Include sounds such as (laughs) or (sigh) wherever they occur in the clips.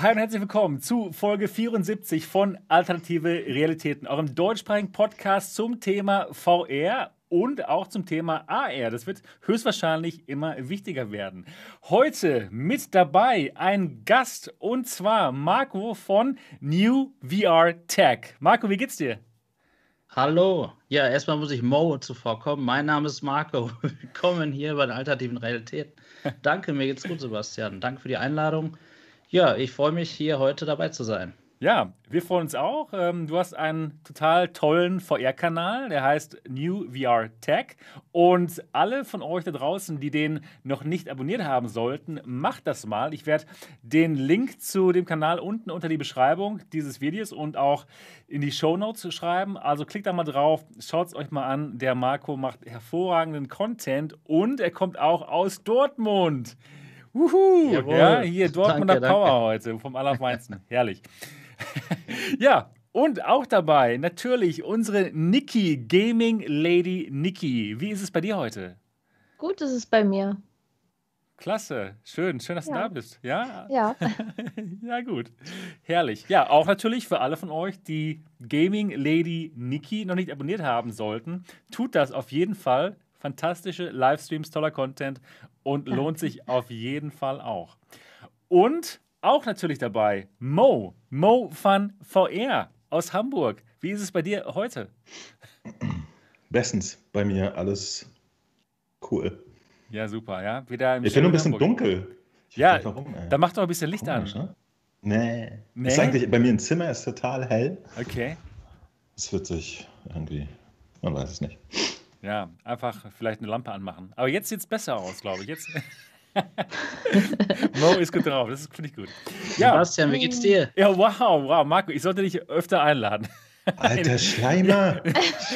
Hi und herzlich willkommen zu Folge 74 von Alternative Realitäten, eurem deutschsprachigen Podcast zum Thema VR und auch zum Thema AR. Das wird höchstwahrscheinlich immer wichtiger werden. Heute mit dabei ein Gast und zwar Marco von New VR Tech. Marco, wie geht's dir? Hallo. Ja, erstmal muss ich Mo zuvorkommen. Mein Name ist Marco. (laughs) Willkommen hier bei den alternativen Realitäten. Danke, mir geht's gut, Sebastian. Danke für die Einladung. Ja, ich freue mich, hier heute dabei zu sein. Ja, wir freuen uns auch. Ähm, du hast einen total tollen VR-Kanal, der heißt New VR Tech. Und alle von euch da draußen, die den noch nicht abonniert haben sollten, macht das mal. Ich werde den Link zu dem Kanal unten unter die Beschreibung dieses Videos und auch in die Show Notes schreiben. Also klickt da mal drauf, schaut es euch mal an. Der Marco macht hervorragenden Content und er kommt auch aus Dortmund. Wuhu! Ja, hier Dortmunder danke, Power danke. heute vom Allerfeinsten. (laughs) Herrlich. (laughs) ja, und auch dabei natürlich unsere Niki, Gaming Lady Niki. Wie ist es bei dir heute? Gut ist es bei mir. Klasse, schön, schön, dass ja. du da bist. Ja? Ja. (laughs) ja, gut. Herrlich. Ja, auch natürlich für alle von euch, die Gaming Lady Niki noch nicht abonniert haben sollten, tut das auf jeden Fall. Fantastische Livestreams, toller Content und lohnt sich auf jeden Fall auch. Und auch natürlich dabei Mo, Mo Fun VR aus Hamburg. Wie ist es bei dir heute? Bestens, bei mir alles cool. Ja, super, ja. Wieder ich bin nur ein bisschen Hamburg. dunkel. Ich ja, warum, da macht doch ein bisschen Licht Komisch, an. Ne? Nee. nee. Ist eigentlich, bei mir im Zimmer ist total hell. Okay. Es wird sich irgendwie, man weiß es nicht. Ja, einfach vielleicht eine Lampe anmachen. Aber jetzt sieht es besser aus, glaube ich. Jetzt. (laughs) Mo ist gut drauf, das finde ich gut. Ja. Sebastian, wie geht's dir? Ja, wow, wow, Marco, ich sollte dich öfter einladen. Alter Schleimer.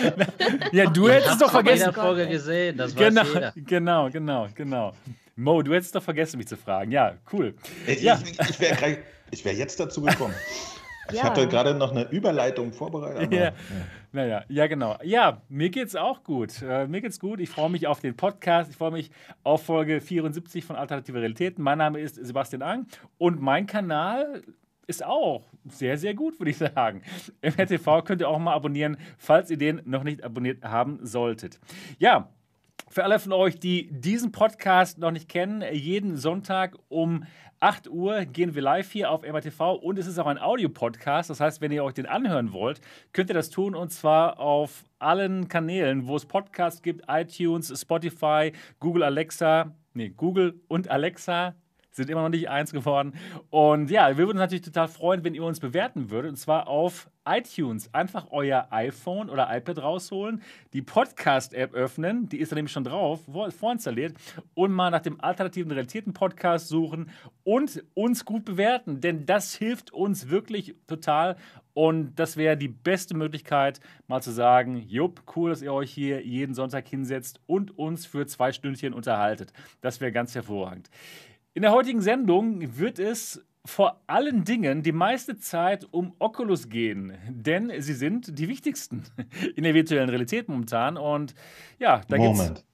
(laughs) ja, du hättest es doch vergessen. Ich Folge gesehen, das genau, jeder. Genau, genau, genau. Mo, du hättest doch vergessen, mich zu fragen. Ja, cool. Ich, ja. ich, ich wäre wär jetzt dazu gekommen. (laughs) Ich ja. hatte gerade noch eine Überleitung vorbereitet. Ja. ja. Naja, ja, genau. Ja, mir geht's auch gut. Äh, mir geht's gut. Ich freue mich auf den Podcast. Ich freue mich auf Folge 74 von Alternative Realitäten. Mein Name ist Sebastian Ang und mein Kanal ist auch sehr, sehr gut, würde ich sagen. MRTV könnt ihr auch mal abonnieren, falls ihr den noch nicht abonniert haben solltet. Ja, für alle von euch, die diesen Podcast noch nicht kennen, jeden Sonntag um 8 Uhr gehen wir live hier auf MRTV und es ist auch ein Audio-Podcast. Das heißt, wenn ihr euch den anhören wollt, könnt ihr das tun und zwar auf allen Kanälen, wo es Podcasts gibt: iTunes, Spotify, Google Alexa, nee, Google und Alexa, sind immer noch nicht eins geworden. Und ja, wir würden uns natürlich total freuen, wenn ihr uns bewerten würdet. Und zwar auf iTunes. Einfach euer iPhone oder iPad rausholen, die Podcast-App öffnen, die ist da nämlich schon drauf, vorinstalliert, und mal nach dem alternativen Realitäten-Podcast suchen und uns gut bewerten. Denn das hilft uns wirklich total. Und das wäre die beste Möglichkeit, mal zu sagen, jupp, cool, dass ihr euch hier jeden Sonntag hinsetzt und uns für zwei Stündchen unterhaltet. Das wäre ganz hervorragend. In der heutigen Sendung wird es vor allen Dingen die meiste Zeit um Oculus gehen, denn sie sind die wichtigsten (laughs) in der virtuellen Realität momentan. Und ja, da gibt es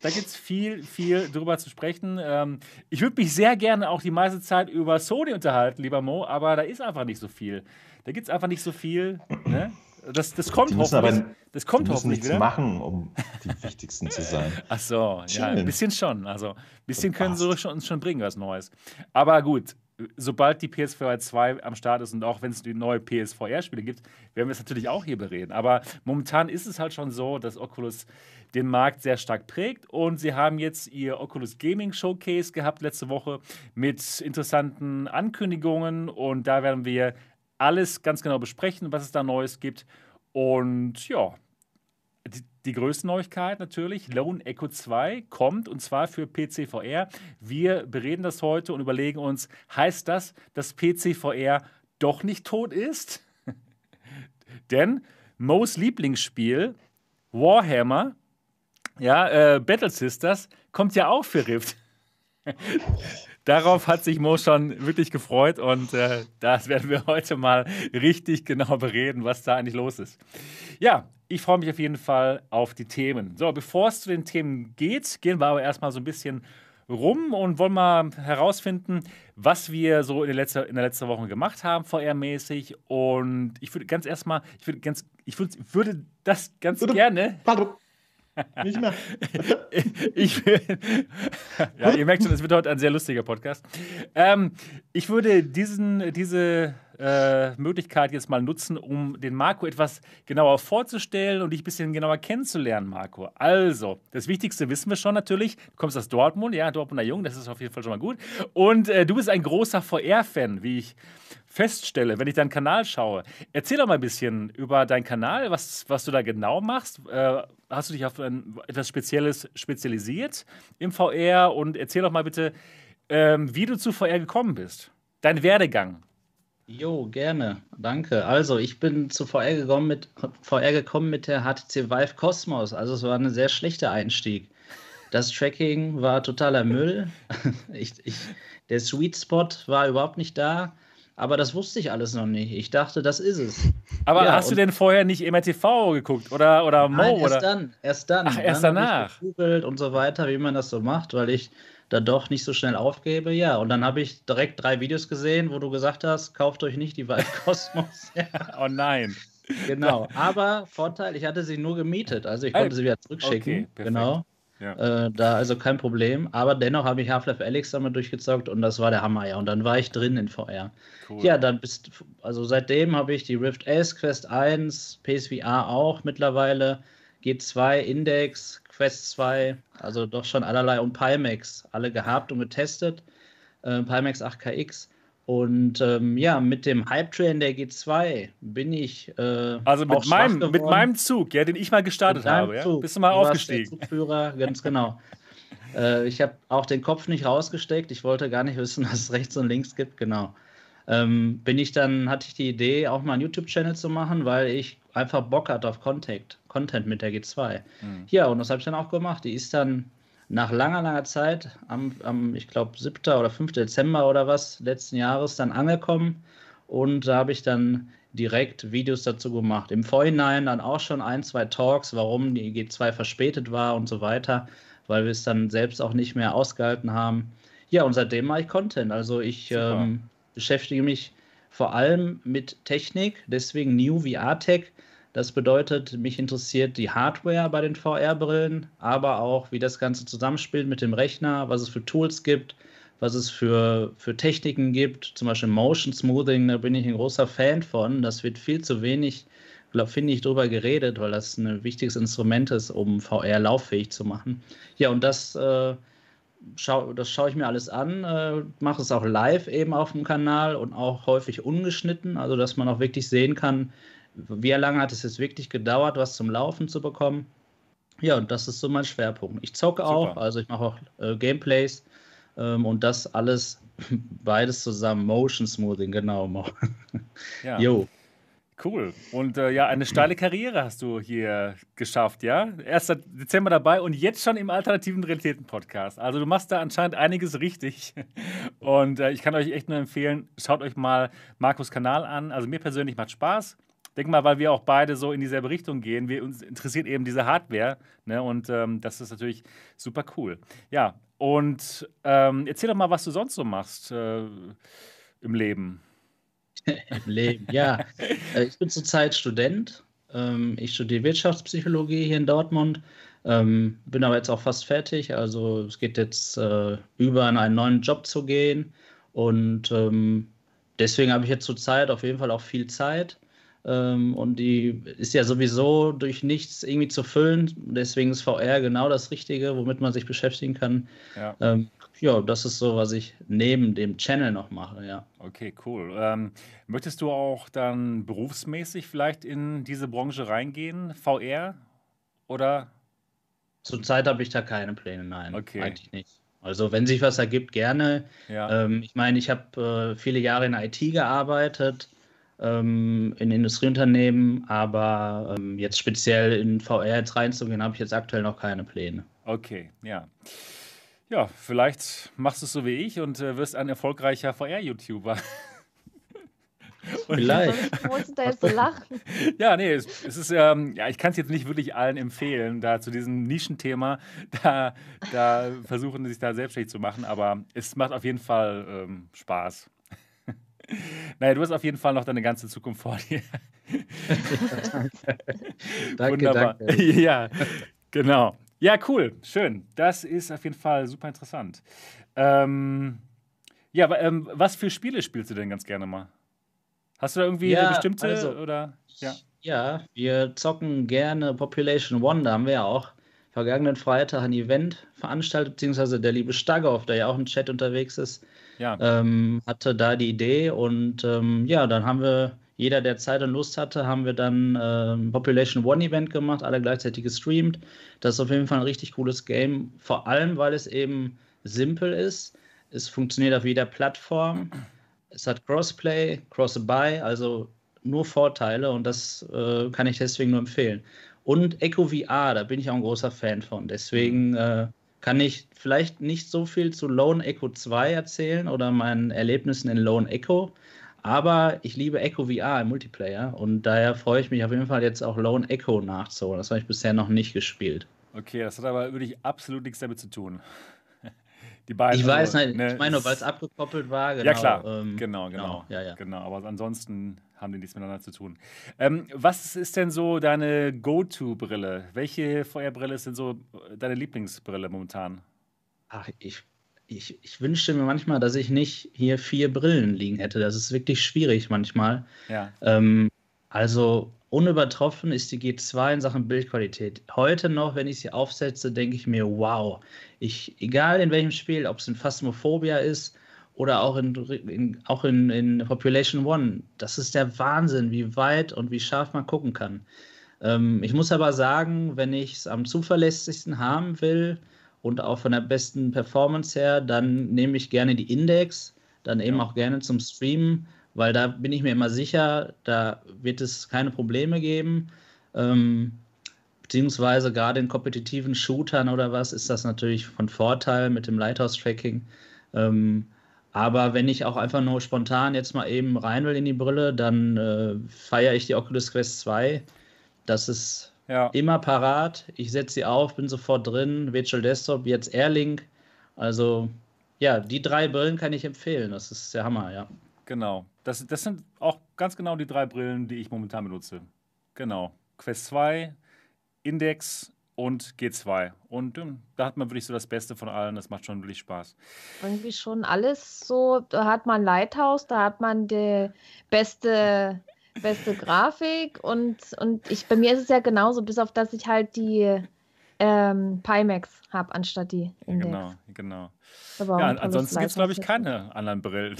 da gibt's viel, viel drüber zu sprechen. Ähm, ich würde mich sehr gerne auch die meiste Zeit über Sony unterhalten, lieber Mo, aber da ist einfach nicht so viel. Da gibt es einfach nicht so viel. Ne? Das, das kommt hoffentlich. Aber, das kommt die müssen nichts wieder. machen, um die wichtigsten zu sein. (laughs) Ach so, ja, ein bisschen schon. Also, ein bisschen können sie uns schon, schon bringen, was Neues. Aber gut, sobald die PSVR 2 am Start ist und auch wenn es die neue PSVR-Spiele gibt, werden wir es natürlich auch hier bereden. Aber momentan ist es halt schon so, dass Oculus den Markt sehr stark prägt und sie haben jetzt ihr Oculus Gaming Showcase gehabt letzte Woche mit interessanten Ankündigungen und da werden wir alles ganz genau besprechen, was es da Neues gibt. Und ja, die, die größte Neuigkeit natürlich, Lone Echo 2 kommt und zwar für PCVR. Wir bereden das heute und überlegen uns, heißt das, dass PCVR doch nicht tot ist? (laughs) Denn Mo's Lieblingsspiel, Warhammer, ja, äh, Battle Sisters, kommt ja auch für Rift. (laughs) Darauf hat sich Mo schon wirklich gefreut und äh, das werden wir heute mal richtig genau bereden, was da eigentlich los ist. Ja, ich freue mich auf jeden Fall auf die Themen. So, bevor es zu den Themen geht, gehen wir aber erstmal so ein bisschen rum und wollen mal herausfinden, was wir so in der, letzte, in der letzten Woche gemacht haben, VR-mäßig. Und ich würde ganz erstmal, ich würde ganz, ich würde, würde das ganz gerne. Pardon. Nicht mehr. (laughs) ich ja, ihr merkt schon, es wird heute ein sehr lustiger Podcast. Ähm, ich würde diesen, diese äh, Möglichkeit jetzt mal nutzen, um den Marco etwas genauer vorzustellen und dich ein bisschen genauer kennenzulernen, Marco. Also, das Wichtigste wissen wir schon natürlich. Du kommst aus Dortmund, ja, Dortmunder Jung, das ist auf jeden Fall schon mal gut. Und äh, du bist ein großer VR-Fan, wie ich feststelle, wenn ich deinen Kanal schaue. Erzähl doch mal ein bisschen über deinen Kanal, was, was du da genau machst. Äh, hast du dich auf ein, etwas Spezielles spezialisiert im VR? Und erzähl doch mal bitte, ähm, wie du zu VR gekommen bist. Dein Werdegang. Jo, gerne. Danke. Also, ich bin zu VR gekommen mit, VR gekommen mit der HTC Vive Cosmos. Also, es war ein sehr schlechter Einstieg. Das Tracking war totaler Müll. (laughs) Ich, ich, der Sweet Spot war überhaupt nicht da. Aber das wusste ich alles noch nicht. Ich dachte, das ist es. (laughs) Aber Ja, hast du denn vorher nicht MRTV geguckt oder, oder Mo? Nein, erst oder? dann. Erst dann. Ach, erst dann danach. Ich gegoogelt und so weiter, wie man das so macht, weil ich da doch nicht so schnell aufgebe. Ja, und dann habe ich direkt drei Videos gesehen, wo du gesagt hast, kauft euch nicht die Vive Cosmos. (laughs) ja, Oh nein. genau. Aber Vorteil, ich hatte sie nur gemietet. Also ich konnte sie wieder zurückschicken. okay, perfekt. genau. Ja. Äh, da also kein Problem. Aber dennoch habe ich Half-Life Alyx damit durchgezockt und das war der Hammer, ja. Und dann war ich drin in VR. Cool. Ja, dann bist also seitdem habe ich die Rift S, Quest 1, PSVR auch mittlerweile, G2, Index, Quest 2, also doch schon allerlei und Pimax alle gehabt und getestet. Äh, Pimax 8KX. Und ähm, ja, mit dem Hype-Train der G2 bin ich. Äh, Also mit meinem, mit meinem Zug, ja, den ich mal gestartet habe, ja? Bist du mal Du aufgestiegen. Der Zugführer, ganz genau. (laughs) äh, ich habe auch den Kopf nicht rausgesteckt. Ich wollte gar nicht wissen, (laughs) dass es rechts und links gibt, genau. Ähm, bin ich dann, hatte ich die Idee, auch mal einen YouTube-Channel zu machen, weil ich einfach Bock hatte auf Contact, Content mit der G2. Mhm. Ja, und das habe ich dann auch gemacht. Die ist dann nach langer, langer Zeit, am, am ich glaube, 7. oder 5. Dezember oder was letzten Jahres dann angekommen. Und da habe ich dann direkt Videos dazu gemacht. Im Vorhinein dann auch schon ein, zwei Talks, warum die G2 verspätet war und so weiter, weil wir es dann selbst auch nicht mehr ausgehalten haben. Ja, und seitdem mache ich Content. Also ich ähm, beschäftige mich vor allem mit Technik, deswegen New VR Tech. Das bedeutet, mich interessiert die Hardware bei den VR-Brillen, aber auch, wie das Ganze zusammenspielt mit dem Rechner, was es für Tools gibt, was es für, für Techniken gibt, zum Beispiel Motion Smoothing, da bin ich ein großer Fan von. Das wird viel zu wenig, glaub, finde ich, drüber geredet, weil das ein wichtiges Instrument ist, um VR lauffähig zu machen. Ja, und das, äh, schau, das schaue ich mir alles an, äh, mache es auch live eben auf dem Kanal und auch häufig ungeschnitten, also dass man auch wirklich sehen kann, wie lange hat es jetzt wirklich gedauert, was zum Laufen zu bekommen. Ja, und das ist so mein Schwerpunkt. Ich zocke auch, Super. also ich mache auch äh, Gameplays ähm, und das alles (laughs) beides zusammen. Motion Smoothing, genau. (laughs) Ja. Jo. Cool. Und äh, ja, eine steile (clears throat) Karriere hast du hier geschafft, ja? 1. Dezember dabei und jetzt schon im alternativen Realitäten-Podcast. Also du machst da anscheinend einiges richtig. (laughs) Und äh, ich kann euch echt nur empfehlen, schaut euch mal Markus Kanal an. Also mir persönlich macht Spaß. Denk mal, weil wir auch beide so in dieselbe Richtung gehen. Wir, uns interessiert eben diese Hardware. Ne? Und ähm, das ist natürlich super cool. Ja, und ähm, erzähl doch mal, was du sonst so machst äh, im Leben. (laughs) Im Leben, ja. Äh, Ich bin zurzeit Student. Ähm, Ich studiere Wirtschaftspsychologie hier in Dortmund. Ähm, Bin aber jetzt auch fast fertig. Also es geht jetzt äh, über in einen neuen Job zu gehen. Und ähm, deswegen habe ich jetzt zurzeit auf jeden Fall auch viel Zeit. Ähm, Und die ist ja sowieso durch nichts irgendwie zu füllen. Deswegen ist VR genau das Richtige, womit man sich beschäftigen kann. Ja. Ähm, Ja, das ist so, was ich neben dem Channel noch mache, ja. Okay, cool. Ähm, möchtest du auch dann berufsmäßig vielleicht in diese Branche reingehen, VR? Oder? Zurzeit habe ich da keine Pläne, nein. Okay. Eigentlich nicht. Also, wenn sich was ergibt, gerne. Ja. Ähm, ich meine, ich habe äh, viele Jahre in IT gearbeitet, ähm, in Industrieunternehmen, aber ähm, jetzt speziell in VR jetzt reinzugehen, habe ich jetzt aktuell noch keine Pläne. Okay, ja. Ja, vielleicht machst du es so wie ich und äh, wirst ein erfolgreicher VR-YouTuber. Vielleicht. Ist da jetzt so lachen? (laughs) Ja, nee, es, es ist, ähm, ja, ich kann es jetzt nicht wirklich allen empfehlen, da zu diesem Nischenthema, da, da versuchen sich da selbstständig zu machen, aber es macht auf jeden Fall ähm, Spaß. (laughs) naja, du hast auf jeden Fall noch deine ganze Zukunft vor dir. (laughs) danke, Wunderbar. danke. (laughs) Ja, genau. Ja, cool, schön. Das ist auf jeden Fall super interessant. Ähm, ja, aber, ähm, was für Spiele spielst du denn ganz gerne mal? Hast du da irgendwie Ja, eine bestimmte also- oder? Ja. Ja, wir zocken gerne Population One. Da haben wir ja auch vergangenen Freitag ein Event veranstaltet, beziehungsweise der liebe Stagoff, der ja auch im Chat unterwegs ist, Ja. ähm, hatte da die Idee und ähm, ja, dann haben wir, jeder, der Zeit und Lust hatte, haben wir dann ähm, Population One Event gemacht, alle gleichzeitig gestreamt. Das ist auf jeden Fall ein richtig cooles Game, vor allem weil es eben simpel ist. Es funktioniert auf jeder Plattform. Es hat Crossplay, Cross-Buy, also nur Vorteile und das äh, kann ich deswegen nur empfehlen. Und Echo VR, da bin ich auch ein großer Fan von. Deswegen äh, kann ich vielleicht nicht so viel zu Lone Echo 2 erzählen oder meinen Erlebnissen in Lone Echo, aber ich liebe Echo VR im Multiplayer und daher freue ich mich auf jeden Fall jetzt auch Lone Echo nachzuholen. Das habe ich bisher noch nicht gespielt. Okay, das hat aber wirklich absolut nichts damit zu tun. Die beiden. Ich weiß also, nicht, ne, ich meine weil es abgekoppelt war. Genau, Ja, klar. ähm, genau, genau. Ja, ja. Genau, aber ansonsten haben die nichts miteinander zu tun. Ähm, was ist denn so deine Go-To-Brille? Welche VR-Brille ist denn so deine Lieblingsbrille momentan? Ach, ich, ich, ich wünschte mir manchmal, dass ich nicht hier vier Brillen liegen hätte. Das ist wirklich schwierig manchmal. Ja, Ähm, also unübertroffen ist die G2 in Sachen Bildqualität. Heute noch, wenn ich sie aufsetze, denke ich mir, wow. Ich, egal in welchem Spiel, ob es in Phasmophobia ist oder auch in, in, auch in, in Population One, das ist der Wahnsinn, wie weit und wie scharf man gucken kann. Ähm, ich muss aber sagen, wenn ich es am zuverlässigsten haben will und auch von der besten Performance her, dann nehme ich gerne die Index, dann eben Ja. auch gerne zum Streamen, weil da bin ich mir immer sicher, da wird es keine Probleme geben. Ähm, beziehungsweise gerade in kompetitiven Shootern oder was ist das natürlich von Vorteil mit dem Lighthouse-Tracking. Ähm, aber wenn ich auch einfach nur spontan jetzt mal eben rein will in die Brille, dann äh, feiere ich die Oculus Quest 2. Das ist ja. immer parat. Ich setze sie auf, bin sofort drin. Virtual Desktop, jetzt Airlink. Also, ja, die drei Brillen kann ich empfehlen. Das ist der Hammer, ja. Genau. Das, das sind auch ganz genau die drei Brillen, die ich momentan benutze. Genau. Quest 2, Index und G2. Und ähm, da hat man wirklich so das Beste von allen. Das macht schon wirklich Spaß. Irgendwie schon alles so. Da hat man Lighthouse, da hat man die beste, beste Grafik und, und ich, bei mir ist es ja genauso, bis auf dass ich halt die ähm, Pimax habe anstatt die Ja, Index. genau, genau. Aber auch Ja, ansonsten gibt es, glaube ich, keine anderen Brillen.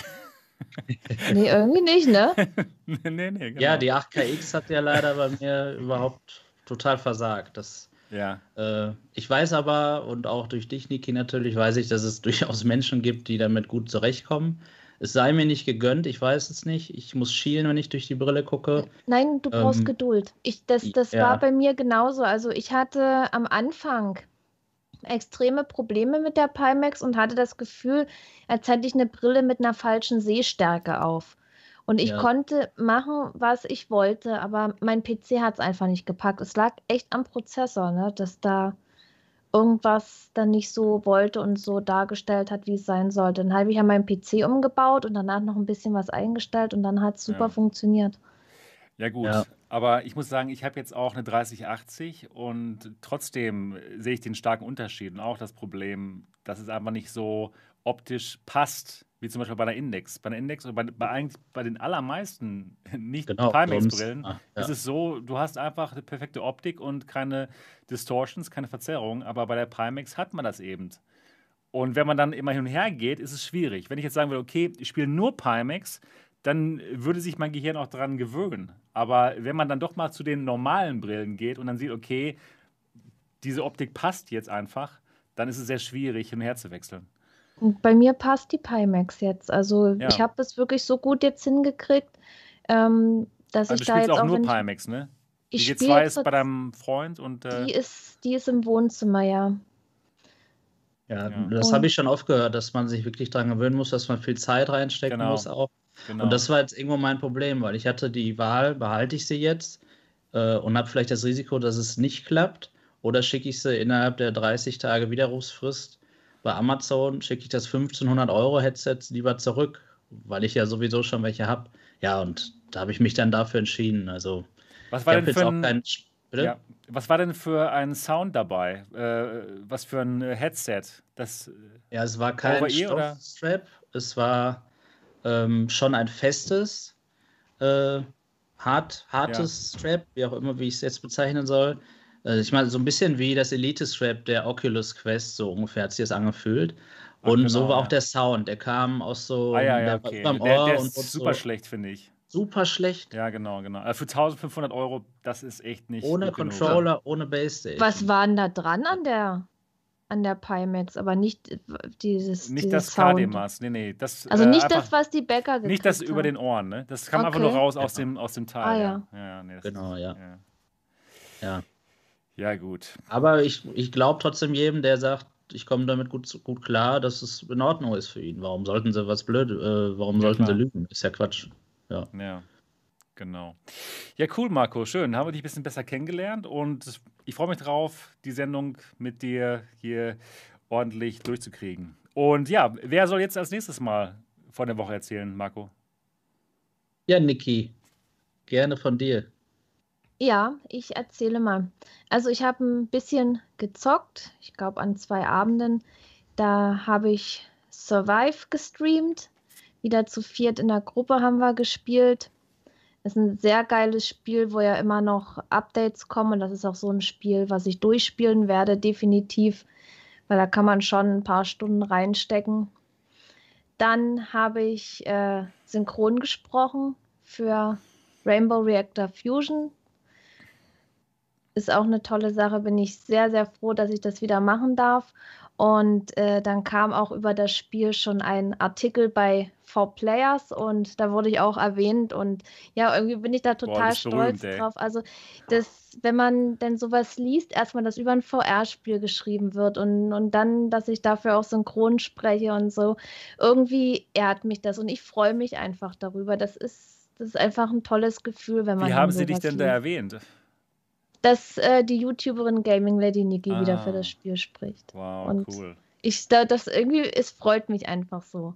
(laughs) Nee, irgendwie nicht, ne? (laughs) nee, nee, nee, genau. Ja, die 8KX hat ja leider bei mir (laughs) überhaupt total versagt. Das, Ja, äh, ich weiß aber, und auch durch dich, Niki, natürlich, weiß ich, dass es durchaus Menschen gibt, die damit gut zurechtkommen. Es sei mir nicht gegönnt, ich weiß es nicht. Ich muss schielen, wenn ich durch die Brille gucke. Nein, du brauchst Ähm, Geduld. Ich, das das ja. war bei mir genauso. Also ich hatte am Anfang extreme Probleme mit der Pimax und hatte das Gefühl, als hätte ich eine Brille mit einer falschen Sehstärke auf. Und ich Ja. konnte machen, was ich wollte, aber mein PC hat es einfach nicht gepackt. Es lag echt am Prozessor, ne, dass da irgendwas dann nicht so wollte und so dargestellt hat, wie es sein sollte. Dann habe ich ja meinen PC umgebaut und danach noch ein bisschen was eingestellt und dann hat es super Ja. funktioniert. ja gut. Ja. Aber ich muss sagen, ich habe jetzt auch eine 3080 und trotzdem sehe ich den starken Unterschied und auch das Problem, dass es einfach nicht so optisch passt, wie zum Beispiel bei der Index. Bei der Index oder bei, bei, eigentlich bei den allermeisten (laughs) nicht Genau, ah, ja. ist es so, du hast einfach eine perfekte Optik und keine Distortions, keine Verzerrung, aber bei der Pimax hat man das eben. Und wenn man dann immer hin und her geht, ist es schwierig. Wenn ich jetzt sagen würde, okay, ich spiele nur Pimax, dann würde sich mein Gehirn auch daran gewöhnen. Aber wenn man dann doch mal zu den normalen Brillen geht und dann sieht, okay, diese Optik passt jetzt einfach, dann ist es sehr schwierig, hin und her zu wechseln. Bei mir passt die Pimax jetzt. Also Ja. ich habe es wirklich so gut jetzt hingekriegt, ähm, dass Also ich da jetzt auch auch, nur Pimax, ne? Die ich G2 spiele ist bei deinem Freund und äh, die ist, die ist im Wohnzimmer, ja. Ja, Ja. das habe ich schon oft gehört, dass man sich wirklich daran gewöhnen muss, dass man viel Zeit reinstecken Genau. muss auch. Genau. Und das war jetzt irgendwo mein Problem, weil ich hatte die Wahl, behalte ich sie jetzt äh, und habe vielleicht das Risiko, dass es nicht klappt, oder schicke ich sie innerhalb der 30 Tage Widerrufsfrist bei Amazon, schicke ich das 1500 Euro Headset lieber zurück, weil ich ja sowieso schon welche habe. Ja, und da habe ich mich dann dafür entschieden. Also, was war, denn für ein, kein, ja, was war denn für ein Sound dabei? Äh, was für ein Headset? Das, ja, es war kein Stoffstrap, es war ähm, schon ein festes, äh, hart, hartes ja. Strap, wie auch immer, wie ich es jetzt bezeichnen soll. Äh, ich meine, so ein bisschen wie das Elite-Strap der Oculus Quest, so ungefähr hat sich das angefühlt. Und genau, so war ja. auch der Sound. Der kam aus so ah, ja, ja, okay. beim Ohr. Der, der ist super so schlecht, finde ich. Super schlecht. Ja, genau, genau. Also für 1500 Euro, das ist echt nicht. Ohne Controller, genug. ohne Base Was war denn da dran an der an der Pimax, aber nicht äh, dieses. Nicht dieses das KD-Maß, nee, nee. Das, also nicht äh, das, was die Bäcker Nicht das über den Ohren, ne? Das kam okay. einfach nur raus aus dem, aus dem Teil. Ah, ja. ja. ja nee, genau, ist, ja. ja. ja. Ja, gut. Aber ich, ich glaube trotzdem jedem, der sagt, ich komme damit gut, gut klar, dass es in Ordnung ist für ihn. Warum sollten sie was blöd, äh, warum ja, sollten klar. sie lügen? Ist ja Quatsch. Ja. Ja. Genau. Ja, cool, Marco. Schön. Haben wir dich ein bisschen besser kennengelernt und ich freue mich drauf, die Sendung mit dir hier ordentlich durchzukriegen. Und ja, wer soll jetzt als nächstes mal von der Woche erzählen, Marco? Ja, Niki. Gerne von dir. Ja, ich erzähle mal. Also ich habe ein bisschen gezockt, ich glaube an zwei Abenden. Da habe ich Survive gestreamt. Wieder zu viert in der Gruppe haben wir gespielt. Ist ein sehr geiles Spiel, wo ja immer noch Updates kommen. Und das ist auch so ein Spiel, was ich durchspielen werde, definitiv. Weil da kann man schon ein paar Stunden reinstecken. Dann habe ich äh, synchron gesprochen für Rainbow Reactor Fusion ist auch eine tolle Sache. Bin ich sehr, sehr froh, dass ich das wieder machen darf. Und äh, dann kam auch über das Spiel schon ein Artikel bei 4Players und da wurde ich auch erwähnt. Und ja, irgendwie bin ich da total Boah, stolz berühmt, drauf. Also, das, wenn man denn sowas liest, erstmal, dass über ein VR-Spiel geschrieben wird und, und dann, dass ich dafür auch synchron spreche und so, irgendwie ehrt mich das und ich freue mich einfach darüber. Das ist, das ist einfach ein tolles Gefühl, wenn man. Wie haben Sie dich denn liest. da erwähnt? Dass äh, die YouTuberin Gaming Lady Nikki ah. wieder für das Spiel spricht. Wow, und cool. Ich, da, das irgendwie, es freut mich einfach so.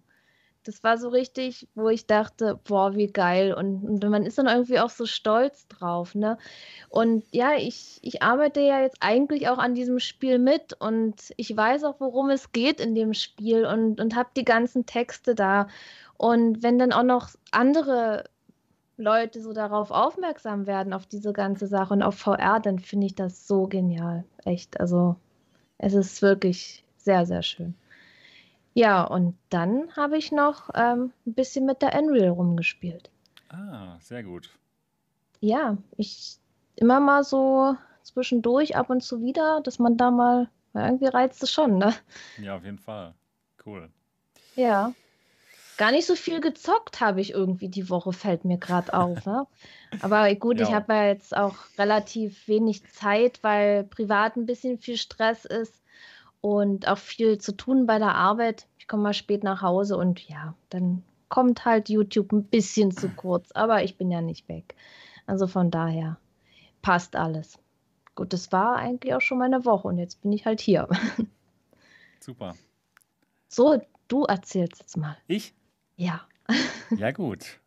Das war so richtig, wo ich dachte, boah, wie geil. Und, und man ist dann irgendwie auch so stolz drauf, ne? Und ja, ich, ich arbeite ja jetzt eigentlich auch an diesem Spiel mit und ich weiß auch, worum es geht in dem Spiel und, und habe die ganzen Texte da. Und wenn dann auch noch andere Leute so darauf aufmerksam werden, auf diese ganze Sache und auf VR, dann finde ich das so genial. Echt. Also, es ist wirklich sehr, sehr schön. Ja, und dann habe ich noch ähm, ein bisschen mit der Unreal rumgespielt. Ah, sehr gut. Ja, ich immer mal so zwischendurch, ab und zu wieder, dass man da mal, irgendwie reizt es schon, ne? Ja, auf jeden Fall. Cool. Ja gar nicht so viel gezockt habe ich irgendwie die Woche, fällt mir gerade (laughs) auf. Ne? Aber gut, ja. ich habe ja jetzt auch relativ wenig Zeit, weil privat ein bisschen viel Stress ist und auch viel zu tun bei der Arbeit. Ich komme mal spät nach Hause und ja, dann kommt halt YouTube ein bisschen zu (laughs) kurz, aber ich bin ja nicht weg. Also von daher passt alles. Gut, das war eigentlich auch schon meine Woche und jetzt bin ich halt hier. (laughs) Super. So, du erzählst jetzt mal. Ich? Ja. ja, gut.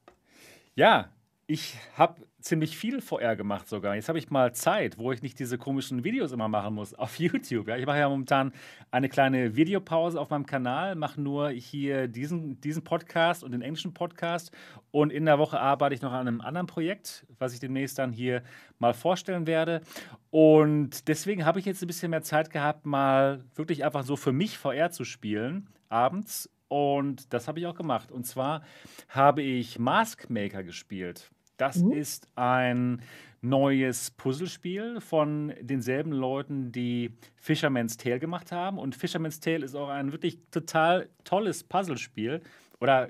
Ja, ich habe ziemlich viel VR gemacht sogar. Jetzt habe ich mal Zeit, wo ich nicht diese komischen Videos immer machen muss (laughs) auf YouTube. Ja, ich mache ja momentan eine kleine Videopause auf meinem Kanal, mache nur hier diesen, diesen Podcast und den englischen Podcast. Und in der Woche arbeite ich noch an einem anderen Projekt, was ich demnächst dann hier mal vorstellen werde. Und deswegen habe ich jetzt ein bisschen mehr Zeit gehabt, mal wirklich einfach so für mich VR zu spielen, abends und das habe ich auch gemacht. Und zwar habe ich Mask Maker gespielt. Das mhm. ist ein neues Puzzlespiel von denselben Leuten, die Fisherman's Tale gemacht haben. Und Fisherman's Tale ist auch ein wirklich total tolles Puzzlespiel. Oder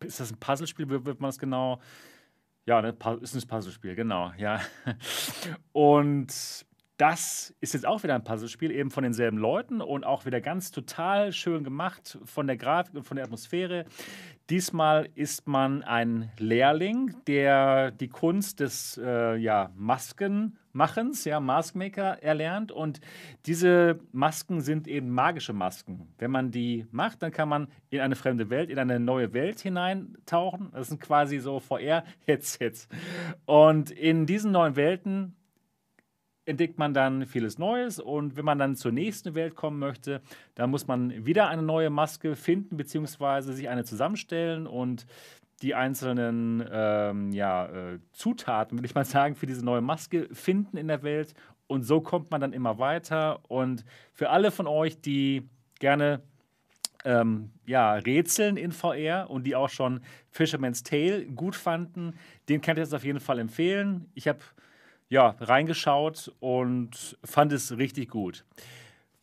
ist das ein Puzzlespiel? Wird man das genau? Ja, ne, ist ein Puzzlespiel, genau, ja. (laughs) Und das ist jetzt auch wieder ein Puzzlespiel, eben von denselben Leuten und auch wieder ganz total schön gemacht von der Grafik und von der Atmosphäre. Diesmal ist man ein Lehrling, der die Kunst des äh, ja, Maskenmachens, ja, Maskmaker erlernt. Und diese Masken sind eben magische Masken. Wenn man die macht, dann kann man in eine fremde Welt, in eine neue Welt hineintauchen. Das sind quasi so VR-Headsets. (laughs) Und in diesen neuen Welten entdeckt man dann vieles Neues und wenn man dann zur nächsten Welt kommen möchte, dann muss man wieder eine neue Maske finden beziehungsweise sich eine zusammenstellen und die einzelnen ähm, ja, äh, Zutaten, will ich mal sagen, für diese neue Maske finden in der Welt und so kommt man dann immer weiter und für alle von euch, die gerne ähm, ja, Rätseln in VR und die auch schon Fisherman's Tale gut fanden, den kann ich das auf jeden Fall empfehlen. Ich habe ja, reingeschaut und fand es richtig gut.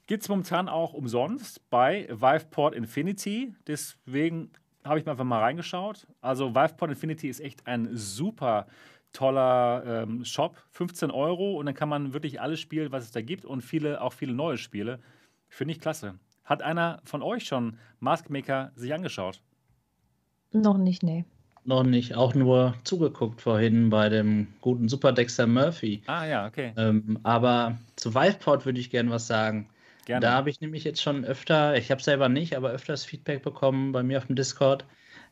Gibt es momentan auch umsonst bei Viveport Infinity. Deswegen habe ich mir einfach mal reingeschaut. Also Viveport Infinity ist echt ein super toller ähm, Shop. 15 Euro und dann kann man wirklich alles spielen, was es da gibt und viele, auch viele neue Spiele. Finde ich klasse. Hat einer von euch schon Maskmaker sich angeschaut? Noch nicht, nee. Noch nicht, auch nur zugeguckt vorhin bei dem guten Super Dexter Murphy. Ah ja, okay. Ähm, aber zu Viveport würde ich gerne was sagen. Gerne. Da habe ich nämlich jetzt schon öfter, ich habe selber nicht, aber öfters Feedback bekommen bei mir auf dem Discord,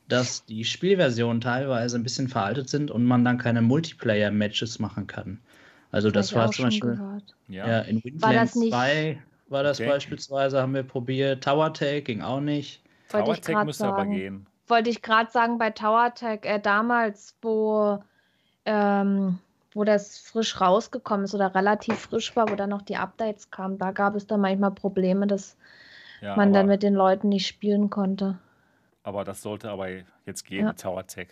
dass die Spielversionen teilweise ein bisschen veraltet sind und man dann keine Multiplayer-Matches machen kann. Also das, war zum Beispiel ja. ja. in Windlands 2 war das okay. beispielsweise, haben wir probiert. Tower Tag ging auch nicht. Tower Tag müsste aber gehen wollte ich gerade sagen, bei Tower Tech, äh, damals, wo, ähm, wo das frisch rausgekommen ist oder relativ frisch war, wo dann noch die Updates kamen, da gab es dann manchmal Probleme, dass ja, man dann mit den Leuten nicht spielen konnte. Aber das sollte aber jetzt gehen ja. Tower Tech.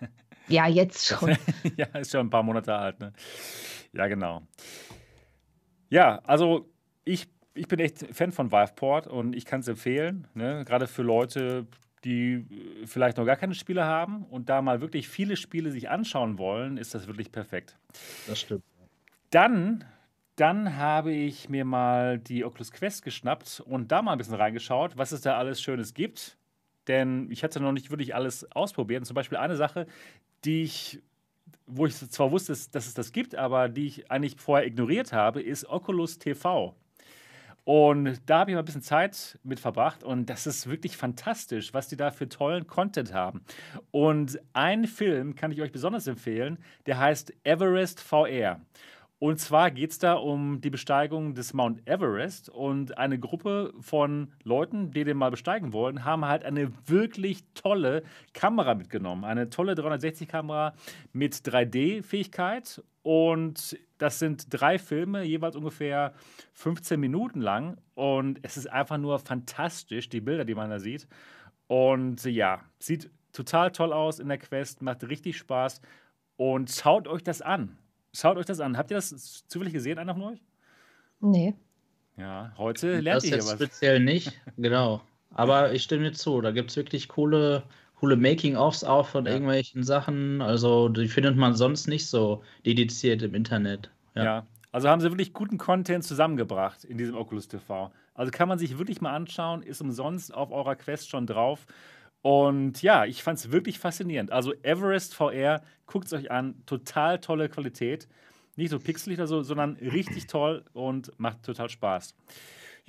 (laughs) ja, jetzt schon. (laughs) ja, ist schon ein paar Monate alt, ne? Ja, genau. Ja, also ich, ich bin echt Fan von Viveport und ich kann es empfehlen, ne? gerade für Leute, die äh, vielleicht noch gar keine Spiele haben und da mal wirklich viele Spiele sich anschauen wollen, ist das wirklich perfekt. Das stimmt. Dann, dann habe ich mir mal die Oculus Quest geschnappt und da mal ein bisschen reingeschaut, was es da alles Schönes gibt. Denn ich hatte noch nicht wirklich alles ausprobiert. Und zum Beispiel eine Sache, die ich, wo ich zwar wusste, dass es das gibt, aber die ich eigentlich vorher ignoriert habe, ist Oculus TV. Und da habe ich mal ein bisschen Zeit mit verbracht und das ist wirklich fantastisch, was die da für tollen Content haben. Und einen Film kann ich euch besonders empfehlen, der heißt Everest VR. Und zwar geht es da um die Besteigung des Mount Everest und eine Gruppe von Leuten, die den mal besteigen wollen, haben halt eine wirklich tolle Kamera mitgenommen. Eine tolle 360-Kamera mit 3D-Fähigkeit und das sind drei Filme, jeweils ungefähr 15 Minuten lang. Und es ist einfach nur fantastisch, die Bilder, die man da sieht. Und ja, sieht total toll aus in der Quest, macht richtig Spaß. Und schaut euch das an. Schaut euch das an. Habt ihr das zufällig gesehen, einer von euch? Nee. Ja, heute lernt ihr was. Speziell nicht, genau. Aber ich stimme dir zu, da gibt es wirklich coole, coole Making-ofs auch von ja. irgendwelchen Sachen. Also die findet man sonst nicht so dediziert im Internet. Ja. ja. Also haben sie wirklich guten Content zusammengebracht in diesem Oculus TV. Also kann man sich wirklich mal anschauen, ist umsonst auf eurer Quest schon drauf. Und ja, ich fand es wirklich faszinierend. Also Everest VR, guckt es euch an, total tolle Qualität. Nicht so pixelig oder so, sondern richtig toll und macht total Spaß.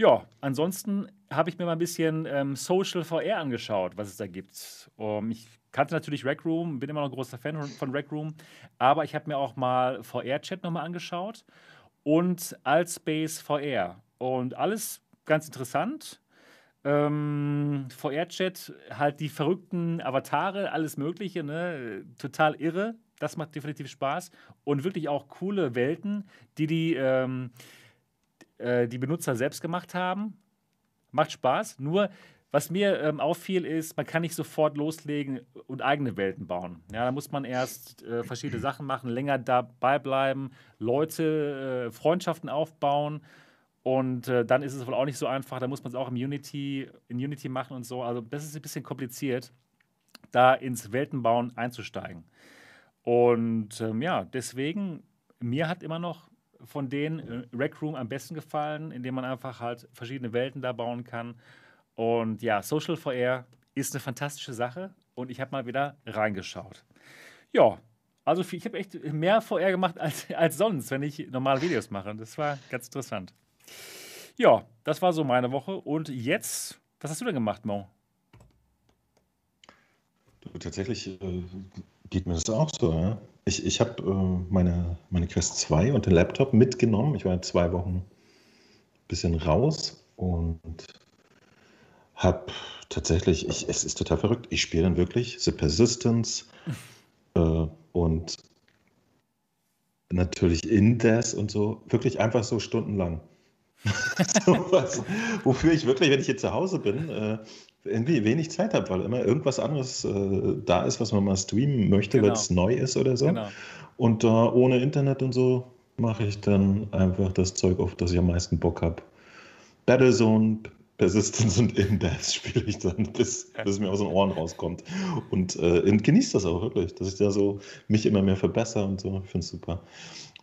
Ja, ansonsten habe ich mir mal ein bisschen ähm, Social VR angeschaut, was es da gibt. Um, ich kannte natürlich Rec Room, bin immer noch ein großer Fan von Rec Room, aber ich habe mir auch mal VR-Chat nochmal angeschaut und Altspace VR. Und alles ganz interessant. Ähm, VR-Chat, halt die verrückten Avatare, alles Mögliche, ne? total irre. Das macht definitiv Spaß. Und wirklich auch coole Welten, die die, ähm, äh, die Benutzer selbst gemacht haben. Macht Spaß. Nur, was mir ähm, auffiel, ist, man kann nicht sofort loslegen und eigene Welten bauen. Ja, da muss man erst äh, verschiedene (clears throat) Sachen machen, länger dabei bleiben, Leute, äh, Freundschaften aufbauen. Und äh, dann ist es wohl auch nicht so einfach. Da muss man es auch im Unity, in Unity machen und so. Also das ist ein bisschen kompliziert, da ins Weltenbauen einzusteigen. Und ähm, ja, deswegen, mir hat immer noch von denen äh, Rec Room am besten gefallen, indem man einfach halt verschiedene Welten da bauen kann. Und ja, Social VR ist eine fantastische Sache und ich habe mal wieder reingeschaut. Ja, also ich habe echt mehr VR gemacht als, (laughs) als sonst, wenn ich normale Videos mache. Das war ganz interessant. Ja, das war so meine Woche. Und jetzt, was hast du denn gemacht, Mo? Tatsächlich äh, geht mir das auch so. Ja? Ich, ich habe äh, meine, meine Quest 2 und den Laptop mitgenommen. Ich war zwei Wochen ein bisschen raus und habe tatsächlich, ich, es ist total verrückt, ich spiele dann wirklich The Persistence äh, und natürlich Indes und so, wirklich einfach so stundenlang. (laughs) so was, wofür ich wirklich, wenn ich hier zu Hause bin, äh, irgendwie wenig Zeit habe, weil immer irgendwas anderes äh, da ist, was man mal streamen möchte, genau. weil es neu ist oder so. Genau. Und äh, ohne Internet und so mache ich dann einfach das Zeug, auf das ich am meisten Bock habe. Battlezone, Persistence und Index (laughs) spiele ich dann, bis, bis es mir aus den Ohren rauskommt. Und äh, genieße das auch wirklich, dass ich da so mich immer mehr verbessere und so. Ich finde es super.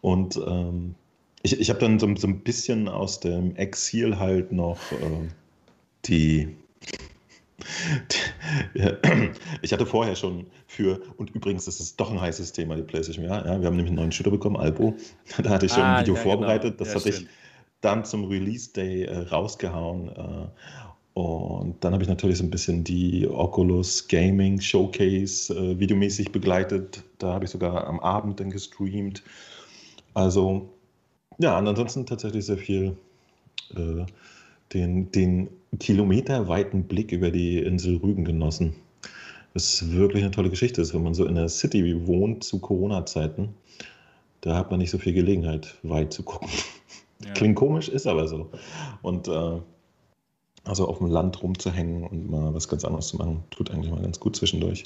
Und ähm, ich, ich habe dann so, so, ein bisschen aus dem Exil halt noch äh, die (laughs) ich hatte vorher schon für, und übrigens ist es doch ein heißes Thema, die PlayStation VR. Ja, wir haben nämlich einen neuen Shooter bekommen, Albo. (laughs) Da hatte ich schon ah, ein Video ja, genau. vorbereitet. Genau. Das ja, hatte schön. ich dann zum Release Day äh, rausgehauen. Äh, und dann habe ich natürlich so ein bisschen die Oculus Gaming Showcase äh, videomäßig begleitet. Da habe ich sogar am Abend dann gestreamt. Also, ja, und ansonsten tatsächlich sehr viel äh, den, den kilometerweiten Blick über die Insel Rügen genossen. Das ist wirklich eine tolle Geschichte. Ist, wenn man so in der City wohnt zu Corona-Zeiten, da hat man nicht so viel Gelegenheit, weit zu gucken. (laughs) Ja. Klingt komisch, ist aber so. Und äh, also auf dem Land rumzuhängen und mal was ganz anderes zu machen, tut eigentlich mal ganz gut zwischendurch.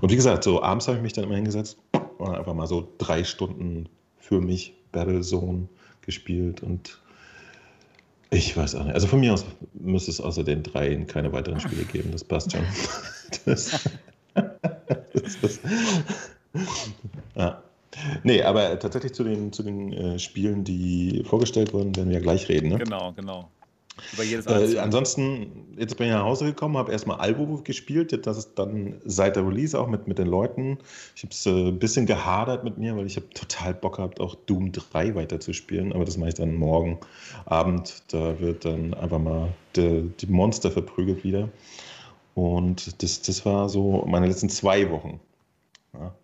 Und wie gesagt, so abends habe ich mich dann immer hingesetzt und einfach mal so drei Stunden für mich Battlezone gespielt und ich weiß auch nicht. Also von mir aus müsste es außer den dreien keine weiteren Spiele geben. Das passt schon. (laughs) Das, das, das, ja. Nee, aber tatsächlich zu den, zu den äh, Spielen, die vorgestellt wurden, werden wir ja gleich reden. Ne? Genau, genau. Äh, ansonsten, jetzt bin ich nach Hause gekommen, habe erstmal Albo gespielt. Das ist dann seit der Release auch mit, mit den Leuten. Ich habe es äh, ein bisschen gehadert mit mir, weil ich habe total Bock gehabt, auch Doom 3 weiterzuspielen. Aber das mache ich dann morgen Abend. Da wird dann einfach mal die, die Monster verprügelt wieder. Und das, das war so meine letzten zwei Wochen. Ja.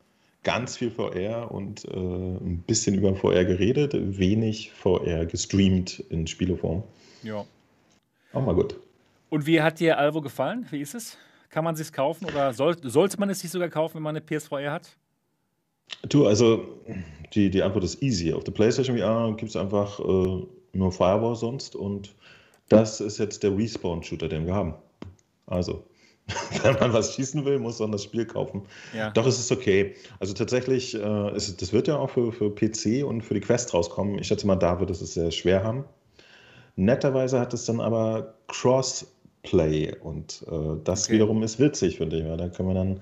Ganz viel VR und äh, ein bisschen über VR geredet, wenig VR gestreamt in Spieleform. Ja. Auch mal gut. Und wie hat dir Alvo gefallen? Wie ist es? Kann man es sich kaufen oder soll, sollte man es sich sogar kaufen, wenn man eine PSVR hat? Du, also die, die Antwort ist easy. Auf der PlayStation VR gibt es einfach äh, nur Firewall sonst und das ist jetzt der Respawn-Shooter, den wir haben. Also, (laughs) wenn man was schießen will, muss man das Spiel kaufen. Ja. Doch, es ist okay. Also tatsächlich, äh, ist, das wird ja auch für, für PC und für die Quest rauskommen. Ich schätze mal, da wird es sehr schwer haben. Netterweise hat es dann aber Crossplay und äh, das okay. wiederum ist witzig, finde ich. Weil da können wir dann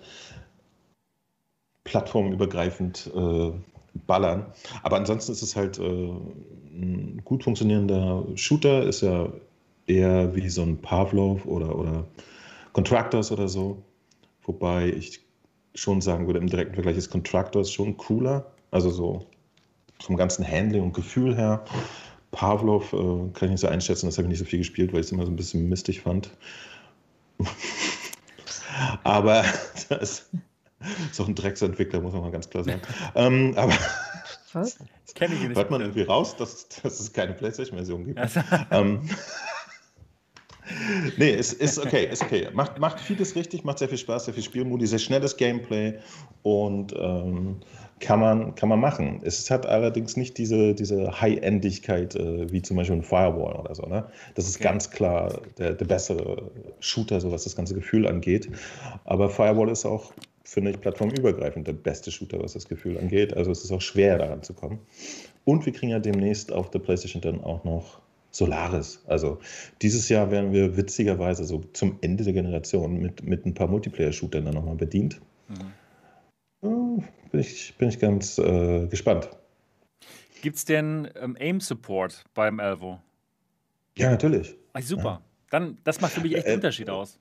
plattformübergreifend äh, ballern. Aber ansonsten ist es halt äh, ein gut funktionierender Shooter, ist ja eher wie so ein Pavlov oder, oder Contractors oder so. Wobei ich schon sagen würde, im direkten Vergleich ist Contractors schon cooler. Also so vom ganzen Handling und Gefühl her. Pavlov äh, kann ich nicht so einschätzen, das habe ich nicht so viel gespielt, weil ich es immer so ein bisschen mistig fand. (laughs) aber das ist auch ein Drecksentwickler, muss man mal ganz klar sagen. ähm, aber Was? Das kenne ich nicht. Hört man irgendwie raus, dass, dass es keine PlayStation-Version gibt. Also. ähm, nee, es ist okay, ist okay. Macht, macht vieles richtig, macht sehr viel Spaß, sehr viel Spielmodi, sehr schnelles Gameplay und ähm, kann man, kann man machen. Es hat allerdings nicht diese, diese High-Endigkeit äh, wie zum Beispiel ein Firewall oder so. Ne? Das ist okay. ganz klar der, der bessere Shooter, so was das ganze Gefühl angeht. Aber Firewall ist auch, finde ich, plattformübergreifend der beste Shooter, was das Gefühl angeht. Also es ist auch schwer, daran zu kommen. Und wir kriegen ja demnächst auf der PlayStation dann auch noch Solaris. Also dieses Jahr werden wir witzigerweise so zum Ende der Generation mit, mit ein paar Multiplayer-Shootern dann nochmal bedient. Mhm bin ich, bin ich ganz äh, gespannt. Gibt es denn ähm, Aim-Support beim Elvo? Ja, natürlich. Ach, super. Ja. Dann, das macht für mich echt einen äh, Unterschied aus.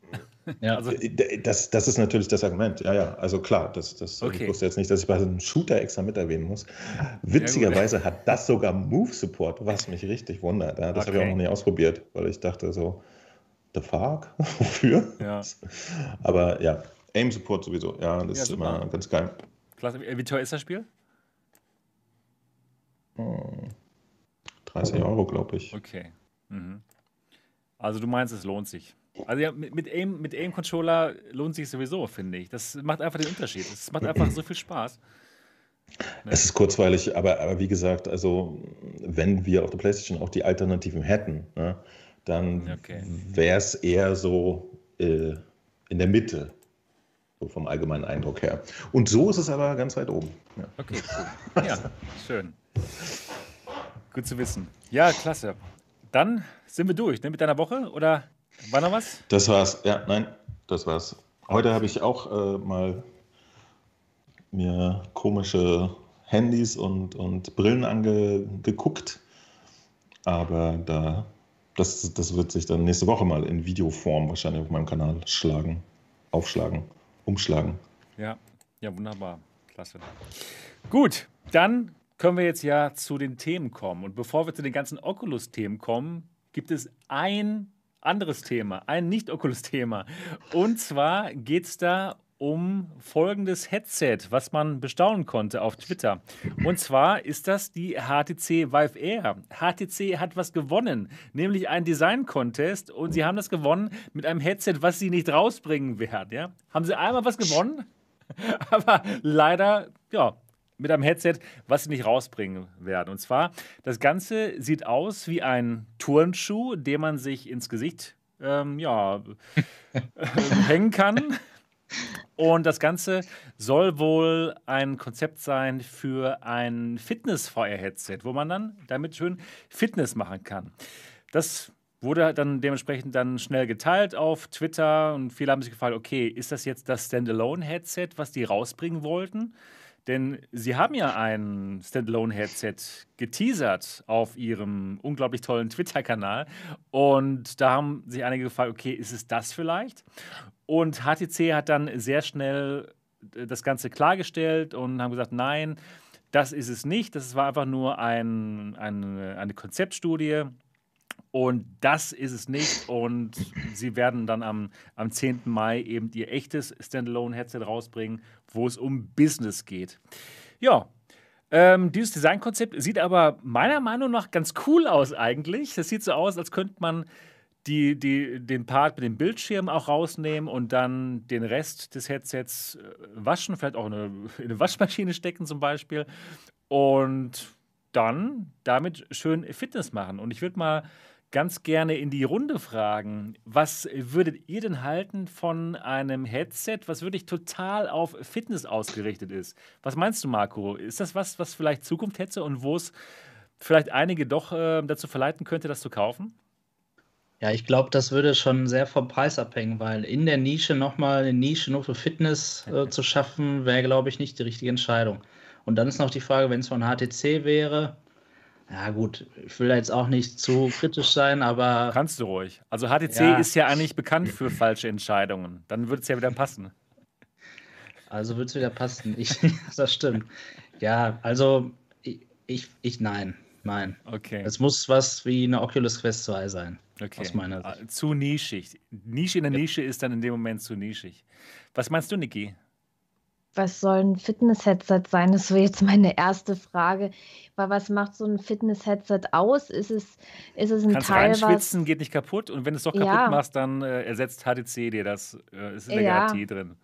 Ja. Also, äh, das, das ist natürlich das Argument. Ja, ja, also klar, das, das, okay. ich wusste jetzt nicht, dass ich bei einem Shooter extra mit erwähnen muss. Witzigerweise ja, hat das sogar Move-Support, was mich richtig wundert. Ja, das okay. habe ich auch noch nie ausprobiert, weil ich dachte so, the fuck? (laughs) Wofür? Ja. Aber ja, Aim-Support sowieso. Ja, das ja, ist immer ganz geil. Klasse. Wie teuer ist das Spiel? 30 Euro, glaube ich. Okay. Mhm. Also du meinst, es lohnt sich. Also ja, mit, mit Aim, mit Aim Controller lohnt sich sowieso, finde ich. Das macht einfach den Unterschied. Es macht einfach so viel Spaß. Ne? Es ist kurzweilig, aber, aber wie gesagt, also wenn wir auf der PlayStation auch die Alternativen hätten, ne, dann okay. wäre es eher so äh, in der Mitte, so vom allgemeinen Eindruck her. Und so ist es aber ganz weit oben. Ja. Okay, cool. Ja, schön. Gut zu wissen. Ja, klasse. Dann sind wir durch ne, mit deiner Woche oder war noch was? Das war's. Ja, nein, das war's. Heute habe ich auch äh, mal mir komische Handys und, und Brillen angeguckt. Aber da, das, das wird sich dann nächste Woche mal in Videoform wahrscheinlich auf meinem Kanal schlagen, aufschlagen, umschlagen. Ja, ja, wunderbar. Klasse. Gut, dann können wir jetzt ja zu den Themen kommen. Und bevor wir zu den ganzen Oculus-Themen kommen, gibt es ein anderes Thema, ein Nicht-Oculus-Thema. Und zwar geht es da um folgendes Headset, was man bestaunen konnte auf Twitter. Und zwar ist das die HTC Vive Air. HTC hat was gewonnen, nämlich einen Design-Contest und sie haben das gewonnen mit einem Headset, was sie nicht rausbringen werden. Ja? Haben sie einmal was gewonnen? (laughs) Aber leider, ja, mit einem Headset, was sie nicht rausbringen werden. Und zwar, das Ganze sieht aus wie ein Turnschuh, den man sich ins Gesicht ähm, ja, (laughs) hängen kann. Und das Ganze soll wohl ein Konzept sein für ein Fitness-VR-Headset, wo man dann damit schön Fitness machen kann. Das wurde dann dementsprechend dann schnell geteilt auf Twitter und viele haben sich gefragt, okay, ist das jetzt das Standalone-Headset, was die rausbringen wollten? Denn sie haben ja ein Standalone-Headset geteasert auf ihrem unglaublich tollen Twitter-Kanal. Und da haben sich einige gefragt, okay, ist es das vielleicht? Und HTC hat dann sehr schnell äh, das Ganze klargestellt und haben gesagt, nein, das ist es nicht. Das war einfach nur ein, ein, eine Konzeptstudie. Und das ist es nicht. Und sie werden dann am, am 10. Mai eben ihr echtes Standalone-Headset rausbringen, wo es um Business geht. Ja, ähm, dieses Designkonzept sieht aber meiner Meinung nach ganz cool aus eigentlich. Das sieht so aus, als könnte man die, die, den Part mit dem Bildschirm auch rausnehmen und dann den Rest des Headsets äh, waschen, vielleicht auch eine, in eine Waschmaschine stecken zum Beispiel. Und dann damit schön Fitness machen. Und ich würde mal ganz gerne in die Runde fragen. Was würdet ihr denn halten von einem Headset, was wirklich total auf Fitness ausgerichtet ist? Was meinst du, Marco? Ist das was, was vielleicht Zukunft hätte und wo es vielleicht einige doch äh, dazu verleiten könnte, das zu kaufen? Ja, ich glaube, das würde schon sehr vom Preis abhängen, weil in der Nische nochmal eine Nische nur für Fitness äh, zu schaffen, wäre, glaube ich, nicht die richtige Entscheidung. Und dann ist noch die Frage, wenn es von HTC wäre, ja, gut, ich will da jetzt auch nicht zu kritisch sein, aber. Kannst du ruhig. Also HTC ja. ist ja eigentlich bekannt für falsche Entscheidungen. Dann würde es ja wieder passen. Also würde es wieder passen. Ich, (laughs) das stimmt. Ja, also ich, ich, ich, nein. Nein. Okay. Es muss was wie eine Oculus Quest 2 sein. Okay. Aus meiner Sicht. Ah, zu nischig. Nische in der. Nische ist dann in dem Moment zu nischig. Was meinst du, Niki? Was soll ein Fitness-Headset sein? Das wäre jetzt meine erste Frage. Weil was macht so ein Fitness-Headset aus? Ist es, ist es ein Kannst Teil, reinschwitzen, was... geht nicht kaputt. Und wenn du es doch kaputt ja. machst, dann äh, ersetzt HTC dir das. Äh, ist in der ja. Garantie drin.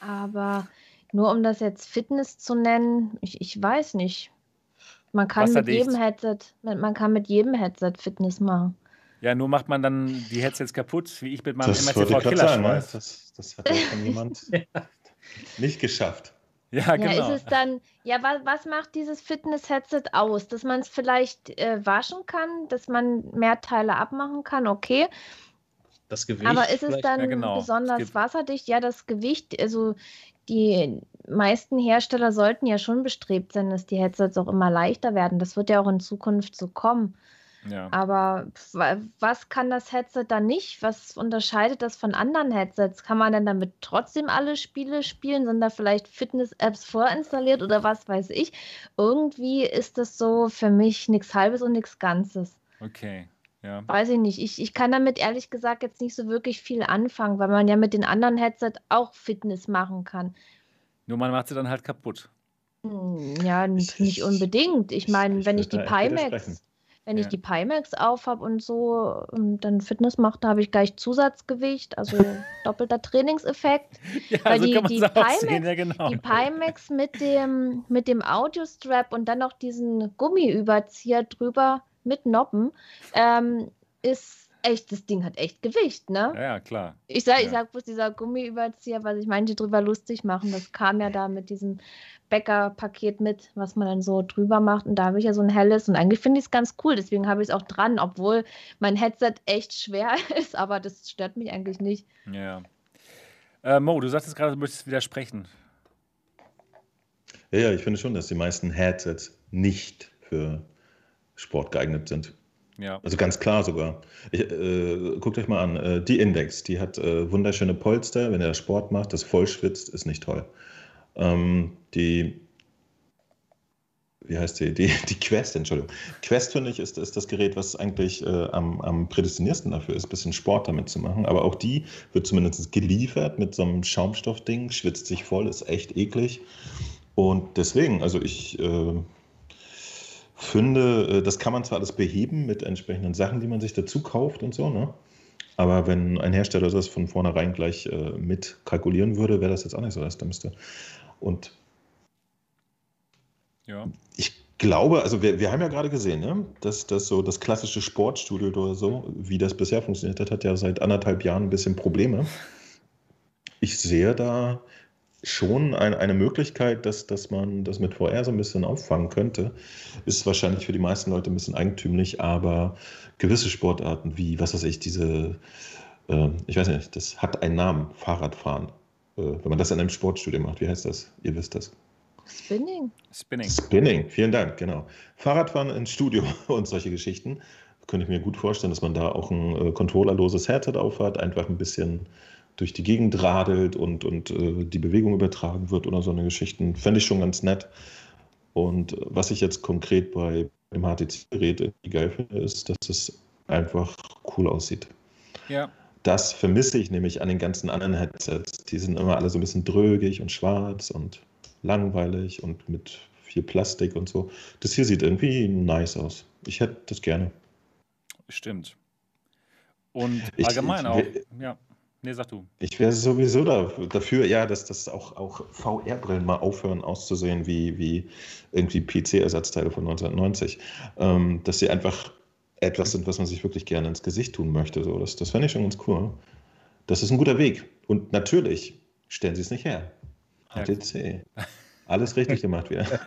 Aber nur um das jetzt Fitness zu nennen, ich, ich weiß nicht. Man kann mit jedem Headset, man kann mit jedem Headset Fitness machen. Ja, nur macht man dann die Headsets kaputt, wie ich mit meinem MRTV Killer ne? das, das hat ja schon jemand (laughs) Nicht geschafft. Ja, genau. Ja, ist es dann, ja, was, was macht dieses Fitness-Headset aus? Dass man es vielleicht äh, waschen kann, dass man mehr Teile abmachen kann, okay. Das Gewicht. Aber ist es dann ja, genau. besonders wasserdicht? Ja, das Gewicht, also die meisten Hersteller sollten ja schon bestrebt sein, dass die Headsets auch immer leichter werden. Das wird ja auch in Zukunft so kommen. Ja. Aber was kann das Headset dann nicht? Was unterscheidet das von anderen Headsets? Kann man denn damit trotzdem alle Spiele spielen? Sind da vielleicht Fitness-Apps vorinstalliert oder was weiß ich? Irgendwie ist das so für mich nichts Halbes und nichts Ganzes. Okay. Ja. Weiß ich nicht. Ich, ich kann damit ehrlich gesagt jetzt nicht so wirklich viel anfangen, weil man ja mit den anderen Headsets auch Fitness machen kann. Nur man macht sie dann halt kaputt. Hm, ja, nicht unbedingt. Ich meine, wenn ich die Pimax, wenn ja. ich die Pimax aufhab und so und dann Fitness mache, da habe ich gleich Zusatzgewicht, also (laughs) doppelter Trainingseffekt. Ja, Weil so die, die, Pimax, ja, genau. die Pimax mit dem, mit dem Audio-Strap und dann noch diesen Gummiüberzieher drüber mit Noppen ähm, ist echt, das Ding hat echt Gewicht, ne? Ja, ja klar. Ich sag, ja. ich sag bloß dieser Gummiüberzieher, weil sich manche drüber lustig machen. Das kam ja da mit diesem Bäckerpaket mit, was man dann so drüber macht. Und da habe ich ja so ein helles. Und eigentlich finde ich es ganz cool. Deswegen habe ich es auch dran, obwohl mein Headset echt schwer (laughs) ist. Aber das stört mich eigentlich nicht. Ja. Äh, Mo, du sagtest gerade, du möchtest widersprechen. Ja, ja, ich finde schon, dass die meisten Headsets nicht für Sport geeignet sind. Ja. Also ganz klar sogar. Ich, äh, guckt euch mal an, äh, die Index, die hat äh, wunderschöne Polster. Wenn er Sport macht, das voll schwitzt, ist nicht toll. Ähm, die, wie heißt die? die? Die Quest, Entschuldigung. Quest, finde ich, ist, ist das Gerät, was eigentlich äh, am, am prädestiniersten dafür ist, ein bisschen Sport damit zu machen. Aber auch die wird zumindest geliefert mit so einem Schaumstoffding, schwitzt sich voll, ist echt eklig. Und deswegen, also ich äh, finde, äh, das kann man zwar alles beheben mit entsprechenden Sachen, die man sich dazu kauft und so, ne? Aber wenn ein Hersteller das von vornherein gleich äh, mit kalkulieren würde, wäre das jetzt auch nicht so das Dümmste. Und ja. ich glaube, also wir, wir haben ja gerade gesehen, ne, dass das so das klassische Sportstudio oder so, wie das bisher funktioniert hat, hat ja seit anderthalb Jahren ein bisschen Probleme. Ich sehe da schon ein, eine Möglichkeit, dass, dass man das mit VR so ein bisschen auffangen könnte. Ist wahrscheinlich für die meisten Leute ein bisschen eigentümlich, aber gewisse Sportarten wie, was weiß ich, diese, äh, ich weiß nicht, das hat einen Namen, Fahrradfahren. Äh, wenn man das in einem Sportstudio macht, wie heißt das? Ihr wisst das. Spinning. Spinning. Spinning, vielen Dank, genau. Fahrradfahren ins Studio (laughs) und solche Geschichten. Könnte ich mir gut vorstellen, dass man da auch ein äh, controllerloses Headset aufhat, einfach ein bisschen durch die Gegend radelt und, und äh, die Bewegung übertragen wird oder so eine Geschichten. Fände ich schon ganz nett. Und äh, was ich jetzt konkret bei dem HTC-Gerät geil finde, ist, dass es einfach cool aussieht. Ja. Das vermisse ich nämlich an den ganzen anderen Headsets. Die sind immer alle so ein bisschen drögig und schwarz und langweilig und mit viel Plastik und so. Das hier sieht irgendwie nice aus. Ich hätte das gerne. Stimmt. Und allgemein ich, auch. Ja. Nee, sag du. Ich wäre sowieso da, dafür, ja, dass das auch, auch VR-Brillen mal aufhören auszusehen wie, wie irgendwie PC-Ersatzteile von 1990. Ähm, dass sie einfach etwas sind, was man sich wirklich gerne ins Gesicht tun möchte. So, das das fände ich schon ganz cool. Das ist ein guter Weg. Und natürlich stellen sie es nicht her. HTC. (laughs) Alles richtig gemacht wieder. (laughs)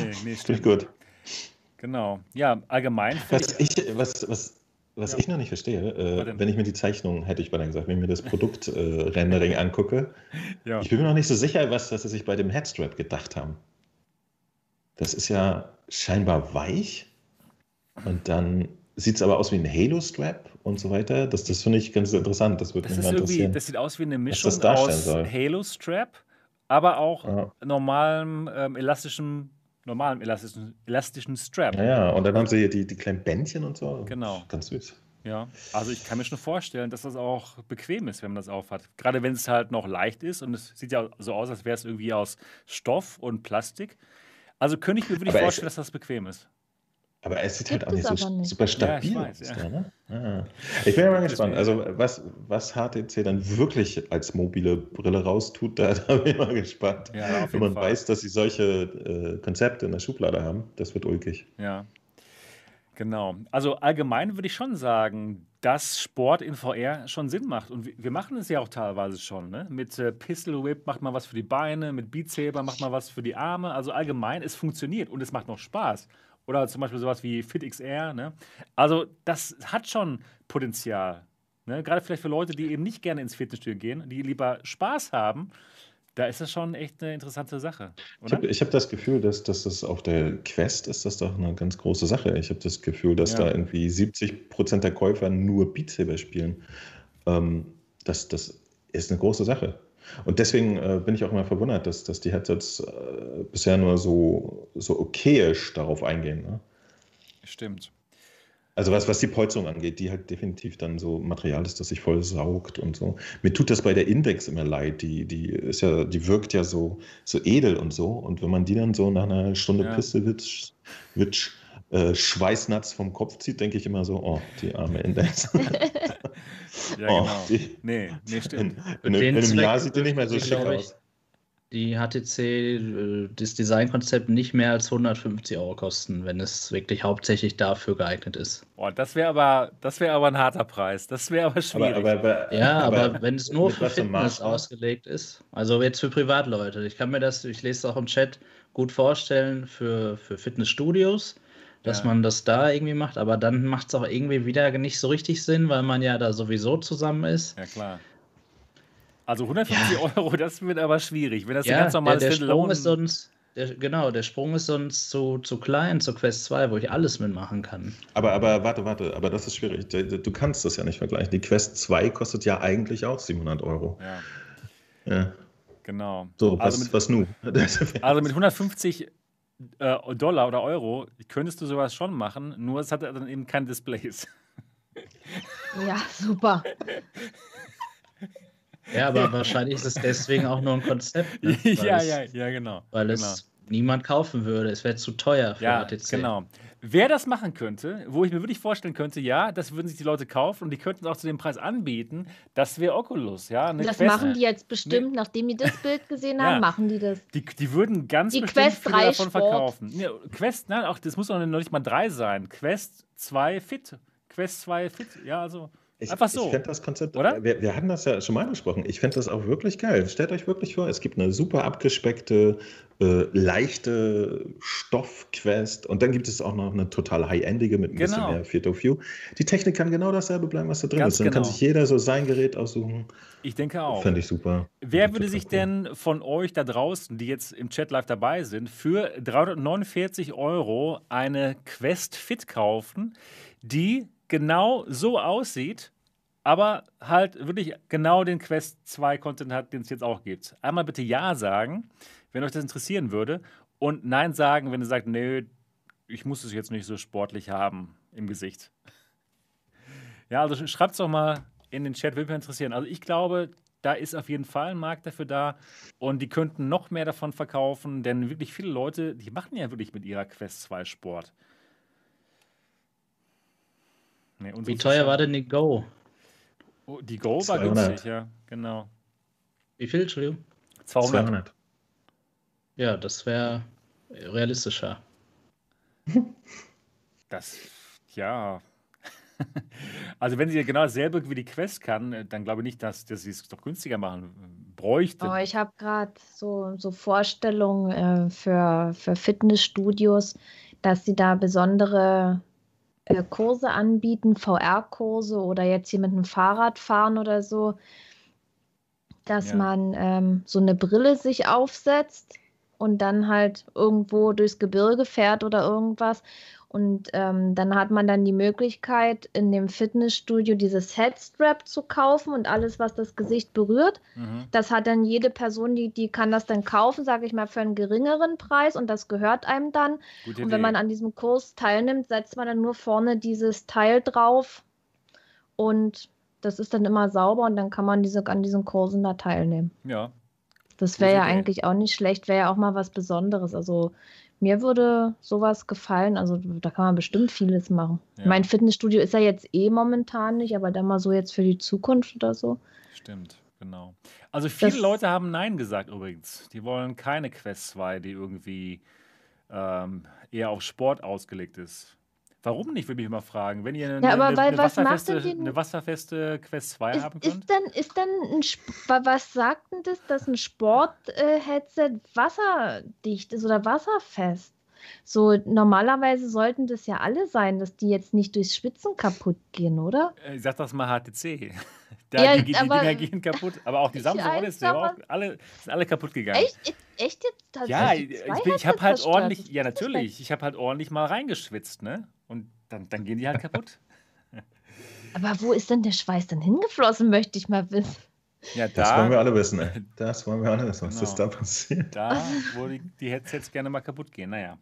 nee, nee, stimmt. gut. Genau. Ja, allgemein. Was ich, was, was was ja. ich noch nicht verstehe, äh, wenn ich mir die Zeichnung, hätte ich beinahe gesagt, wenn ich mir das Produkt-Rendering äh, angucke, (laughs) ja. ich bin mir noch nicht so sicher, was, was sie sich bei dem Headstrap gedacht haben. Das ist ja scheinbar weich und dann sieht es aber aus wie ein Halo-Strap und so weiter. Das, das finde ich ganz interessant. Das, wird das, mich mal interessieren, das sieht aus wie eine Mischung aus Halo-Strap, aber auch ja. normalem ähm, elastischem normalem elastischen, elastischen Strap. Ja, ja, und dann haben sie hier die, die kleinen Bändchen und so. Genau. Ganz süß. Ja, also ich kann mir schon vorstellen, dass das auch bequem ist, wenn man das aufhat. Gerade wenn es halt noch leicht ist und es sieht ja so aus, als wäre es irgendwie aus Stoff und Plastik. Also könnte ich mir wirklich vorstellen, dass das bequem ist. Aber es sieht halt auch nicht so nicht. super stabil ja, ich weiß, aus. Ja. Ne? Ah. Ich bin ja mal gespannt. Also, was, was HTC dann wirklich als mobile Brille raustut, da, (laughs) da bin ich mal gespannt. Ja, Wenn man Fall. weiß, dass sie solche äh, Konzepte in der Schublade haben, das wird ulkig. Ja. Genau. Also allgemein würde ich schon sagen, dass Sport in VR schon Sinn macht. Und wir machen es ja auch teilweise schon. Ne? Mit äh, Pistol Whip macht man was für die Beine, mit Beat Saber macht man was für die Arme. Also allgemein, es funktioniert und es macht noch Spaß. Oder zum Beispiel sowas wie FitXR. Ne? Also das hat schon Potenzial. Ne? Gerade vielleicht für Leute, die eben nicht gerne ins Fitnessstudio gehen, die lieber Spaß haben, Da ist das schon echt eine interessante Sache. Oder? Ich habe hab das Gefühl, dass, dass das auf der Quest ist das doch eine ganz große Sache. Ich habe das Gefühl, dass ja. da irgendwie 70 Prozent der Käufer nur Beat Saber spielen. Ähm, das, das ist eine große Sache. Und deswegen äh, bin ich auch immer verwundert, dass, dass die Headsets äh, bisher nur so, so okayisch darauf eingehen. Ne? Stimmt. Also was, was die Polsterung angeht, die halt definitiv dann so Material ist, das sich voll saugt und so. Mir tut das bei der Index immer leid. Die, die ist ja, die wirkt ja so, so edel und so. Und wenn man die dann so nach einer Stunde ja. Piste witsch, witsch äh, Schweißnatz vom Kopf zieht, denke ich immer so, oh, die arme Index. (laughs) ja, oh, genau. Die, nee, nee, stimmt. In, in, in einem Jahr sieht die nicht mehr so schick aus die HTC äh, das Designkonzept nicht mehr als 150 Euro kosten, wenn es wirklich hauptsächlich dafür geeignet ist. Boah, das wäre aber, das aber ein harter Preis. Das wäre aber schwierig. Aber, aber, aber, ja, aber, wenn es nur für Fitness ausgelegt ist, also jetzt für Privatleute, ich kann mir das, ich lese es auch im Chat, gut vorstellen für, für Fitnessstudios, dass ja. man das da irgendwie macht, aber dann macht es auch irgendwie wieder nicht so richtig Sinn, weil man ja da sowieso zusammen ist. Ja, klar. Also 150 ja. (laughs) Euro, das wird aber schwierig. Wenn das ja, ein ganz normales der, der Sprung ist sonst, der, Genau, der Sprung ist sonst zu, zu klein zur Quest 2, wo ich alles mitmachen kann. Aber, aber warte, warte, aber das ist schwierig. Du kannst das ja nicht vergleichen. Die Quest 2 kostet ja eigentlich auch 700 Euro. Ja. Ja. Genau. So, was, (laughs) also mit, was nun? also mit 150 äh, Dollar oder Euro könntest du sowas schon machen, nur es hat dann eben kein Displays. (laughs) Ja, super. Ja, aber wahrscheinlich ist es deswegen auch nur ein Konzept. Ne? (laughs) ja, es, ja, ja, genau. Weil genau. es niemand kaufen würde. Es wäre zu teuer für ja, HTC. Genau. Wer das machen könnte, wo ich mir wirklich vorstellen könnte, ja, das würden sich die Leute kaufen und die könnten es auch zu dem Preis anbieten, das wäre Oculus, ja. das Quest, machen die jetzt bestimmt, ne, nachdem die das Bild gesehen (laughs) haben, ja, machen die das. Die, die würden ganz die bestimmt Quest viele davon Sport. verkaufen. Ja, Quest, nein, auch das muss doch noch nicht mal drei sein. Quest 2 Fit. Quest 2 Fit, ja, also. Ich, Einfach so. Ich fände das Konzept, oder? Wir, wir, hatten das ja schon mal besprochen. Ich fände das auch wirklich geil. Stellt euch wirklich vor, es gibt eine super abgespeckte, äh, leichte Stoffquest und dann gibt es auch noch eine total high-endige mit ein genau. bisschen mehr Field of View. Die Technik kann genau dasselbe bleiben, was da drin Ganz ist. Dann genau. kann sich jeder so sein Gerät aussuchen. Ich denke auch. Fände ich super. Wer würde sich cool. denn von euch da draußen, die jetzt im Chat live dabei sind, für 349 Euro eine Quest Fit kaufen, die genau so aussieht, aber halt wirklich genau den Quest 2 Content hat, den es jetzt auch gibt. Einmal bitte Ja sagen, wenn euch das interessieren würde, und Nein sagen, wenn ihr sagt, nee, ich muss es jetzt nicht so sportlich haben im Gesicht. Ja, also schreibt es doch mal in den Chat, würde mich interessieren. Also ich glaube, da ist auf jeden Fall ein Markt dafür da und die könnten noch mehr davon verkaufen, denn wirklich viele Leute, die machen ja wirklich mit ihrer Quest 2 Sport. Nee, Wie teuer war denn die Go? Oh, die Go 200. war günstig, ja, genau. Wie viel, Entschuldigung? 200. 200. Ja, das wäre realistischer. (laughs) Das, ja. (laughs) Also, wenn sie genau dasselbe wie die Quest kann, dann glaube ich nicht, dass, dass sie es doch günstiger machen bräuchte. Oh, ich habe gerade so, so Vorstellungen äh, für, für Fitnessstudios, dass sie da besondere äh, Kurse anbieten, VR-Kurse oder jetzt hier mit einem Fahrrad fahren oder so, dass ja. man ähm, so eine Brille sich aufsetzt und dann halt irgendwo durchs Gebirge fährt oder irgendwas und ähm, dann hat man dann die Möglichkeit, in dem Fitnessstudio dieses Headstrap zu kaufen und alles, was das Gesicht berührt. Mhm. Das hat dann jede Person, die, die kann das dann kaufen, sage ich mal, für einen geringeren Preis und das gehört einem dann. Gute und wenn Idee. man an diesem Kurs teilnimmt, setzt man dann nur vorne dieses Teil drauf und das ist dann immer sauber und dann kann man diese, an diesen Kursen da teilnehmen. Ja. Das wäre ja eigentlich auch nicht schlecht, wäre ja auch mal was Besonderes. Also mir würde sowas gefallen. Also da kann man bestimmt vieles machen. Ja. Mein Fitnessstudio ist ja jetzt eh momentan nicht, aber dann mal so jetzt für die Zukunft oder so. Stimmt, genau. Also viele das, Leute haben Nein gesagt übrigens. Die wollen keine Quest 2, die irgendwie ähm, eher auf Sport ausgelegt ist. Warum nicht, würde ich mal fragen. Wenn ihr eine, ja, eine, eine, wasserfeste, eine, wasserfeste, Quest 2 ist, haben könnt. Ist dann, ist dann ein, was sagt denn das, dass ein Sport-Headset äh, wasserdicht ist oder wasserfest? So, normalerweise sollten das ja alle sein, dass die jetzt nicht durchs Schwitzen kaputt gehen, oder? Ich äh, sag das mal HTC. (laughs) Da ja, die, die Dinger gehen kaputt. Aber auch die (laughs) Samsung Odyssey, auch alle, sind alle kaputt gegangen. Echt? Echt jetzt tatsächlich? Ja, ich, ich habe halt ordentlich, ja natürlich, ich habe halt ordentlich mal reingeschwitzt, ne? Und dann, dann gehen die halt kaputt. (laughs) Aber wo ist denn der Schweiß dann hingeflossen, möchte ich mal wissen. Ja, da, das wollen wir alle wissen. Ey. (laughs) Das wollen wir alle wissen, was genau. ist da passiert. Da, wo die, die Headsets gerne mal kaputt gehen. Naja.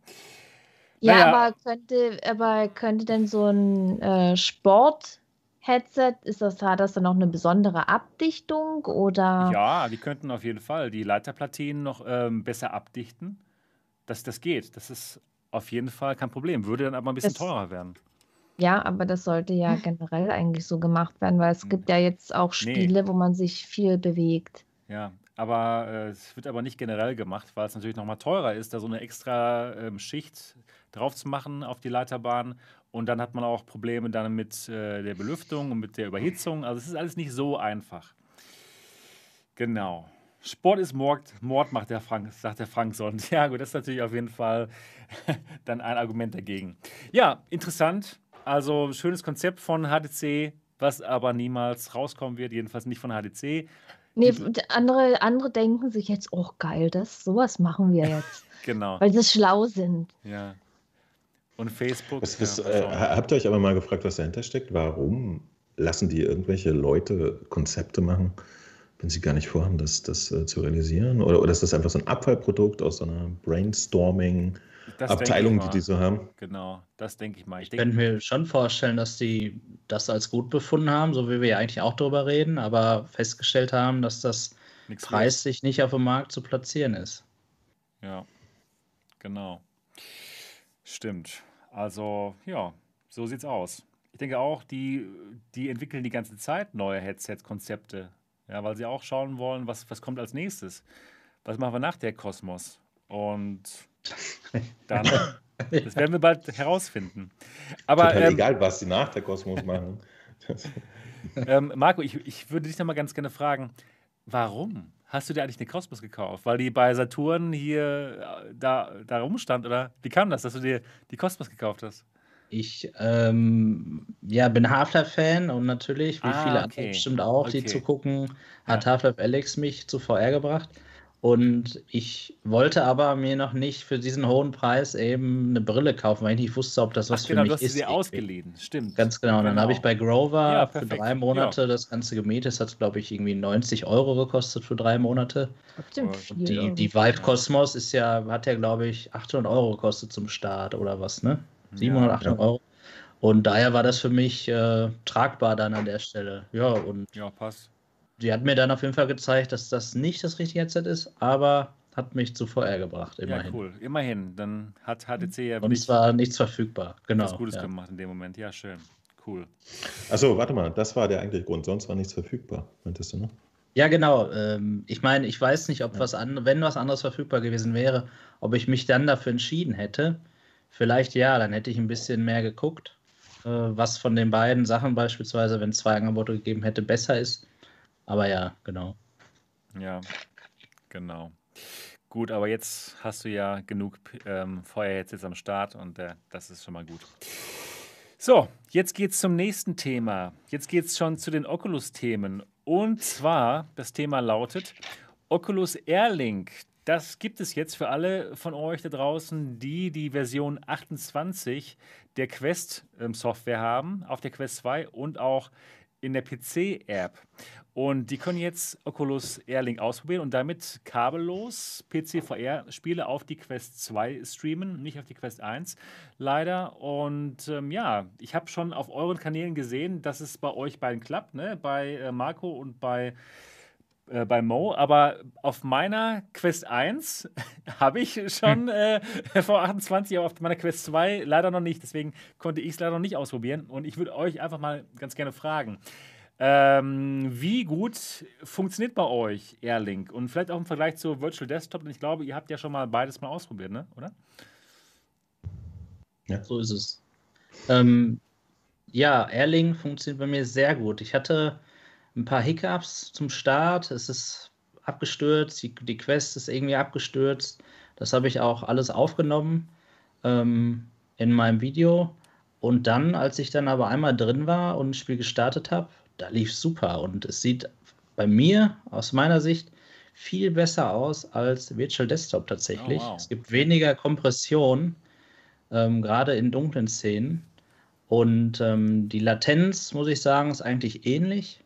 Ja, naja. aber könnte, aber könnte denn so ein äh, Sport-Headset, ist das, hat das dann noch eine besondere Abdichtung oder? Ja, die könnten auf jeden Fall die Leiterplatinen noch ähm, besser abdichten. Das, das geht. Das ist auf jeden Fall kein Problem. Würde dann aber ein bisschen das, teurer werden. Ja, aber das sollte ja (laughs) generell eigentlich so gemacht werden, weil es gibt ja jetzt auch Spiele, nee. wo man sich viel bewegt. Ja, aber äh, es wird aber nicht generell gemacht, weil es natürlich nochmal teurer ist, da so eine extra ähm, Schicht drauf zu machen auf die Leiterbahn. Und dann hat man auch Probleme dann mit äh, der Belüftung und mit der Überhitzung. Also es ist alles nicht so einfach. Genau. Sport ist Mord, Mord macht der Frank, sagt der Frank Sond. (laughs) Ja, gut, das ist natürlich auf jeden Fall (laughs) dann ein Argument dagegen. Ja, interessant. Also schönes Konzept von HTC, was aber niemals rauskommen wird, jedenfalls nicht von HTC. Nee, andere, andere denken sich jetzt, oh geil, das, sowas machen wir jetzt. (laughs) genau. Weil sie schlau sind. Ja. Und Facebook. Was, was, ja, äh, habt ihr euch aber mal gefragt, was dahinter steckt? Warum lassen die irgendwelche Leute Konzepte machen, wenn sie gar nicht vorhaben, das, das äh, zu realisieren? Oder, oder ist das einfach so ein Abfallprodukt aus so einer Brainstorming- das Abteilung, die die so haben. Genau, das denke ich mal. Ich, ich kann mir schon vorstellen, dass die das als gut befunden haben, so wie wir ja eigentlich auch darüber reden, aber festgestellt haben, dass das preislich nicht auf dem Markt zu platzieren ist. Ja, genau. Stimmt. Also, ja, so sieht's aus. Ich denke auch, die, die entwickeln die ganze Zeit neue Headset-Konzepte. Ja, weil sie auch schauen wollen, was, was kommt als nächstes. Was machen wir nach der Kosmos? Und dann, (laughs) das werden wir bald herausfinden. Aber, ähm, egal, was sie nach der Kosmos machen. (laughs) ähm, Marco, ich, ich würde dich noch mal ganz gerne fragen, warum hast du dir eigentlich eine Kosmos gekauft? Weil die bei Saturn hier äh, da, da rumstand, oder? Wie kam das, dass du dir die Kosmos gekauft hast? Ich ähm, ja, bin Half-Life-Fan und natürlich, wie ah, viele okay. andere bestimmt auch, okay. die zu gucken, hat ja. Half-Life Alex mich zu VR gebracht. Und ich wollte aber mir noch nicht für diesen hohen Preis eben eine Brille kaufen, weil ich nicht wusste, ob das was Ach, genau, für mich du hast ist. Sie ausgeliehen, stimmt. Ganz genau. genau. Dann habe ich bei Grover ja, für drei Monate ja. das Ganze gemietet. Das hat, glaube ich, irgendwie 90 Euro gekostet für drei Monate. Und die, die Vive Cosmos ist ja, hat ja, glaube ich, 800 Euro gekostet zum Start oder was, ne? 700, 800 Euro. Und daher war das für mich äh, tragbar dann an der Stelle. Ja, und. Ja, passt die hat mir dann auf jeden Fall gezeigt, dass das nicht das richtige Headset ist, aber hat mich zu VR gebracht, immerhin. Ja, cool. Immerhin. Dann hat HTC ja Und es war nichts verfügbar, genau. Was Gutes ja. gemacht in dem Moment. Ja, schön. Cool. Achso, warte mal, das war der eigentliche Grund. Sonst war nichts verfügbar, meintest du, ne? Ja, genau. Ähm, ich meine, ich weiß nicht, ob ja. was an, wenn was anderes verfügbar gewesen wäre, ob ich mich dann dafür entschieden hätte. Vielleicht ja, dann hätte ich ein bisschen mehr geguckt, äh, was von den beiden Sachen beispielsweise, wenn es zwei Angebote gegeben hätte, besser ist. Aber ja, genau. Ja, genau. Gut, aber jetzt hast du ja genug ähm, Feuer jetzt, am Start und äh, das ist schon mal gut. So, jetzt geht es zum nächsten Thema. Jetzt geht es schon zu den Oculus-Themen. Und zwar, das Thema lautet Oculus Airlink. Das gibt es jetzt für alle von euch da draußen, die die Version 28 der Quest-Software ähm, haben, auf der Quest 2 und auch in der PC-App. Und die können jetzt Oculus Airlink ausprobieren und damit kabellos PC-VR-Spiele auf die Quest 2 streamen, nicht auf die Quest 1, leider. Und ähm, ja, ich habe schon auf euren Kanälen gesehen, dass es bei euch beiden klappt, ne? bei äh, Marco und bei äh, bei Mo, aber auf meiner Quest 1 (laughs) habe ich schon äh, (laughs) vor 28, aber auf meiner Quest 2 leider noch nicht. Deswegen konnte ich es leider noch nicht ausprobieren. Und ich würde euch einfach mal ganz gerne fragen, ähm, wie gut funktioniert bei euch Airlink? Und vielleicht auch im Vergleich zu Virtual Desktop. Und ich glaube, ihr habt ja schon mal beides mal ausprobiert, ne? oder? Ja, so ist es. Ähm, ja, Airlink funktioniert bei mir sehr gut. Ich hatte ein paar Hiccups zum Start. Es ist abgestürzt, die, die Quest ist irgendwie abgestürzt. Das habe ich auch alles aufgenommen ähm, in meinem Video. Und dann, als ich dann aber einmal drin war und ein Spiel gestartet habe, da lief super und es sieht bei mir aus meiner Sicht viel besser aus als Virtual Desktop tatsächlich. Oh, wow. Es gibt weniger Kompression, ähm, gerade in dunklen Szenen. Und ähm, die Latenz, muss ich sagen, ist eigentlich ähnlich.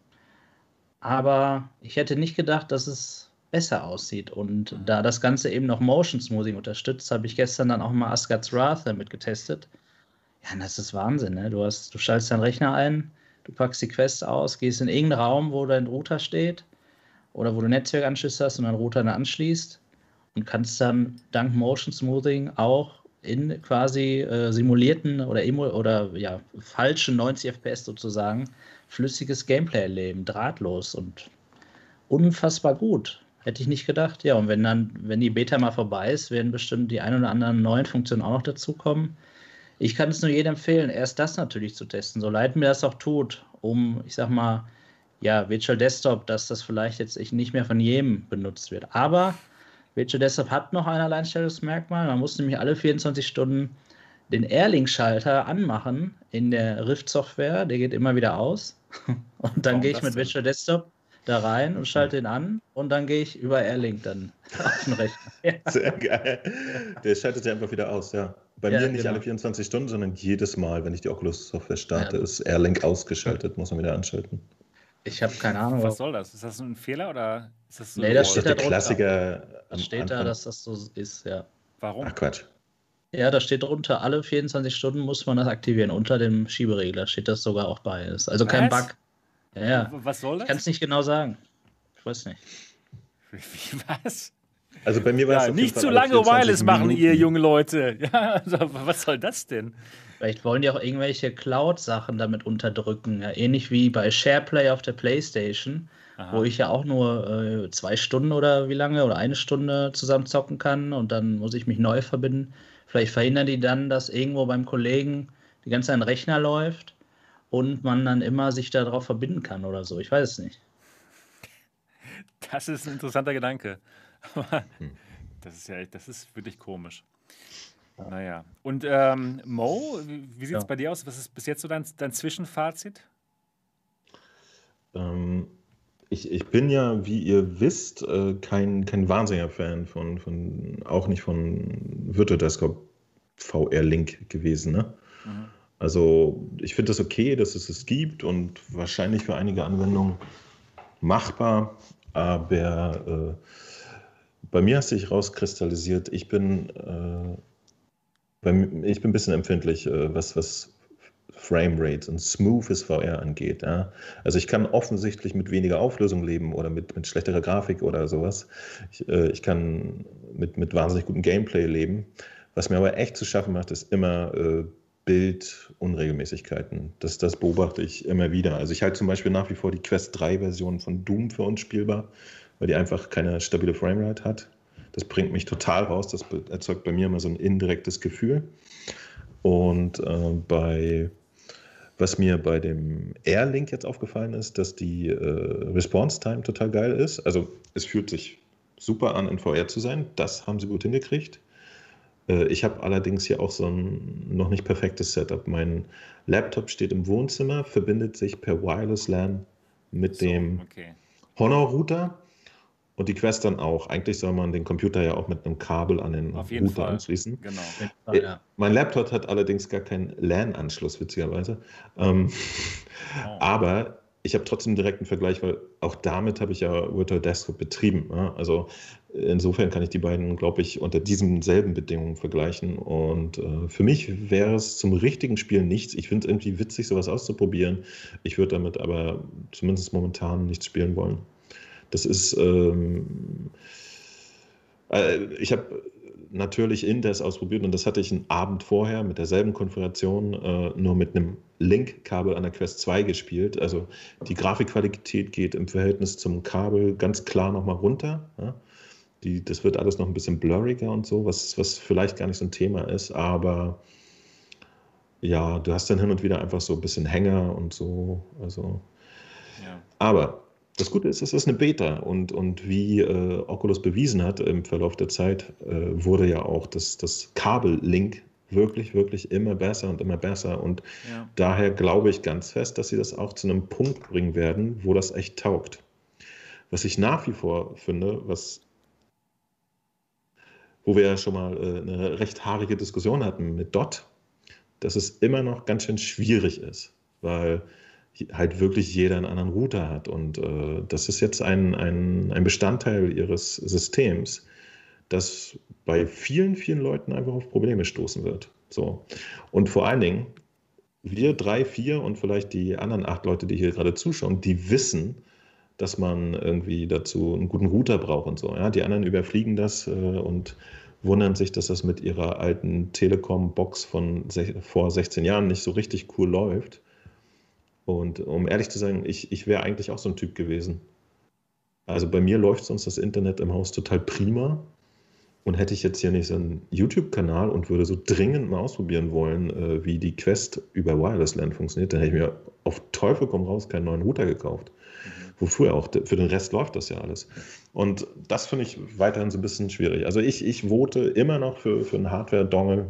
Aber ich hätte nicht gedacht, dass es besser aussieht. Und da das Ganze eben noch Motion Smoothing unterstützt, habe ich gestern dann auch mal Asgard's Wrath damit getestet. Ja, das ist Wahnsinn. Ne? Du, hast, du schaltest deinen Rechner ein, du packst die Quest aus, gehst in irgendeinen Raum, wo dein Router steht oder wo du Netzwerkanschlüsse hast und deinen Router dann anschließt und kannst dann dank Motion Smoothing auch in quasi äh, simulierten oder, oder ja, falschen 90 FPS sozusagen flüssiges Gameplay erleben, drahtlos und unfassbar gut. Hätte ich nicht gedacht. Ja, und wenn dann, wenn die Beta mal vorbei ist, werden bestimmt die ein oder anderen neuen Funktionen auch noch dazukommen. Ich kann es nur jedem empfehlen, erst das natürlich zu testen, so leid mir das auch tut, um, ich sag mal, ja, Virtual Desktop, dass das vielleicht jetzt nicht mehr von jedem benutzt wird. Aber Virtual Desktop hat noch ein Alleinstellungsmerkmal. Man muss nämlich alle 24 Stunden den Airlink-Schalter anmachen in der Rift-Software. Der geht immer wieder aus. (laughs) Und dann gehe ich mit Virtual Desktop da rein und schalte ihn an und dann gehe ich über Airlink dann auf den Rechner. (laughs) Ja. Sehr geil. Der schaltet ja einfach wieder aus, ja. Bei ja, mir nicht genau. alle 24 Stunden, sondern jedes Mal, wenn ich die Oculus-Software starte, ja. ist Airlink ausgeschaltet, muss man wieder anschalten. Ich habe keine Ahnung. Was soll das? Ist das ein Fehler oder ist das so? Nee, das steht da der Klassiker. Das steht Anfang. da, dass das so ist, ja. Warum? Ach Quatsch. Ja, da steht drunter, alle 24 Stunden muss man das aktivieren. Unter dem Schieberegler steht das sogar auch bei. Ist also kein Was? Bug. Ja. Was soll das? Ich kann es nicht genau sagen. Ich weiß nicht. Wie, was? Also bei mir war ja, es nicht zu lange Wireless machen, ihr junge Leute. (laughs) Ja, also, was soll das denn? Vielleicht wollen die auch irgendwelche Cloud-Sachen damit unterdrücken. Ja, ähnlich wie bei SharePlay auf der PlayStation, Aha. wo ich ja auch nur äh, zwei Stunden oder wie lange oder eine Stunde zusammen zocken kann und dann muss ich mich neu verbinden. Vielleicht verhindern die dann, dass irgendwo beim Kollegen die ganze Zeit ein Rechner läuft und man dann immer sich darauf verbinden kann oder so. Ich weiß es nicht. Das ist ein interessanter Gedanke. (laughs) Hm. das ist ja das ist wirklich komisch. Naja. Und ähm, Mo, wie, wie sieht es ja. bei dir aus? Was ist bis jetzt so dein, dein Zwischenfazit? Ähm, ich, ich bin ja, wie ihr wisst, äh, kein, kein wahnsinniger Fan von, von, auch nicht von Virtual Desktop VR Link gewesen. Ne? Mhm. Also ich finde das okay, dass es es gibt und wahrscheinlich für einige Anwendungen machbar, aber äh, bei mir hat sich rauskristallisiert, ich bin, äh, bei, ich bin ein bisschen empfindlich, äh, was, was Framerate und smoothes VR angeht. Ja. Also ich kann offensichtlich mit weniger Auflösung leben oder mit, mit schlechterer Grafik oder sowas. Ich, äh, ich kann mit, mit wahnsinnig gutem Gameplay leben. Was mir aber echt zu schaffen macht, ist immer äh, Bildunregelmäßigkeiten. Das, das beobachte ich immer wieder. Also ich halte zum Beispiel nach wie vor die Quest 3-Version von Doom für uns spielbar, weil die einfach keine stabile Framerate hat. Das bringt mich total raus. Das erzeugt bei mir immer so ein indirektes Gefühl. Und äh, bei was mir bei dem Air-Link jetzt aufgefallen ist, dass die äh, Response-Time total geil ist. Also es fühlt sich super an, in VR zu sein. Das haben sie gut hingekriegt. Äh, ich habe allerdings hier auch so ein noch nicht perfektes Setup. Mein Laptop steht im Wohnzimmer, verbindet sich per Wireless LAN mit so, dem okay. Honor-Router und die Quest dann auch. Eigentlich soll man den Computer ja auch mit einem Kabel an den Router Fall. anschließen. Genau. Äh, ja. Mein Laptop hat allerdings gar keinen LAN-Anschluss, witzigerweise. Ähm, oh. Aber ich habe trotzdem einen direkten Vergleich, weil auch damit habe ich ja Virtual Desktop betrieben. Ja? Also insofern kann ich die beiden, glaube ich, unter diesen selben Bedingungen vergleichen. Und äh, für mich wäre es zum richtigen Spiel nichts. Ich finde es irgendwie witzig, sowas auszuprobieren. Ich würde damit aber zumindest momentan nichts spielen wollen. Das ist, ähm, äh, ich habe natürlich Indes ausprobiert und das hatte ich einen Abend vorher mit derselben Konfiguration, äh, nur mit einem Link-Kabel an der Quest 2 gespielt. Also die Grafikqualität geht im Verhältnis zum Kabel ganz klar nochmal runter. Ja? Die, das wird alles noch ein bisschen blurriger und so, was, was vielleicht gar nicht so ein Thema ist, aber ja, du hast dann hin und wieder einfach so ein bisschen Hänger und so. Also. Ja. Aber das Gute ist, es ist eine Beta und, und wie äh, Oculus bewiesen hat im Verlauf der Zeit, äh, wurde ja auch das, das Kabel-Link wirklich, wirklich immer besser und immer besser. Und ja. daher glaube ich ganz fest, dass sie das auch zu einem Punkt bringen werden, wo das echt taugt. Was ich nach wie vor finde, was wo wir ja schon mal äh, eine recht haarige Diskussion hatten mit Dot, dass es immer noch ganz schön schwierig ist, weil halt wirklich jeder einen anderen Router hat. Und äh, das ist jetzt ein, ein, ein Bestandteil ihres Systems, das bei vielen, vielen Leuten einfach auf Probleme stoßen wird. So. Und vor allen Dingen, wir drei, vier und vielleicht die anderen acht Leute, die hier gerade zuschauen, die wissen, dass man irgendwie dazu einen guten Router braucht und so. Ja? Die anderen überfliegen das äh, und wundern sich, dass das mit ihrer alten Telekom-Box von vor 16 Jahren nicht so richtig cool läuft. Und um ehrlich zu sein, ich, ich wäre eigentlich auch so ein Typ gewesen. Also bei mir läuft sonst das Internet im Haus total prima. Und hätte ich jetzt hier nicht so einen YouTube-Kanal und würde so dringend mal ausprobieren wollen, äh, wie die Quest über Wireless LAN funktioniert, dann hätte ich mir auf Teufel komm raus keinen neuen Router gekauft. Mhm. Wofür auch? Für den Rest läuft das ja alles. Und das finde ich weiterhin so ein bisschen schwierig. Also ich, ich vote immer noch für, für einen Hardware-Dongle,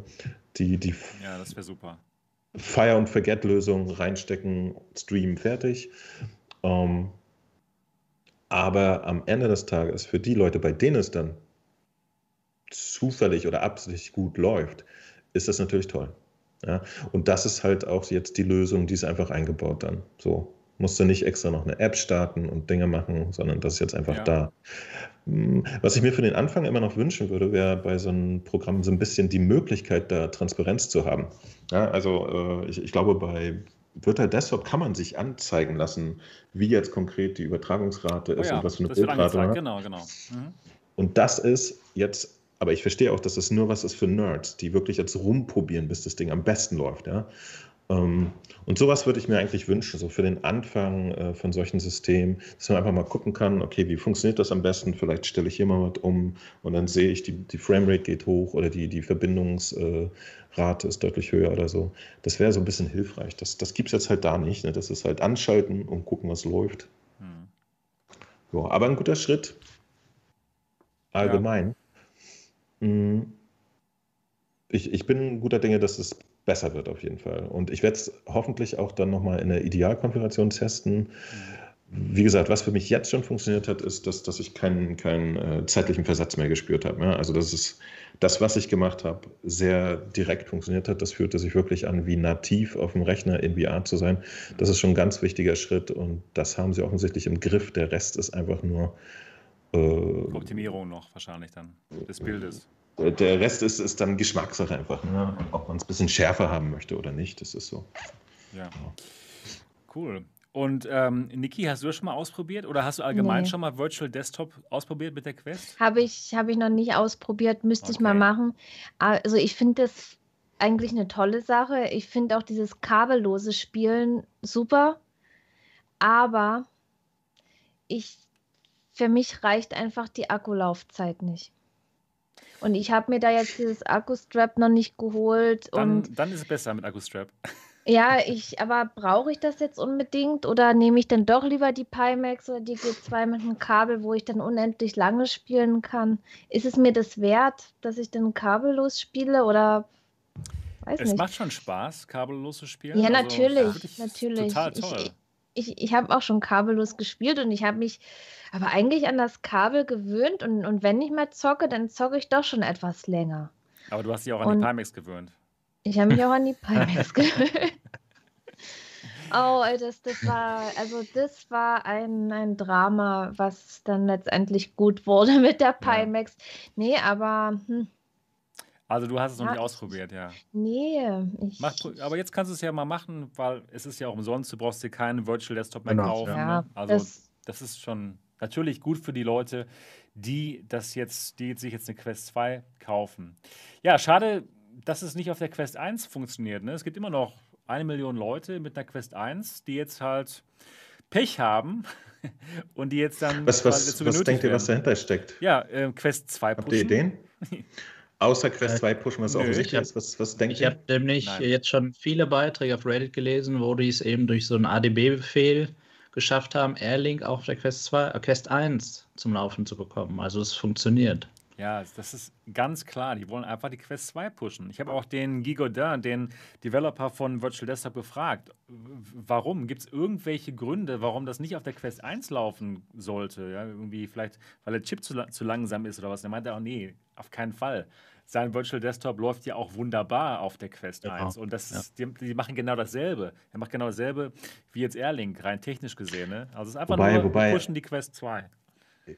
die, die ja, das wäre super. Fire- und Forget-Lösung reinstecken, streamen, fertig. Ähm, aber am Ende des Tages, für die Leute, bei denen es dann zufällig oder absichtlich gut läuft, ist das natürlich toll. Ja? Und das ist halt auch jetzt die Lösung, die ist einfach eingebaut dann. So musst du nicht extra noch eine App starten und Dinge machen, sondern das ist jetzt einfach ja. da. Hm, was ich mir für den Anfang immer noch wünschen würde, wäre bei so einem Programm so ein bisschen die Möglichkeit, da Transparenz zu haben. Ja, also äh, ich, ich glaube, bei Virtual Desktop kann man sich anzeigen lassen, wie jetzt konkret die Übertragungsrate oh ist ja, und was für eine Bildrate man hat. Genau, genau. Mhm. Und das ist jetzt aber ich verstehe auch, dass das nur was ist für Nerds, die wirklich jetzt rumprobieren, bis das Ding am besten läuft. Ja? Ähm, und sowas würde ich mir eigentlich wünschen, so für den Anfang äh, von solchen Systemen, dass man einfach mal gucken kann, okay, wie funktioniert das am besten? Vielleicht stelle ich hier mal was um und dann sehe ich, die, die Framerate geht hoch oder die, die Verbindungsrate ist deutlich höher oder so. Das wäre so ein bisschen hilfreich. Das, das gibt es jetzt halt da nicht. Ne? Das ist halt anschalten und gucken, was läuft. Hm. Ja, aber ein guter Schritt. Allgemein. Ja. Mhm. Ich, ich bin guter Dinge, dass es besser wird auf jeden Fall. Und ich werde es hoffentlich auch dann nochmal in der Idealkonfiguration testen. Wie gesagt, was für mich jetzt schon funktioniert hat, ist, dass, dass ich keinen, keinen äh, zeitlichen Versatz mehr gespürt habe. Ja? Also das ist das, was ich gemacht habe, sehr direkt funktioniert hat. Das fühlte sich wirklich an, wie nativ auf dem Rechner in VR zu sein. Das ist schon ein ganz wichtiger Schritt und das haben sie offensichtlich im Griff. Der Rest ist einfach nur äh, Optimierung noch wahrscheinlich dann des Bildes. Der Rest ist, ist dann Geschmackssache einfach, ne? ob man es ein bisschen schärfer haben möchte oder nicht. Das ist so. Ja. Cool. Und ähm, Niki, hast du das schon mal ausprobiert oder hast du allgemein nee. schon mal Virtual Desktop ausprobiert mit der Quest? Habe ich, hab ich noch nicht ausprobiert, müsste okay. ich mal machen. Also ich finde das eigentlich eine tolle Sache. Ich finde auch dieses kabellose Spielen super. Aber ich für mich reicht einfach die Akkulaufzeit nicht. Und ich habe mir da jetzt dieses Akkustrap noch nicht geholt. Dann, und dann ist es besser mit Akkustrap. Ja, (laughs) ich, aber brauche ich das jetzt unbedingt oder nehme ich dann doch lieber die Pimax oder die G2 mit einem Kabel, wo ich dann unendlich lange spielen kann? Ist es mir das wert, dass ich dann kabellos spiele oder weiß es nicht? Es macht schon Spaß, kabellos zu spielen. Ja, also, natürlich, natürlich. Total toll. Ich, ich, ich habe auch schon kabellos gespielt und ich habe mich aber eigentlich an das Kabel gewöhnt und, und wenn ich mal zocke, dann zocke ich doch schon etwas länger. Aber du hast dich auch an und die Pimax gewöhnt. Ich habe mich auch an die (laughs) Pimax gewöhnt. Oh, das, das war, also das war ein, ein Drama, was dann letztendlich gut wurde (laughs) mit der Pimax. Ja. Nee, aber hm, also du hast es noch nicht ausprobiert, ja. Nee, ich. Mach, aber jetzt kannst du es ja mal machen, weil es ist ja auch umsonst, du brauchst dir keinen Virtual Desktop mehr genau, kaufen. Ja, ne? Also das, das, ist schon natürlich gut für die Leute, die das jetzt, die sich jetzt eine Quest 2 kaufen. Ja, schade, dass es nicht auf der Quest 1 funktioniert. Ne? Es gibt immer noch eine Million Leute mit einer Quest 1, die jetzt halt Pech haben (laughs) und die jetzt dann. Was, was, was denkt ihr, was dahinter steckt? Ja, äh, Quest 2 Habt ihr Ideen? (laughs) Außer Quest 2 pushen wir es auch sicher. Was, was denkt ich habe nämlich Nein. jetzt schon viele Beiträge auf Reddit gelesen, wo die es eben durch so einen ADB-Befehl geschafft haben, Airlink auch auf der Quest 2, äh, Quest 1 zum Laufen zu bekommen. Also es funktioniert. Ja, das ist ganz klar. Die wollen einfach die Quest 2 pushen. Ich habe auch den Guy Godin, den Developer von Virtual Desktop, gefragt, warum? Gibt es irgendwelche Gründe, warum das nicht auf der Quest 1 laufen sollte? Ja, irgendwie vielleicht, weil der Chip zu, zu langsam ist oder was. Er meinte auch, nee, auf keinen Fall. Sein Virtual Desktop läuft ja auch wunderbar auf der Quest genau. 1. Und das ist, ja. die, die, machen genau dasselbe. Er macht genau dasselbe wie jetzt Airlink, rein technisch gesehen. Ne? Also es ist einfach wobei, nur, wobei, pushen die Quest 2.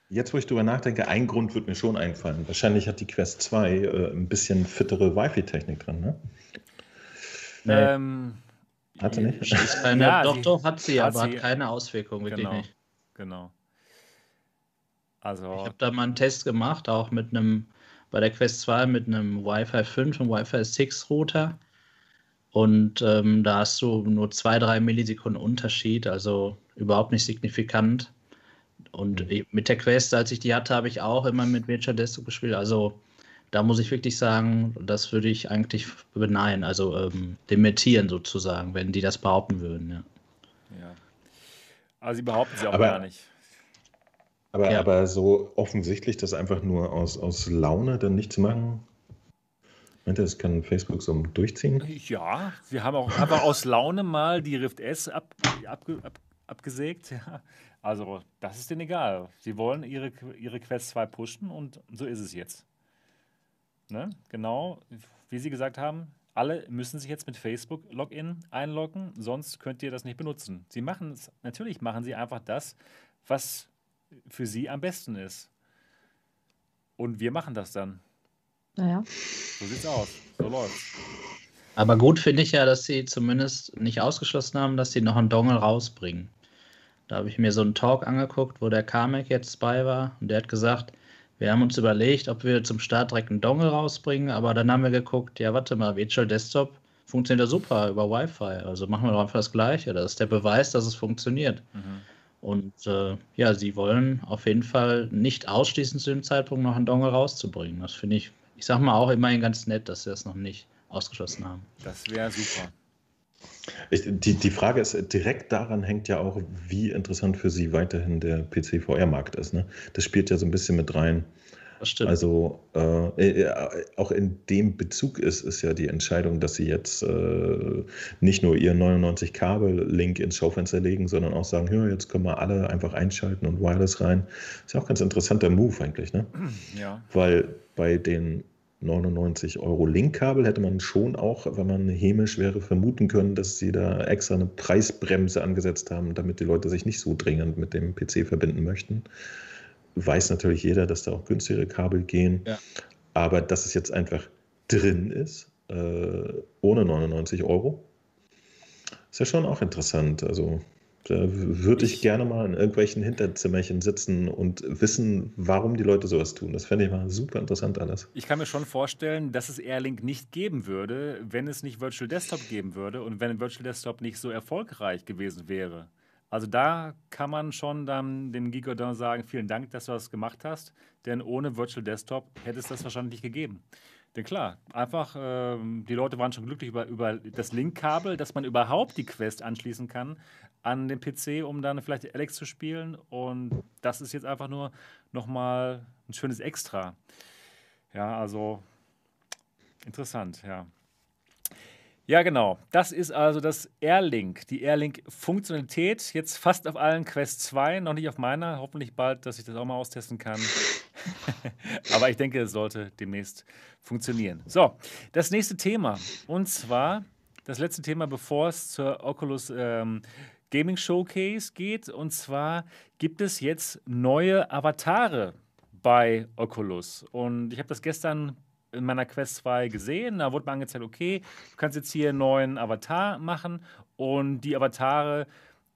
Jetzt, wo ich drüber nachdenke, ein Grund wird mir schon einfallen. Wahrscheinlich hat die Quest 2 äh, ein bisschen fittere Wi-Fi-Technik drin, ne? Nee. Ähm, hat sie nicht? Keine, (laughs) ja, doch, doch, hat sie, hat aber sie, hat keine Auswirkung, wirklich genau, nicht. Genau. Also. Ich habe da mal einen Test gemacht, auch mit einem, bei der Quest 2 mit einem Wi-Fi 5 und Wi-Fi 6 Router. Und ähm, da hast du nur zwei, drei Millisekunden Unterschied, also überhaupt nicht signifikant. Und mit der Quest, als ich die hatte, habe ich auch immer mit Virtual Desktop gespielt. Also da muss ich wirklich sagen, das würde ich eigentlich beneiden, also ähm, dementieren sozusagen, wenn die das behaupten würden. Ja. ja. Also sie behaupten sie auch aber, gar nicht. Aber, ja. aber so offensichtlich, das einfach nur aus, aus Laune dann nicht zu machen, Meint ihr, das kann Facebook so durchziehen? Ja, wir haben auch einfach aus Laune mal die Rift S ab, ab, ab, abgesägt. Ja. Also, das ist denen egal. Sie wollen ihre, ihre Quest 2 pushen und so ist es jetzt. Ne? Genau, wie Sie gesagt haben, alle müssen sich jetzt mit Facebook-Login einloggen, sonst könnt ihr das nicht benutzen. Sie machen es, natürlich machen sie einfach das, was für sie am besten ist. Und wir machen das dann. Naja. So sieht's aus. So läuft's. Aber gut finde ich ja, dass sie zumindest nicht ausgeschlossen haben, dass sie noch einen Dongle rausbringen. Da habe ich mir so einen Talk angeguckt, wo der Kamek jetzt bei war und der hat gesagt, wir haben uns überlegt, ob wir zum Start direkt einen Dongle rausbringen, aber dann haben wir geguckt, ja, warte mal, Virtual Desktop funktioniert ja super über Wi-Fi. Also machen wir doch einfach das Gleiche. Das ist der Beweis, dass es funktioniert. Mhm. Und äh, ja, sie wollen auf jeden Fall nicht ausschließen, zu dem Zeitpunkt noch einen Dongle rauszubringen. Das finde ich, ich sag mal auch immerhin ganz nett, dass sie das noch nicht ausgeschlossen haben. Das wäre super. Ich, die, die Frage ist, direkt daran hängt ja auch, wie interessant für Sie weiterhin der PC-VR-Markt ist. Ne? Das spielt ja so ein bisschen mit rein. Das stimmt. Also äh, äh, auch in dem Bezug ist, ist ja die Entscheidung, dass Sie jetzt äh, nicht nur Ihren 99-Kabel-Link ins Schaufenster legen, sondern auch sagen, ja, jetzt können wir alle einfach einschalten und Wireless rein. Ist ja auch ein ganz interessanter Move eigentlich. Ne? Ja. Weil bei den 99 Euro Linkkabel hätte man schon auch, wenn man hämisch wäre, vermuten können, dass sie da extra eine Preisbremse angesetzt haben, damit die Leute sich nicht so dringend mit dem PC verbinden möchten. Weiß natürlich jeder, dass da auch günstigere Kabel gehen. Ja. Aber dass es jetzt einfach drin ist, äh, ohne 99 Euro, ist ja schon auch interessant. Also da würde ich, ich, gerne mal in irgendwelchen Hinterzimmerchen sitzen und wissen, warum die Leute sowas tun. Das fände ich mal super interessant alles. Ich kann mir schon vorstellen, dass es Airlink nicht geben würde, wenn es nicht Virtual Desktop geben würde und wenn Virtual Desktop nicht so erfolgreich gewesen wäre. Also da kann man schon dann dem Gigodin sagen, vielen Dank, dass du das gemacht hast, denn ohne Virtual Desktop hätte es das wahrscheinlich nicht gegeben. Denn klar, einfach, ähm, die Leute waren schon glücklich über, über das Linkkabel, dass man überhaupt die Quest anschließen kann an den PC, um dann vielleicht Alex zu spielen. Und das ist jetzt einfach nur nochmal ein schönes Extra. Ja, also interessant, ja. Ja, genau. Das ist also das Airlink, die Airlink-Funktionalität. Jetzt fast auf allen Quest 2, noch nicht auf meiner. Hoffentlich bald, dass ich das auch mal austesten kann. (laughs) Aber ich denke, es sollte demnächst funktionieren. So, das nächste Thema. Und zwar das letzte Thema, bevor es zur Oculus ähm, Gaming Showcase geht. Und zwar gibt es jetzt neue Avatare bei Oculus. Und ich habe das gestern in meiner Quest 2 gesehen. Da wurde mir angezeigt, okay, du kannst jetzt hier einen neuen Avatar machen. Und die Avatare,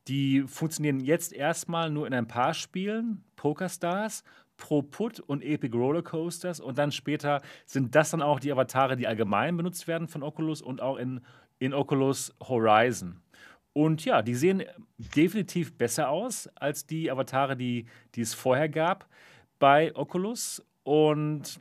die funktionieren jetzt erstmal nur in ein paar Spielen. PokerStars, Pro Put und Epic Roller Coasters. Und dann später sind das dann auch die Avatare, die allgemein benutzt werden von Oculus und auch in, in Oculus Horizon. Und ja, die sehen definitiv besser aus als die Avatare, die, die es vorher gab bei Oculus. Und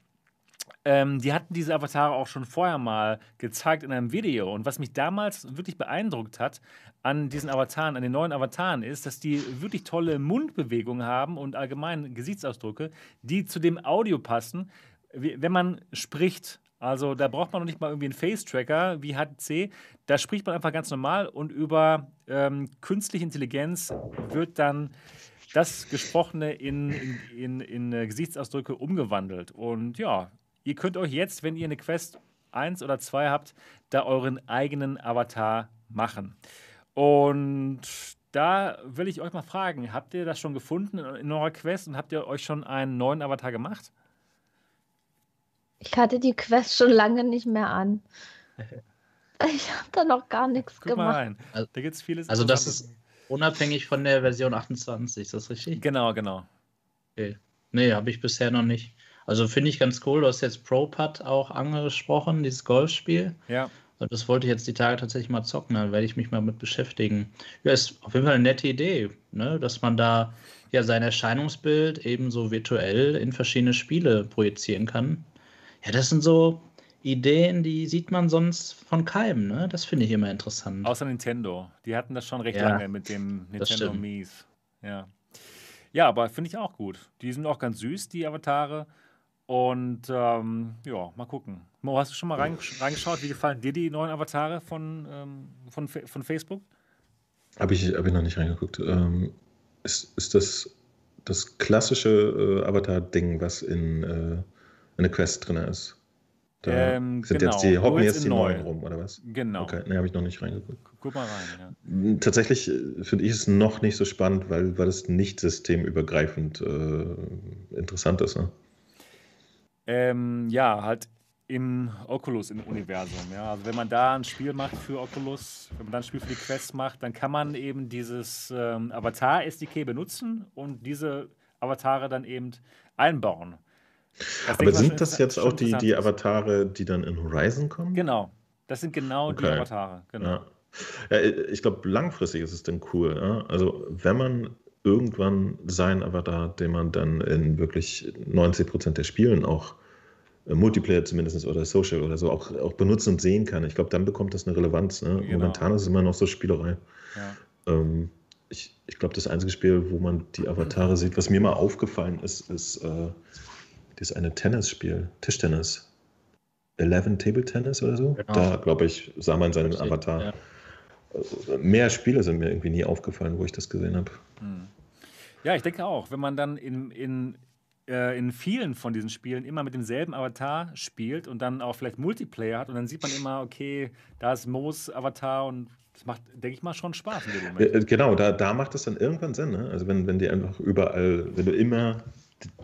ähm, die hatten diese Avatare auch schon vorher mal gezeigt in einem Video. Und was mich damals wirklich beeindruckt hat an diesen Avataren, an den neuen Avataren, ist, dass die wirklich tolle Mundbewegungen haben und allgemein Gesichtsausdrücke, die zu dem Audio passen, wenn man spricht. Also da braucht man noch nicht mal irgendwie einen Face-Tracker wie HTC. Da spricht man einfach ganz normal und über ähm, künstliche Intelligenz wird dann das Gesprochene in, in, in, in äh, Gesichtsausdrücke umgewandelt. Und ja, Ihr könnt euch jetzt, wenn ihr eine Quest 1 oder 2 habt, da euren eigenen Avatar machen. Und da will ich euch mal fragen, habt ihr das schon gefunden in eurer Quest und habt ihr euch schon einen neuen Avatar gemacht? Ich hatte die Quest schon lange nicht mehr an. (laughs) Ich habe da noch gar nichts Guck gemacht. Mal rein. Also, da gibt's vieles. Also das ist unabhängig von der Version 28, ist das richtig? Genau, genau. Okay. Nee, habe ich bisher noch nicht. Also finde ich ganz cool. Du hast jetzt ProPad auch angesprochen, dieses Golfspiel. Ja. Und das wollte ich jetzt die Tage tatsächlich mal zocken, da werde ich mich mal mit beschäftigen. Ja, ist auf jeden Fall eine nette Idee, ne? dass man da ja sein Erscheinungsbild ebenso virtuell in verschiedene Spiele projizieren kann. Ja, das sind so Ideen, die sieht man sonst von keinem, ne? Das finde ich immer interessant. Außer Nintendo. Die hatten das schon recht ja, lange mit dem Nintendo Mies. Ja. Ja, aber finde ich auch gut. Die sind auch ganz süß, die Avatare. Und ähm, ja, mal gucken. Mo, hast du schon mal reingeschaut? Wie gefallen dir die neuen Avatare von, ähm, von, von Facebook? Habe ich, hab ich noch nicht reingeguckt. Ähm, ist, ist das das klassische äh, Avatar-Ding, was in, äh, in der Quest drin ist? Da ähm, sind genau. jetzt die, hocken jetzt, die neuen rum, oder was? Genau. Okay, ne, habe ich noch nicht reingeguckt. Guck mal rein, ja. Tatsächlich äh, finde ich es noch nicht so spannend, weil, weil es nicht systemübergreifend äh, interessant ist. Ne? Ähm, ja, halt im Oculus-Universum. Ja. Also wenn man da ein Spiel macht für Oculus, wenn man da ein Spiel für die Quest macht, dann kann man eben dieses ähm, Avatar-SDK benutzen und diese Avatare dann eben einbauen. Das Aber sind das jetzt auch die, die Avatare, die dann in Horizon kommen? Genau, das sind genau okay. die Avatare. Genau. Ja. Ja, ich glaube, langfristig ist es dann cool. Ja? Also wenn man irgendwann sein Avatar, den man dann in wirklich 90 Prozent der Spielen auch äh, Multiplayer zumindest oder Social oder so auch, auch benutzen und sehen kann. Ich glaube, dann bekommt das eine Relevanz. Ne? Genau. Momentan ist es immer noch so Spielerei. Ja. Ähm, ich ich glaube, das einzige Spiel, wo man die Avatare sieht, was mir mal aufgefallen ist, ist äh, das eine Tennisspiel, Tischtennis. Eleven Table Tennis oder so. Genau. Da, glaube ich, sah man seinen Avatar. Ja. Mehr Spiele sind mir irgendwie nie aufgefallen, wo ich das gesehen habe. Hm. Ja, ich denke auch, wenn man dann in, in, äh, in vielen von diesen Spielen immer mit demselben Avatar spielt und dann auch vielleicht Multiplayer hat und dann sieht man immer, okay, da ist Moos Avatar und das macht, denke ich mal, schon Spaß in dem Moment. Äh, genau, da, da macht es dann irgendwann Sinn. Ne? Also wenn, wenn die einfach überall, wenn du immer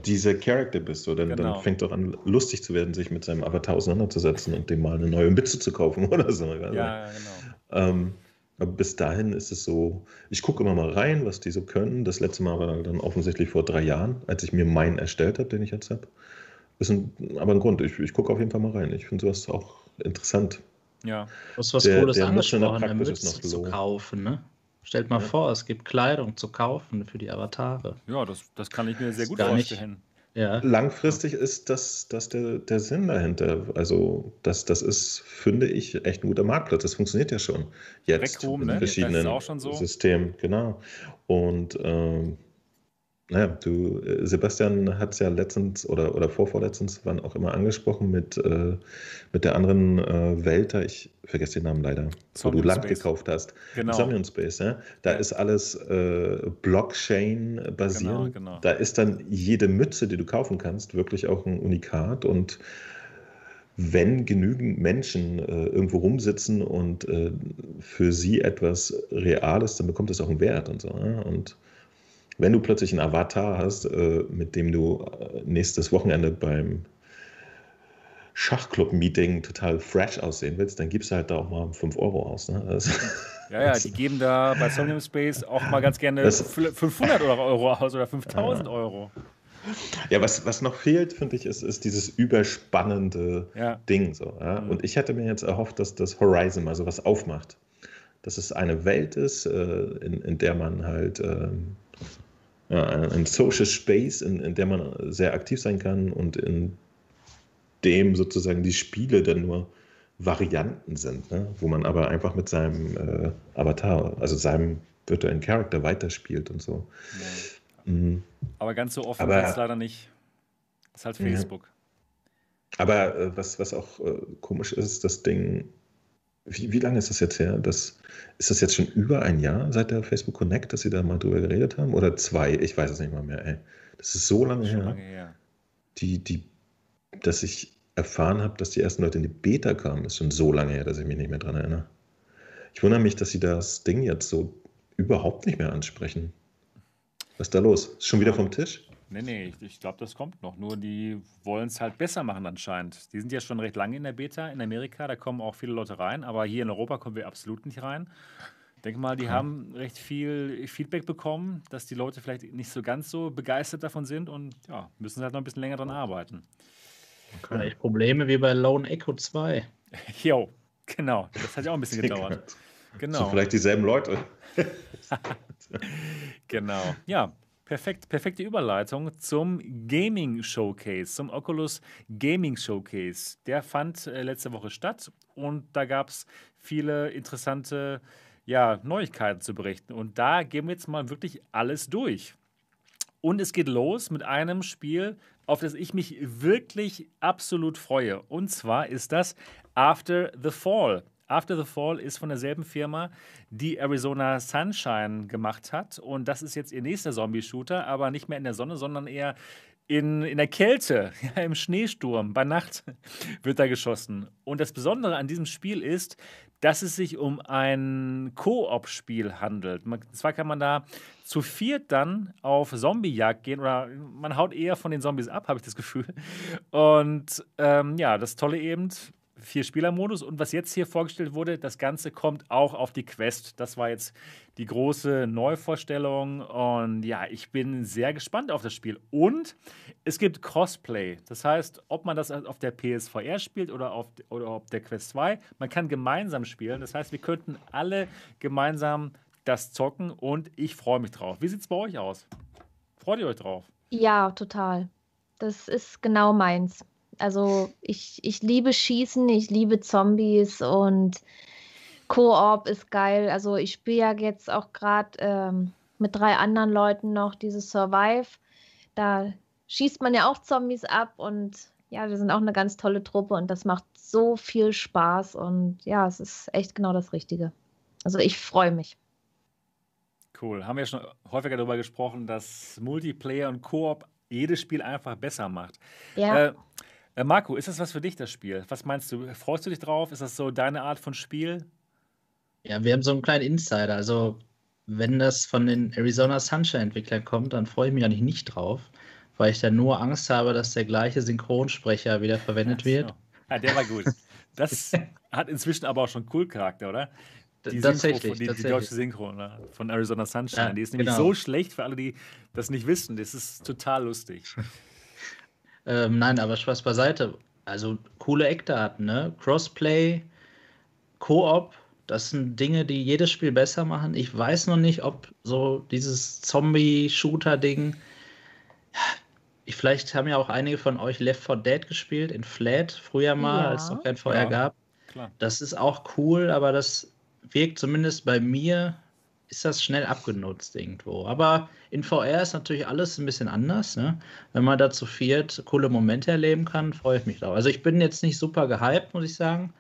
dieser Charakter bist, so, dann, genau. dann fängt doch an, lustig zu werden, sich mit seinem Avatar auseinanderzusetzen und dem mal eine neue Mütze zu kaufen (laughs) oder so. Also, ja, genau. Ähm, aber bis dahin ist es so, ich gucke immer mal rein, was die so können. Das letzte Mal war dann offensichtlich vor drei Jahren, als ich mir meinen erstellt habe, den ich jetzt habe. Ist ein, aber ein Grund, ich, ich gucke auf jeden Fall mal rein. Ich finde sowas auch interessant. Ja. Das ist was der, Cooles der angesprochen, eine Mütze zu kaufen, ne? Stellt mal ja. vor, es gibt Kleidung zu kaufen für die Avatare. Ja, das, das kann ich mir sehr gut vorstellen. Nicht, ja. Langfristig ist das, das der, der Sinn dahinter. Also, das, das ist, finde ich, echt ein guter Marktplatz. Das funktioniert ja schon jetzt Backroom, in ne? verschiedenen so. Systemen. Genau. Und ähm, naja, du, äh, Sebastian hat es ja letztens oder, oder vorvorletztens, wann auch immer angesprochen, mit, äh, mit der anderen äh, Welt da, ich vergesse den Namen leider, Somnium wo du Land Space. gekauft hast. Genau. Somnium Space, ja. Da ja. ist alles äh, Blockchain-basierend. Genau, genau. Da ist dann jede Mütze, die du kaufen kannst, wirklich auch ein Unikat und wenn genügend Menschen äh, irgendwo rumsitzen und äh, für sie etwas real ist, dann bekommt es auch einen Wert und so. Ja? Und wenn du plötzlich einen Avatar hast, äh, mit dem du äh, nächstes Wochenende beim Schachclub-Meeting total fresh aussehen willst, dann gibst du halt da auch mal 5 Euro aus. Ne? (laughs) Also, ja, ja, die geben da bei Somnium Space auch mal ganz gerne das, 500 Euro aus oder 5000 ja. Euro. Ja, was, was noch fehlt, finde ich, ist, ist dieses überspannende ja. Ding. So, ja? mhm. Und ich hätte mir jetzt erhofft, dass das Horizon mal sowas aufmacht. Dass es eine Welt ist, äh, in, in der man halt ähm, ja, ein Social Space, in, in der man sehr aktiv sein kann und in dem sozusagen die Spiele dann nur Varianten sind, ne? wo man aber einfach mit seinem äh, Avatar, also seinem virtuellen Charakter weiterspielt und so. Ja. Mhm. Aber ganz so offen ist es leider nicht. Das ist halt Facebook. Ja. Aber äh, was, was auch äh, komisch ist, das Ding, wie, wie lange ist das jetzt her? Das, ist das jetzt schon über ein Jahr seit der Facebook Connect, dass Sie da mal drüber geredet haben? Oder zwei? Ich weiß es nicht mal mehr. Ey. Das ist so lange, her, lange her. Die, die, dass ich erfahren habe, dass die ersten Leute in die Beta kamen, ist schon so lange her, dass ich mich nicht mehr daran erinnere. Ich wundere mich, dass Sie das Ding jetzt so überhaupt nicht mehr ansprechen. Was ist da los? Ist schon wieder vom Tisch? Nee, nee, ich, ich glaube, das kommt noch. Nur die wollen es halt besser machen anscheinend. Die sind ja schon recht lange in der Beta in Amerika, da kommen auch viele Leute rein, aber hier in Europa kommen wir absolut nicht rein. Ich denke mal, die okay. haben recht viel Feedback bekommen, dass die Leute vielleicht nicht so ganz so begeistert davon sind und ja, müssen halt noch ein bisschen länger dran arbeiten. Okay. Vielleicht Probleme wie bei Lone Echo 2. (laughs) Jo, genau. Das hat ja auch ein bisschen (laughs) gedauert. Genau. So vielleicht dieselben Leute. (laughs) genau. Ja, perfekt, perfekte Überleitung zum Gaming Showcase, zum Oculus Gaming Showcase. Der fand äh, letzte Woche statt und da gab es viele interessante ja, Neuigkeiten zu berichten. Und da gehen wir jetzt mal wirklich alles durch. Und es geht los mit einem Spiel, auf das ich mich wirklich absolut freue. Und zwar ist das After the Fall. After the Fall ist von derselben Firma, die Arizona Sunshine gemacht hat. Und das ist jetzt ihr nächster Zombie-Shooter, aber nicht mehr in der Sonne, sondern eher in, in der Kälte, (laughs) ja, im Schneesturm, bei Nacht (laughs) wird da geschossen. Und das Besondere an diesem Spiel ist, dass es sich um ein Koop-Spiel handelt. Man, zwar kann man da zu viert dann auf Zombiejagd gehen oder man haut eher von den Zombies ab, (laughs) habe ich das Gefühl. Und ähm, ja, das Tolle eben, Vier-Spieler-Modus. Und was jetzt hier vorgestellt wurde, das Ganze kommt auch auf die Quest. Das war jetzt die große Neuvorstellung. Und ja, ich bin sehr gespannt auf das Spiel. Und es gibt Crossplay. Das heißt, ob man das auf der PSVR spielt oder auf, oder auf der Quest 2, man kann gemeinsam spielen. Das heißt, wir könnten alle gemeinsam das zocken und ich freue mich drauf. Wie sieht es bei euch aus? Freut ihr euch drauf? Ja, total. Das ist genau meins. Also ich, ich liebe Schießen, ich liebe Zombies und Koop ist geil. Also ich spiele ja jetzt auch gerade ähm, mit drei anderen Leuten noch dieses Survive. Da schießt man ja auch Zombies ab und ja, wir sind auch eine ganz tolle Truppe und das macht so viel Spaß und ja, es ist echt genau das Richtige. Also ich freue mich. Cool. Haben wir schon häufiger darüber gesprochen, dass Multiplayer und Koop jedes Spiel einfach besser macht. Ja. Äh, äh, Marco, ist das was für dich, das Spiel? Was meinst du? Freust du dich drauf? Ist das so deine Art von Spiel? Ja, wir haben so einen kleinen Insider. Also, wenn das von den Arizona Sunshine-Entwicklern kommt, dann freue ich mich eigentlich nicht drauf, weil ich dann nur Angst habe, dass der gleiche Synchronsprecher wieder verwendet so. wird. Ja, der war gut. (laughs) Das hat inzwischen aber auch schon cool Charakter, oder? Die tatsächlich, Synchro, die, die deutsche Synchro ne? von Arizona Sunshine. Ja, die ist nämlich genau. so schlecht für alle, die das nicht wissen. Das ist total lustig. (laughs) Ähm, nein, aber Spaß beiseite. Also coole Eckdaten, ne? Crossplay, Koop, das sind Dinge, die jedes Spiel besser machen. Ich weiß noch nicht, ob so dieses Zombie-Shooter-Ding. Ich, vielleicht haben ja auch einige von euch Left 4 Dead gespielt, in Flat, früher mal, ja. als es noch kein VR ja, gab. Klar. Das ist auch cool, aber das wirkt zumindest bei mir ist das schnell abgenutzt irgendwo. Aber in VR ist natürlich alles ein bisschen anders. Ne? Wenn man da zu viert coole Momente erleben kann, freue ich mich drauf. Also ich bin jetzt nicht super gehypt, muss ich sagen.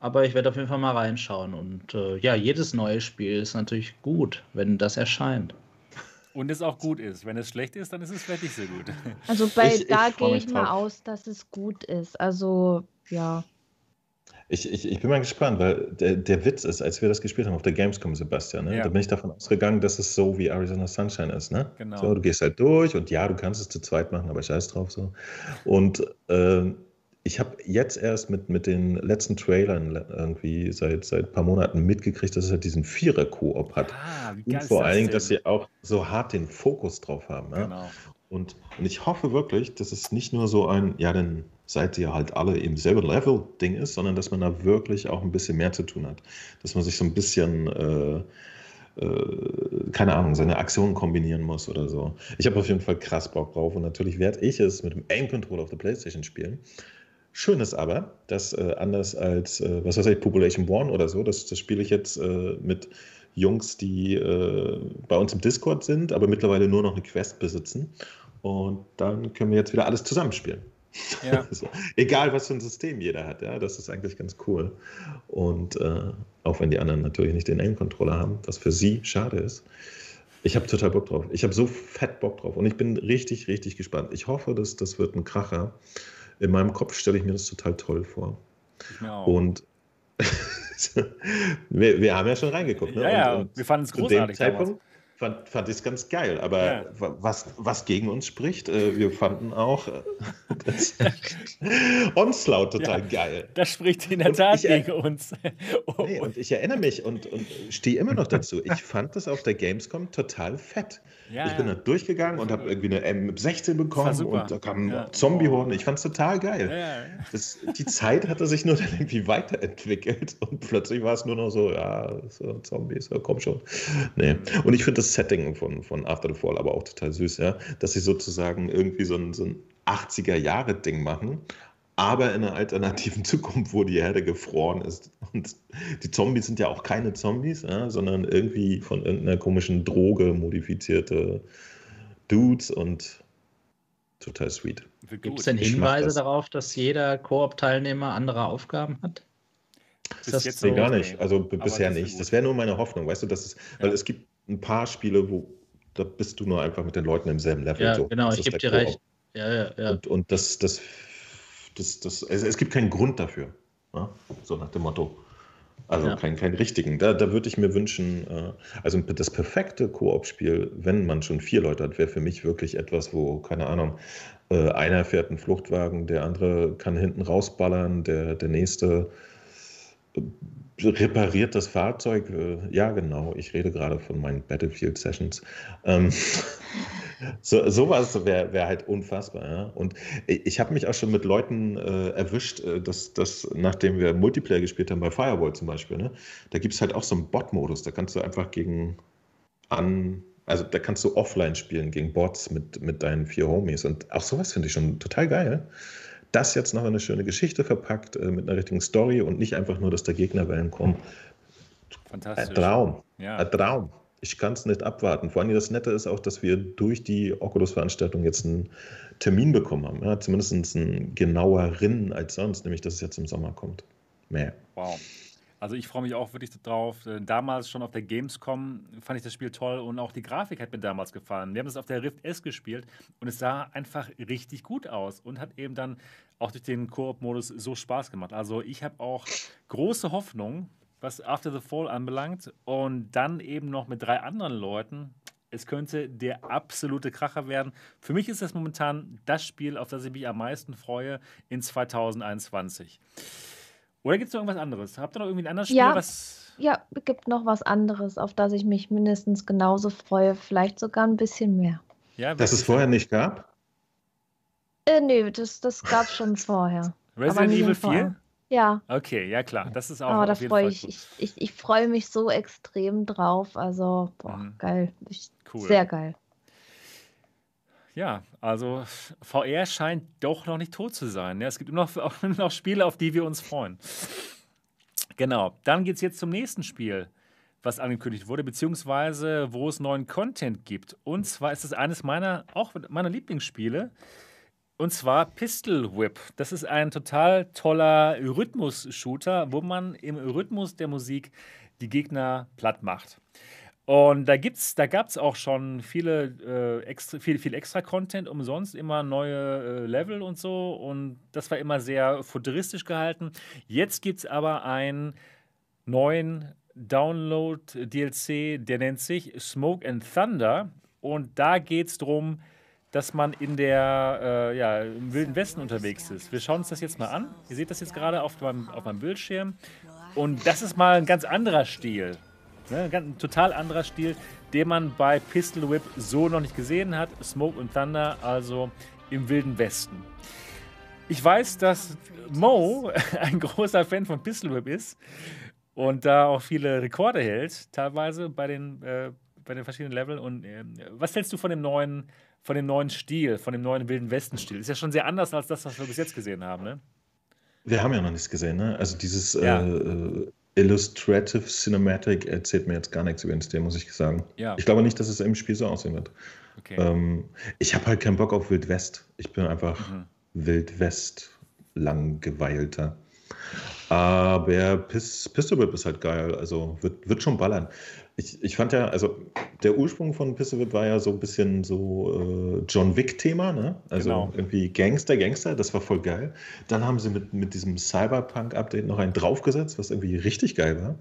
Aber ich werde auf jeden Fall mal reinschauen. Und äh, ja, jedes neue Spiel ist natürlich gut, wenn das erscheint. Und es auch gut ist. Wenn es schlecht ist, dann ist es vielleicht nicht so gut. Also bei ich, da gehe ich mal aus, dass es gut ist. Also ja. Ich, ich, ich bin mal gespannt, weil der, der Witz ist, als wir das gespielt haben auf der Gamescom, Sebastian, ne, ja. da bin ich davon ausgegangen, dass es so wie Arizona Sunshine ist. Ne? Genau. So, du gehst halt durch und ja, du kannst es zu zweit machen, aber scheiß drauf so. Und äh, ich habe jetzt erst mit, mit den letzten Trailern irgendwie seit, seit ein paar Monaten mitgekriegt, dass es halt diesen Vierer-Koop hat. Ah, und vor allen Dingen, dass sie auch so hart den Fokus drauf haben. Ja? Genau. Und, und ich hoffe wirklich, dass es nicht nur so ein, ja, dann seid ihr halt alle im selben Level-Ding ist, sondern dass man da wirklich auch ein bisschen mehr zu tun hat. Dass man sich so ein bisschen, äh, äh, keine Ahnung, seine Aktionen kombinieren muss oder so. Ich habe auf jeden Fall krass Bock drauf und natürlich werde ich es mit dem Aim-Control auf der Playstation spielen. Schön ist aber, dass äh, anders als, äh, was weiß ich, Population One oder so, das, das spiele ich jetzt äh, mit Jungs, die äh, bei uns im Discord sind, aber mittlerweile nur noch eine Quest besitzen. Und dann können wir jetzt wieder alles zusammenspielen. Ja. (laughs) also, egal, was für ein System jeder hat, ja, das ist eigentlich ganz cool. Und äh, auch wenn die anderen natürlich nicht den Aim-Controller haben, was für sie schade ist. Ich habe total Bock drauf. Ich habe so fett Bock drauf und ich bin richtig, richtig gespannt. Ich hoffe, dass das wird ein Kracher. In meinem Kopf stelle ich mir das total toll vor. Und (laughs) wir, wir, haben ja schon reingeguckt. Ne? Ja, ja, und, und wir fanden es großartig. Zu dem Zeitpunkt, fand, fand ich es ganz geil. Aber ja. was, was gegen uns spricht, äh, wir fanden auch äh, das Onslaught total ja, geil. Das spricht in der Tat gegen uns. oh. (laughs) nee, und ich erinnere mich und, und stehe immer noch dazu. Ich fand das auf der Gamescom total fett. Ja, ich bin da durchgegangen und habe irgendwie eine M16 bekommen und da kamen ja. Zombie-Horden. Ich fand es total geil. Das, die Zeit hatte sich nur dann irgendwie weiterentwickelt und plötzlich war es nur noch so, ja, so Zombies, komm schon. Nee. Und ich finde das Setting von, von After the Fall aber auch total süß, ja, dass sie sozusagen irgendwie so ein, so ein 80er-Jahre-Ding machen, aber in einer alternativen Zukunft, wo die Erde gefroren ist. Und die Zombies sind ja auch keine Zombies, ja, sondern irgendwie von irgendeiner komischen Droge modifizierte Dudes und total sweet. Gibt es denn Hinweise das. darauf, dass jeder Koop-Teilnehmer andere Aufgaben hat? Ist das jetzt nee, so? gar nicht. Also bisher das nicht. Das wäre nur meine Hoffnung, weißt du, dass es, ja. weil es gibt ein paar Spiele, wo da bist du nur einfach mit den Leuten im selben Level. Ja, so. genau, ich gebe dir recht. Ja, ja, ja. Und, und das, das, das, das, es, es gibt keinen Grund dafür. Ja? So nach dem Motto. Also ja. keinen, keinen richtigen. Da, da würde ich mir wünschen, äh, also das perfekte Koop-Spiel, wenn man schon vier Leute hat, wäre für mich wirklich etwas, wo, keine Ahnung, äh, einer fährt einen Fluchtwagen, der andere kann hinten rausballern, der, der nächste repariert das Fahrzeug. Äh, ja, genau. Ich rede gerade von meinen Battlefield Sessions. Ähm, (laughs) so, sowas wäre wär halt unfassbar. Ja? Und ich habe mich auch schon mit Leuten äh, erwischt, äh, dass, dass nachdem wir Multiplayer gespielt haben, bei Firewall zum Beispiel, ne, da gibt es halt auch so einen Bot-Modus. Da kannst du einfach gegen an, also da kannst du offline spielen gegen Bots mit, mit deinen vier Homies. Und auch sowas finde ich schon total geil das jetzt noch in eine schöne Geschichte verpackt, äh, mit einer richtigen Story und nicht einfach nur, dass da Gegnerwellen kommen. Fantastisch. Ein Traum. Ja. Ein Traum. Ich kann es nicht abwarten. Vor allem das Nette ist auch, dass wir durch die Oculus-Veranstaltung jetzt einen Termin bekommen haben. Ja, zumindest einen genaueren als sonst, nämlich dass es jetzt im Sommer kommt. Mehr. Wow. Also ich freue mich auch wirklich drauf. Äh, damals schon auf der Gamescom fand ich das Spiel toll und auch die Grafik hat mir damals gefallen. Wir haben das auf der Rift S gespielt und es sah einfach richtig gut aus und hat eben dann auch durch den Koop-Modus so Spaß gemacht. Also ich habe auch große Hoffnung, was After the Fall anbelangt und dann eben noch mit drei anderen Leuten. Es könnte der absolute Kracher werden. Für mich ist das momentan das Spiel, auf das ich mich am meisten freue in 2021. Oder gibt es noch irgendwas anderes? Habt ihr noch irgendwie ein anderes Spiel, ja, was. Ja, es gibt noch was anderes, auf das ich mich mindestens genauso freue, vielleicht sogar ein bisschen mehr. Ja, Dass es vorher nicht gab? Äh, nee, das, das gab es schon (laughs) vorher. Resident Evil 4? Ja. Okay, ja klar. Das ist auch. Aber da freue ich, ich, ich, ich freue mich so extrem drauf. Also, boah, mhm. geil. Ich, cool. Sehr geil. Ja, also VR scheint doch noch nicht tot zu sein. Ja, es gibt immer noch, (laughs) auch noch Spiele, auf die wir uns freuen. Genau, dann geht es jetzt zum nächsten Spiel, was angekündigt wurde, beziehungsweise wo es neuen Content gibt. Und zwar ist es eines meiner, auch meiner Lieblingsspiele. Und zwar Pistol Whip. Das ist ein total toller Rhythmus-Shooter, wo man im Rhythmus der Musik die Gegner platt macht. Und da da gab es auch schon viele, äh, extra, viel, viel extra Content umsonst, immer neue äh, Level und so. Und das war immer sehr futuristisch gehalten. Jetzt gibt es aber einen neuen Download-DLC, der nennt sich Smoke and Thunder. Und da geht es darum, dass man in der, äh, ja, im Wilden Westen unterwegs ist. Wir schauen uns das jetzt mal an. Ihr seht das jetzt gerade auf meinem, auf meinem Bildschirm. Und das ist mal ein ganz anderer Stil. Ne? Ein total anderer Stil, den man bei Pistol Whip so noch nicht gesehen hat. Smoke and Thunder, also im Wilden Westen. Ich weiß, dass Mo (laughs) ein großer Fan von Pistol Whip ist und da auch viele Rekorde hält, teilweise bei den, äh, bei den verschiedenen Leveln. Und äh, was hältst du von dem neuen, von dem neuen Stil, von dem neuen Wilden Westen-Stil? Ist ja schon sehr anders als das, was wir bis jetzt gesehen haben, ne? wir haben ja noch nichts gesehen, ne? Also dieses ja. äh, Illustrative Cinematic erzählt mir jetzt gar nichts über den Stil, muss ich sagen. Ja. Ich glaube nicht, dass es im Spiel so aussehen wird. Okay. Ähm, ich habe halt keinen Bock auf Wild West. Ich bin einfach mhm. Wild West langgeweilter. Aber Piss, Pistol Whip ist halt geil, also wird, wird schon ballern. Ich, ich fand ja, also der Ursprung von Pistol Whip war ja so ein bisschen so äh, John Wick-Thema, ne? Also genau. irgendwie Gangster, Gangster, das war voll geil. Dann haben sie mit, mit diesem Cyberpunk-Update noch einen draufgesetzt, was irgendwie richtig geil war.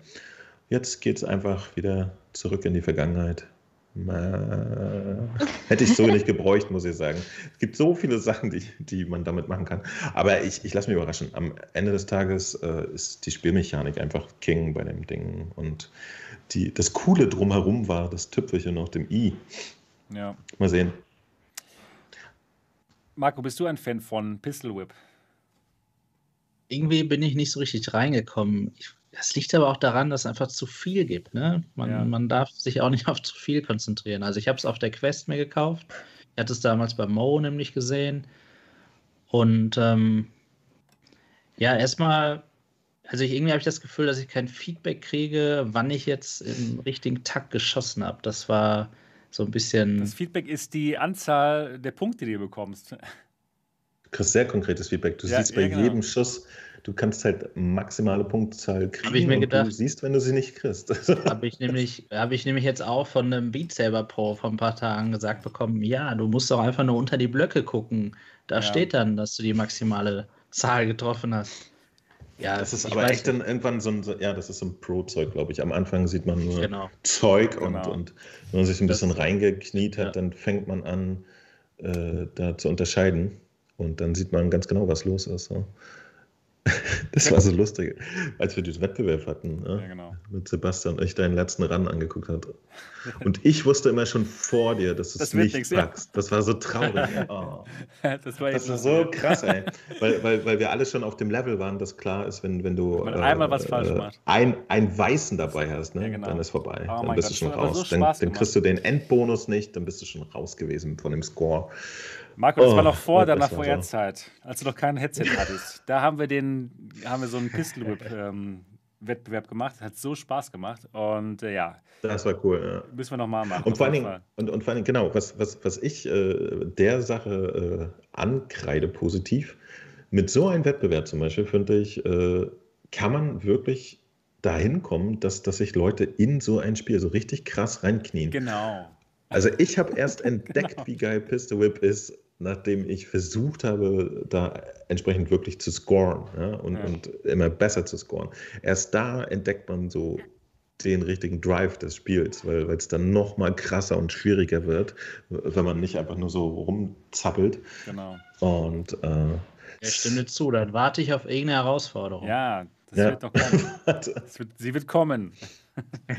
Jetzt geht es einfach wieder zurück in die Vergangenheit. (laughs) Hätte ich so nicht gebräucht, muss ich sagen. Es gibt so viele Sachen, die, die man damit machen kann. Aber ich, ich lasse mich überraschen. Am Ende des Tages äh, ist die Spielmechanik einfach King bei dem Ding. Und die, das Coole drumherum war das Tüpfelchen auf dem I. Ja. Mal sehen. Marco, bist du ein Fan von Pistol Whip? Irgendwie bin ich nicht so richtig reingekommen. Ich das liegt aber auch daran, dass es einfach zu viel gibt. Ne? Man, ja. man darf sich auch nicht auf zu viel konzentrieren. Also ich habe es auf der Quest mir gekauft. Ich hatte es damals bei Mo nämlich gesehen. Und ähm, ja, erstmal, also ich, irgendwie habe ich das Gefühl, dass ich kein Feedback kriege, wann ich jetzt im richtigen Takt geschossen habe. Das war so ein bisschen. Das Feedback ist die Anzahl der Punkte, die du bekommst. Du kriegst sehr konkretes Feedback. Du ja, siehst bei ja, genau. jedem Schuss, du kannst halt maximale Punktzahl kriegen. Habe ich mir gedacht. Du siehst, wenn du sie nicht kriegst. (laughs) Habe ich, nämlich, hab ich nämlich jetzt auch von einem Beat Saber Pro vor ein paar Tagen gesagt bekommen: Ja, du musst doch einfach nur unter die Blöcke gucken. Da ja. steht dann, dass du die maximale Zahl getroffen hast. Ja, das ist aber weiß, echt dann irgendwann so ein, ja, das ist so ein Pro-Zeug, glaube ich. Am Anfang sieht man nur genau. Zeug und, genau. und wenn man sich ein bisschen das, reingekniet hat, ja. dann fängt man an, äh, da zu unterscheiden. Und dann sieht man ganz genau, was los ist. So. (laughs) Das war so lustig, als wir diesen Wettbewerb hatten. Ne? Ja, genau. Mit Sebastian und ich deinen letzten Run angeguckt hat. Und ich wusste immer schon vor dir, dass du es nicht nix, packst. Ja. Das war so traurig. (laughs) Oh. Das war, das war so krass, ey. (laughs) Weil, weil, weil wir alle schon auf dem Level waren, dass klar ist, wenn, wenn du wenn äh, einmal was falsch äh, macht. Ein, einen Weißen dabei hast, ne? Genau. dann ist vorbei. Oh dann bist Gott, du schon raus. So dann, dann kriegst du den Endbonus nicht, dann bist du schon raus gewesen von dem Score. Marco, das oh, war noch vor deiner Vorherzeit, so. als du noch kein Headset hattest. Da haben wir den, haben wir so einen Pistol Whip (laughs) ähm, Wettbewerb gemacht. Hat so Spaß gemacht. Und äh, ja. Das war cool, ja. Müssen wir nochmal machen. Und vor, allen Dingen, und, und vor allen Dingen, genau, was, was, was ich äh, der Sache äh, ankreide positiv, mit so einem Wettbewerb zum Beispiel, finde ich, äh, kann man wirklich dahin kommen, dass, dass sich Leute in so ein Spiel so richtig krass reinknien. Genau. Also ich habe erst (laughs) entdeckt, genau. wie geil Pistol Whip ist, nachdem ich versucht habe, da entsprechend wirklich zu scoren ja, und, ja. und immer besser zu scoren. Erst da entdeckt man so den richtigen Drive des Spiels, weil es dann noch mal krasser und schwieriger wird, wenn man nicht einfach nur so rumzappelt. Genau. Und äh, ja, stimme zu, dann warte ich auf irgendeine Herausforderung. Ja, das ja. wird doch kommen. (laughs) wird, sie wird kommen. (laughs)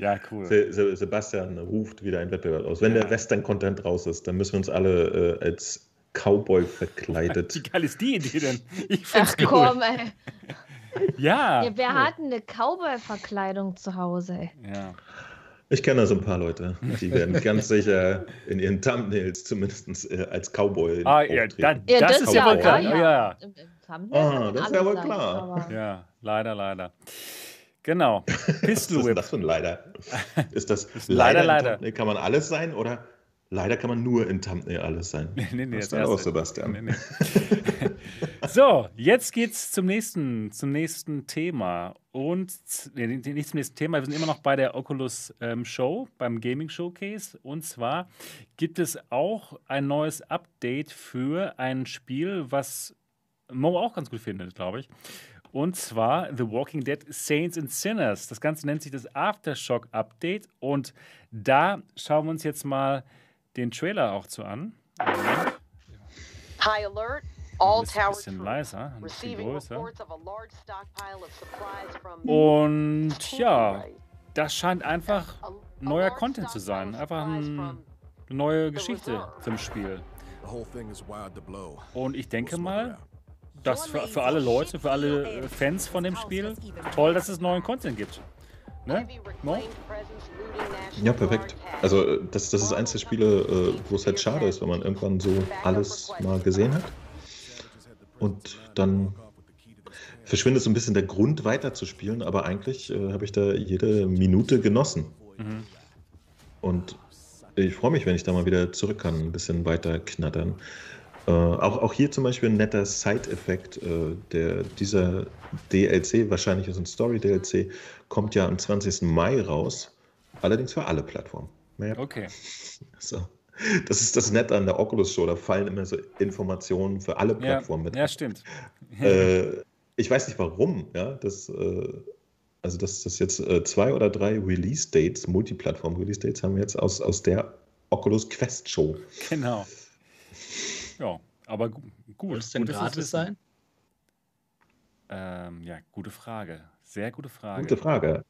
Ja, cool. Se Sebastian ruft wieder ein Wettbewerb aus. Wenn ja. der Western-Content raus ist, dann müssen wir uns alle äh, als Cowboy verkleidet. (laughs) Wie geil ist die Idee denn? Ich Ach cool. komm, ey. (laughs) Ja. ja wer cool. hat eine Cowboy-Verkleidung zu Hause? Ey? Ja. Ich kenne da so ein paar Leute, die werden ganz sicher in ihren Thumbnails zumindest äh, als Cowboy ah, ja, dann, ja, das, das ist ja wohl klar. Ja, ja. Ah, das ist ja wohl klar. Ja, leider, leider. Genau. Pistol. (laughs) Was ist das für ein Leider? (laughs) Ist das leider, leider? Nee, kann man alles sein oder leider kann man nur in Thumbnail alles sein? Nee, nee, nee. Das ist auch Sebastian. Nee, nee. (laughs) so, jetzt geht's zum nächsten, zum nächsten Thema. Und nee, nicht zum nächsten Thema, wir sind immer noch bei der Oculus ähm, Show, beim Gaming Showcase. Und zwar gibt es auch ein neues Update für ein Spiel, was Mo auch ganz gut findet, glaube ich. Und zwar The Walking Dead Saints and Sinners. Das Ganze nennt sich das Aftershock Update. Und da schauen wir uns jetzt mal den Trailer auch zu an. High Alert. All ein bisschen leiser, ein bisschen größer. Und ja, das scheint einfach neuer Content zu sein. Einfach eine neue Geschichte zum Spiel. Und ich denke mal, das für, für alle Leute, für alle Fans von dem Spiel, toll, dass es neuen Content gibt. Ne? No? Ja, perfekt. Also äh, das, das ist eins der Spiele, äh, wo es halt schade ist, wenn man irgendwann so alles mal gesehen hat und dann verschwindet so ein bisschen der Grund weiterzuspielen, aber eigentlich äh, habe ich da jede Minute genossen. Mhm. Und ich freue mich, wenn ich da mal wieder zurück kann, ein bisschen weiter knattern. Äh, auch, auch hier zum Beispiel ein netter Side-Effekt, äh, der, dieser DLC, wahrscheinlich ist ein Story-DLC, kommt ja am 20. Mai raus, allerdings für alle Plattformen. Ja. Okay. (laughs) So. Das ist das Nette an der Oculus Show, da fallen immer so Informationen für alle Plattformen ja, mit. Ja, stimmt. (laughs) Äh, ich weiß nicht warum, ja, das, äh, also dass das jetzt äh, zwei oder drei Release-Dates, Multiplattform-Release-Dates haben wir jetzt aus, aus der Oculus Quest Show. Genau. Ja, aber gut. Soll es denn gratis sein? Ähm, ja, gute Frage. Sehr gute Frage. Gute Frage.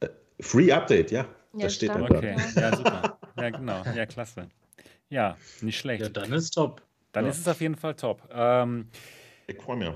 Äh, Free Update, ja. ja das steht da. Okay, ja, super. Ja, genau. Ja, klasse. Ja, nicht schlecht. Ja, dann ist top. Dann ja. ist es auf jeden Fall top. Ähm, ich freue mich.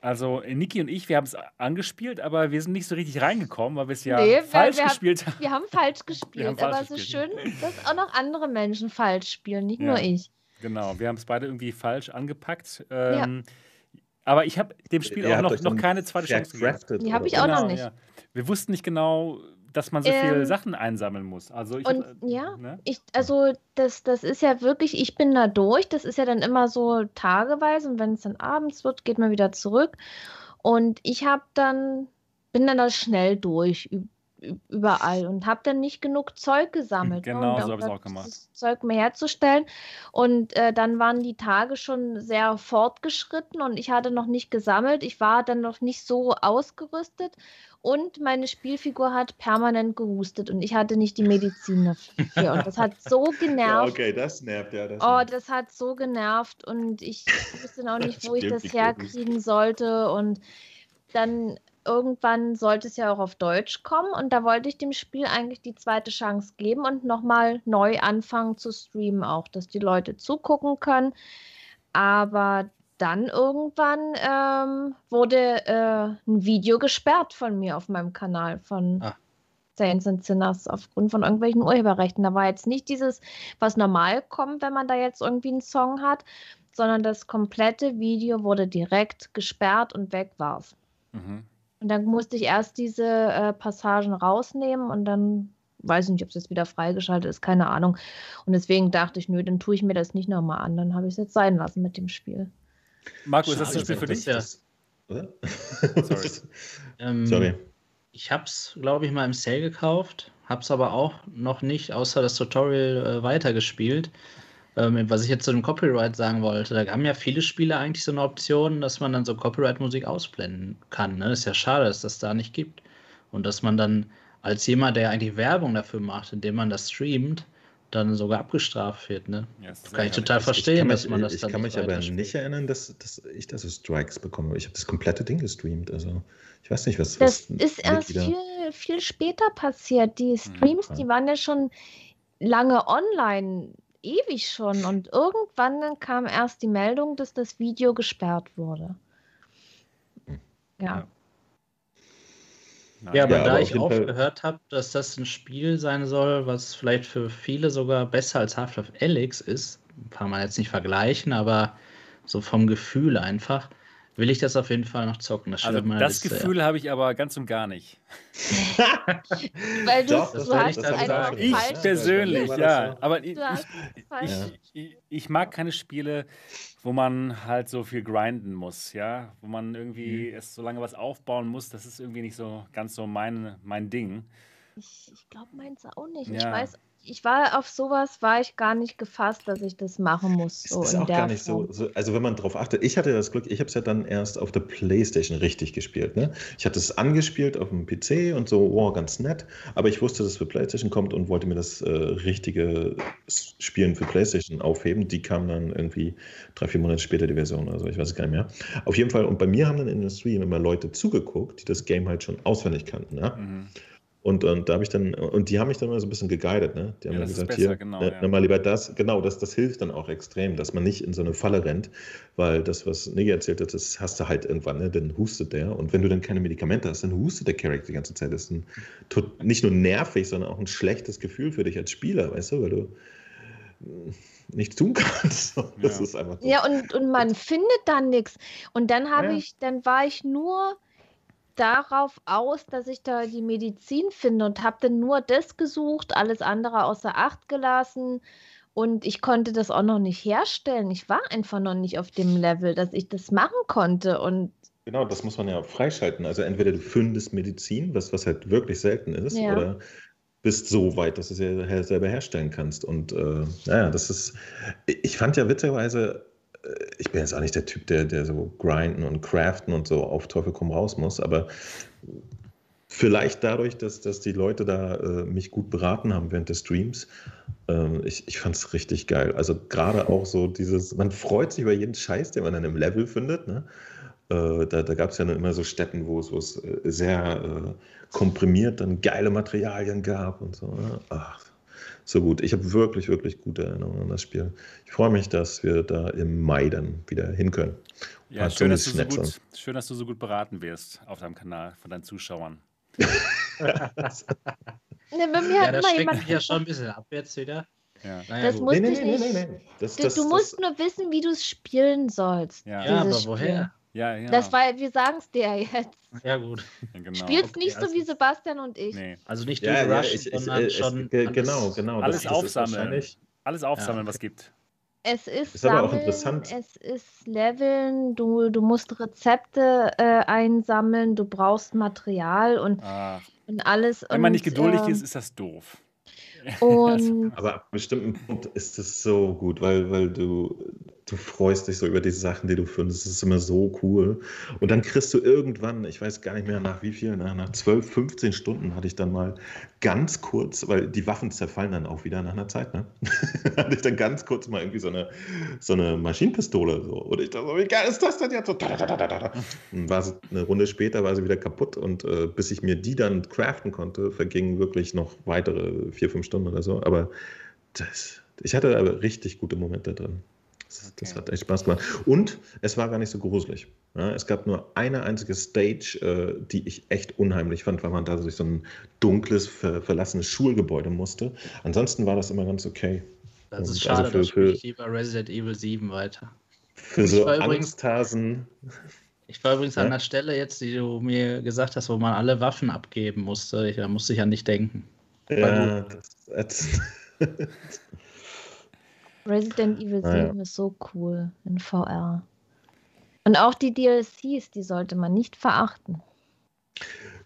Also Niki und ich, wir haben es angespielt, aber wir sind nicht so richtig reingekommen, weil wir es ja nee, falsch gespielt haben. Wir haben falsch (laughs) gespielt, haben falsch aber es ist schön, dass auch noch andere Menschen falsch spielen, nicht ja, nur ich. Genau, wir haben es beide irgendwie falsch angepackt. Ähm, ja. Aber ich habe dem Spiel Ihr auch noch, noch keine zweite Chance gegeben. Die habe ich auch genau, noch nicht. Ja. Wir wussten nicht genau, dass man so ähm, viele Sachen einsammeln muss. Also ich und, hab, ja, ne? ich, also das, das ist ja wirklich, ich bin da durch, das ist ja dann immer so tageweise und wenn es dann abends wird, geht man wieder zurück. Und ich habe dann, bin dann da schnell durch überall und habe dann nicht genug Zeug gesammelt. Ne, genau, ne, so habe ich es auch gemacht. Zeug mehr herzustellen. Und äh, dann waren die Tage schon sehr fortgeschritten und ich hatte noch nicht gesammelt. Ich war dann noch nicht so ausgerüstet und meine Spielfigur hat permanent gehustet und ich hatte nicht die Medizin dafür. Und das hat so genervt. (laughs) Ja, okay, das nervt, ja. Das oh, das hat so genervt und ich wusste noch (laughs) nicht, wo ich das herkriegen sollte. Und dann irgendwann sollte es ja auch auf Deutsch kommen und da wollte ich dem Spiel eigentlich die zweite Chance geben und nochmal neu anfangen zu streamen, auch dass die Leute zugucken können. Aber dann irgendwann ähm, wurde äh, ein Video gesperrt von mir auf meinem Kanal von ah. Saints and Sinners aufgrund von irgendwelchen Urheberrechten. Da war jetzt nicht dieses, was normal kommt, wenn man da jetzt irgendwie einen Song hat, sondern das komplette Video wurde direkt gesperrt und weg war's. Mhm. Und dann musste ich erst diese äh, Passagen rausnehmen und dann weiß ich nicht, ob es jetzt wieder freigeschaltet ist, keine Ahnung. Und deswegen dachte ich, nö, dann tue ich mir das nicht nochmal an. Dann habe ich es jetzt sein lassen mit dem Spiel. Marco, ist das ein Spiel für dich? Ja. (laughs) Sorry. (laughs) ähm, Sorry. Ich habe es, glaube ich, mal im Sale gekauft, habe es aber auch noch nicht außer das Tutorial äh, weitergespielt. Ähm, was ich jetzt zu dem Copyright sagen wollte, da haben ja viele Spiele eigentlich so eine Option, dass man dann so Copyright-Musik ausblenden kann. Ne? Ist ja schade, dass das da nicht gibt. Und dass man dann als jemand, der eigentlich Werbung dafür macht, indem man das streamt, dann sogar abgestraft wird. Ne? Ja, das kann ich total ich, verstehen, ich mich, dass man das ich dann Ich kann mich aber nicht erinnern, dass, dass ich da so Strikes bekomme. Ich habe das komplette Ding gestreamt. Also ich weiß nicht, was. Das was ist erst viel, viel später passiert. Die hm, Streams, hm, die waren ja schon lange online ewig schon und irgendwann dann kam erst die Meldung, dass das Video gesperrt wurde. Ja. Ja, aber ja, da aber ich auch Fall... gehört habe, dass das ein Spiel sein soll, was vielleicht für viele sogar besser als Half-Life Alyx ist, kann man jetzt nicht vergleichen, aber so vom Gefühl einfach, will ich das auf jeden Fall noch zocken. Das, also das Liste, Gefühl ja. habe ich aber ganz und gar nicht. (laughs) Weil du, Doch, du hast ich einfach Ich persönlich, ja. Aber ich, ich, ich, ich, mag keine Spiele, wo man halt so viel grinden muss, ja. Wo man irgendwie mhm. es so lange was aufbauen muss. Das ist irgendwie nicht so ganz so mein, mein Ding. Ich, ich glaube, meins auch nicht. Ja. Ich weiß ich war auf sowas, war ich gar nicht gefasst, dass ich das machen muss. So ist auch gar nicht so, so, Also wenn man darauf achtet, ich hatte das Glück, ich habe es ja dann erst auf der Playstation richtig gespielt. Ne? Ich hatte es angespielt auf dem PC und so, wow, ganz nett. Aber ich wusste, dass es für Playstation kommt und wollte mir das äh, richtige Spielen für Playstation aufheben. Die kam dann irgendwie drei, vier Monate später, die Version. Also ich weiß es gar nicht mehr. Auf jeden Fall, und bei mir haben dann in der Stream immer Leute zugeguckt, die das Game halt schon auswendig kannten. Ne? Mhm. Und, und da habe ich dann, und die haben mich dann mal so ein bisschen geguidet, ne? Die haben ja, dann gesagt, besser, hier, genau, ne, ja. mal lieber das, genau, das, das hilft dann auch extrem, dass man nicht in so eine Falle rennt, weil das, was Niggi erzählt hat, das hast du halt irgendwann, ne? Dann hustet der. Und wenn du dann keine Medikamente hast, dann hustet der Charakter die ganze Zeit. Das ist ein, nicht nur nervig, sondern auch ein schlechtes Gefühl für dich als Spieler, weißt du, weil du nichts tun kannst. (laughs) Das ja. ist einfach so. Ja, und, und man findet dann nichts. Und dann habe ja. ich, dann war ich nur darauf aus, dass ich da die Medizin finde und habe dann nur das gesucht, alles andere außer Acht gelassen. Und ich konnte das auch noch nicht herstellen. Ich war einfach noch nicht auf dem Level, dass ich das machen konnte. Und genau, das muss man ja freischalten. Also entweder du findest Medizin, was, was halt wirklich selten ist, ja. oder bist so weit, dass du es selber herstellen kannst. Und äh, naja, das ist, ich fand ja witzigerweise, ich bin jetzt auch nicht der Typ, der, der so grinden und craften und so auf Teufel komm raus muss, aber vielleicht dadurch, dass, dass die Leute da äh, mich gut beraten haben während des Streams, äh, ich, ich fand es richtig geil. Also gerade auch so dieses, man freut sich über jeden Scheiß, den man dann im Level findet, ne? Äh, da, da gab es ja immer so Städten, wo es, wo es äh, sehr äh, komprimiert dann geile Materialien gab und so. Ne? Ach, so gut. Ich habe wirklich, wirklich gute Erinnerungen an das Spiel. Ich freue mich, dass wir da im Mai dann wieder hin können. Ja, schön dass, so gut, schön dass, du so gut, beraten wirst auf deinem Kanal von deinen Zuschauern. (laughs) ne, bei mir ja, das schreckt mich ja schon ein bisschen ab jetzt wieder. Ja. Naja, das musst nee, nee, nee, nee, nee. Das, das, du, musst nur wissen, wie du es spielen sollst. Ja, ja aber woher? Spiel. Ja, ja. Das war, wir sagen es dir jetzt. Ja, gut. Ja, genau. Spielst okay, nicht so also, wie Sebastian und ich. Nee. Also nicht ja, ja, ich, sondern ich, schon. Ich, genau, genau. Alles das, aufsammeln. Das alles aufsammeln, was gibt. Es ist, ist sammeln, aber auch interessant. Es ist Leveln, du, du musst Rezepte äh, einsammeln, du brauchst Material und, und alles. Wenn man nicht geduldig äh, ist, ist das doof. (laughs) Und aber ab einem bestimmten Punkt ist es so gut, weil, weil du, du freust dich so über diese Sachen, die du findest. Das ist immer so cool. Und dann kriegst du irgendwann, ich weiß gar nicht mehr nach wie viel, nach, nach 12, 15 Stunden hatte ich dann mal ganz kurz, weil die Waffen zerfallen dann auch wieder nach einer Zeit, ne? (laughs) hatte ich dann ganz kurz mal irgendwie so eine, so eine Maschinenpistole. So. Und ich dachte so, wie geil ist das denn jetzt? So, und war sie, eine Runde später war sie wieder kaputt und äh, bis ich mir die dann craften konnte, vergingen wirklich noch weitere vier, fünf Stunden oder so. Aber das, ich hatte aber richtig gute Momente drin. Das, okay. das, hat echt Spaß gemacht. Und es war gar nicht so gruselig. Ja, es gab nur eine einzige Stage, äh, die ich echt unheimlich fand, weil man da durch so ein dunkles, ver verlassenes Schulgebäude musste. Ansonsten war das immer ganz okay. Das ist Und schade, also für, ich lieber Resident Evil 7 weiter. Für so Angsthasen. Ich war übrigens ja? an der Stelle jetzt, die du mir gesagt hast, wo man alle Waffen abgeben musste. Ich, da musste ich ja nicht denken. Ja, das, (laughs) Resident Evil 7 ja. ist so cool in VR. Und auch die DLCs, die sollte man nicht verachten.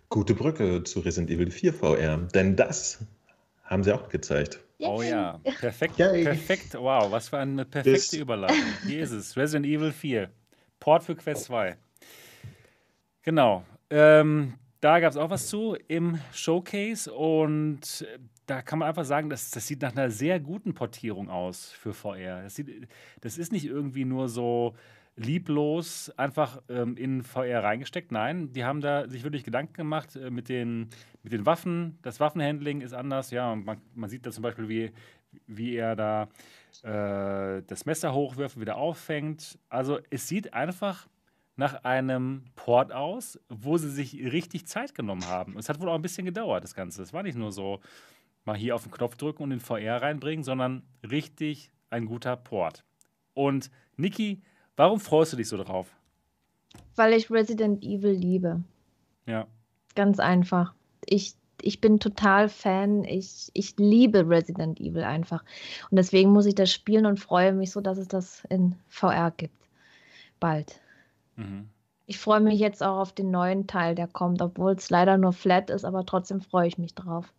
Gute Brücke zu Resident Evil 4 VR, denn das haben sie auch gezeigt. Yay. Oh ja, (laughs) perfekt, Yay. perfekt. Wow, was für eine perfekte Bis. Überleitung. Hier ist es, Resident Evil 4. Port für Quest 2. Genau. Ähm, da gab es auch was zu im Showcase und da kann man einfach sagen, das, das sieht nach einer sehr guten Portierung aus für VR. Das, sieht, das ist nicht irgendwie nur so lieblos einfach ähm, in VR reingesteckt. Nein, die haben da sich wirklich Gedanken gemacht äh, mit, den, mit den Waffen. Das Waffenhandling ist anders. Ja, man, man sieht da zum Beispiel, wie, wie er da äh, das Messer hochwirft, wieder auffängt. Also es sieht einfach nach einem Port aus, wo sie sich richtig Zeit genommen haben. Es hat wohl auch ein bisschen gedauert, das Ganze. Es war nicht nur so, mal hier auf den Knopf drücken und den VR reinbringen, sondern richtig ein guter Port. Und Niki, warum freust du dich so drauf? Weil ich Resident Evil liebe. Ja. Ganz einfach. Ich, ich bin total Fan. Ich, ich liebe Resident Evil einfach. Und deswegen muss ich das spielen und freue mich so, dass es das in VR gibt. Bald. Mhm. Ich freue mich jetzt auch auf den neuen Teil, der kommt, obwohl es leider nur flat ist, aber trotzdem freue ich mich drauf.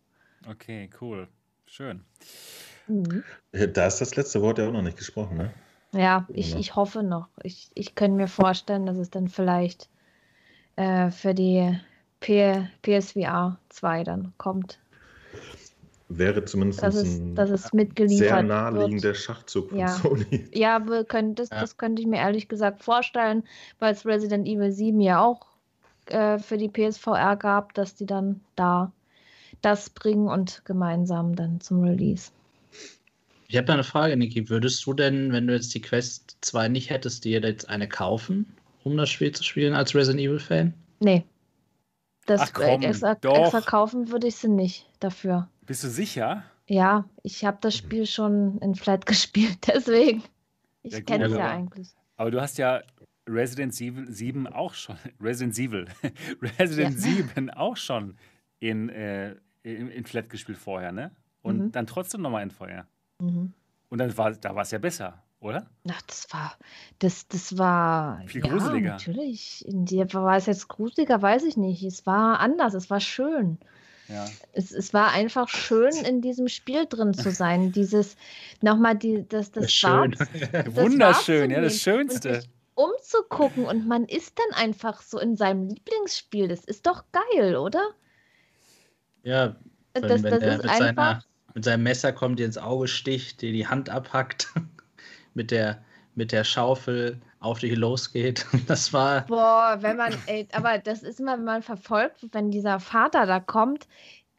Okay, cool. Schön. Mhm. Da ist das letzte Wort ja auch noch nicht gesprochen, ne? Ja, ich, ich hoffe noch. Ich, ich könnte mir vorstellen, dass es dann vielleicht äh, für die P PSVR 2 dann kommt. Wäre zumindest das ist, ein das ist mitgeliefert sehr naheliegender wird. Schachzug von ja. Sony. Ja, können, das, ja. das könnte ich mir ehrlich gesagt vorstellen, weil es Resident Evil 7 ja auch äh, für die PSVR gab, dass die dann da das bringen und gemeinsam dann zum Release. Ich habe da eine Frage, Niki. Würdest du denn, wenn du jetzt die Quest 2 nicht hättest, dir jetzt eine kaufen, um das Spiel zu spielen als Resident Evil-Fan? Nee. Das Ach komm, extra, extra kaufen würde ich sie nicht dafür. Bist du sicher? Ja, ich habe das Spiel schon in Flat (laughs) gespielt, deswegen. Ich ja, kenne es ja eigentlich. Aber du hast ja Resident Evil 7 auch schon, (laughs) Resident Evil, (laughs) Resident ja. 7 auch schon in, äh, in, in, Flat gespielt vorher, ne? Und mhm. dann trotzdem nochmal in VR. Mhm. Und dann war, da war es ja besser, oder? Ach, das war, das, das war viel ja, gruseliger. Natürlich. In dir war es jetzt gruseliger, weiß ich nicht. Es war anders, es war schön. Ja. Es, es war einfach schön, in diesem Spiel drin zu sein. Dieses, nochmal, die, das, das, Schön. (laughs) das Wunderschön, ja, das Schönste. umzugucken und man ist dann einfach so in seinem Lieblingsspiel. Das ist doch geil, oder? Ja, wenn, das, wenn das er mit, seiner, mit seinem Messer kommt, dir ins Auge sticht, dir die Hand abhackt, (laughs) mit der, mit der Schaufel auf dich losgeht. (laughs) Das war. Boah, wenn man, ey, aber das ist immer, wenn man verfolgt, wenn dieser Vater da kommt,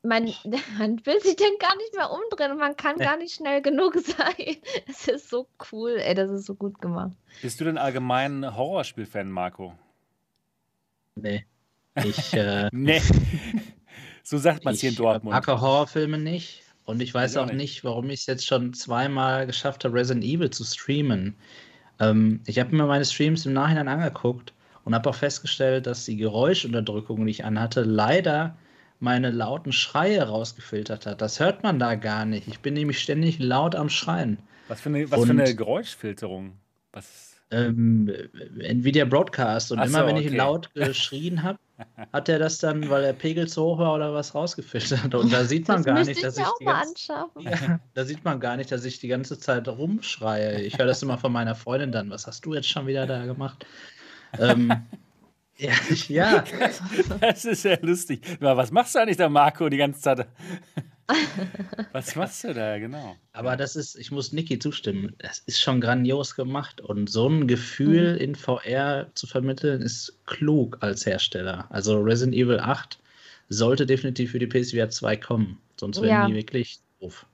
man, (laughs) man will sich dann gar nicht mehr umdrehen und man kann gar nicht schnell genug (laughs) sein. Das ist so cool, ey, das ist so gut gemacht. Bist du denn allgemein Horrorspiel-Fan, Marco? Nee. Ich, äh, nee. So sagt man es hier in Dortmund. Ich mag Horrorfilme nicht. Und ich weiß ich auch, nicht. nicht, warum ich es jetzt schon zweimal geschafft habe, Resident Evil zu streamen. Ähm, ich habe mir meine Streams im Nachhinein angeguckt und habe auch festgestellt, dass die Geräuschunterdrückung, die ich anhatte, leider meine lauten Schreie rausgefiltert hat. Das hört man da gar nicht. Ich bin nämlich ständig laut am Schreien. Was für eine, was für eine Geräuschfilterung? Was? Ähm, Nvidia Broadcast. Und Ach immer so, wenn ich laut geschrien habe, hat er das dann, weil der Pegel zu hoch war oder was rausgefiltert. Und da sieht man das gar nicht, dass ich, die ganze, ja, da sieht man gar nicht, dass ich die ganze Zeit rumschreie. Ich höre das immer von meiner Freundin dann. Was hast du jetzt schon wieder da gemacht? ähm, (laughs) ja, (laughs) ja. Das ist ja lustig. Was machst du eigentlich da, Marco, die ganze Zeit? (laughs) Was machst du da, genau? Aber das ist, ich muss Niki zustimmen, das ist schon grandios gemacht und so ein Gefühl mhm. in VR zu vermitteln, ist klug als Hersteller. Also Resident Evil 8 sollte definitiv für die PSVR 2 kommen, sonst wären ja. die wirklich doof.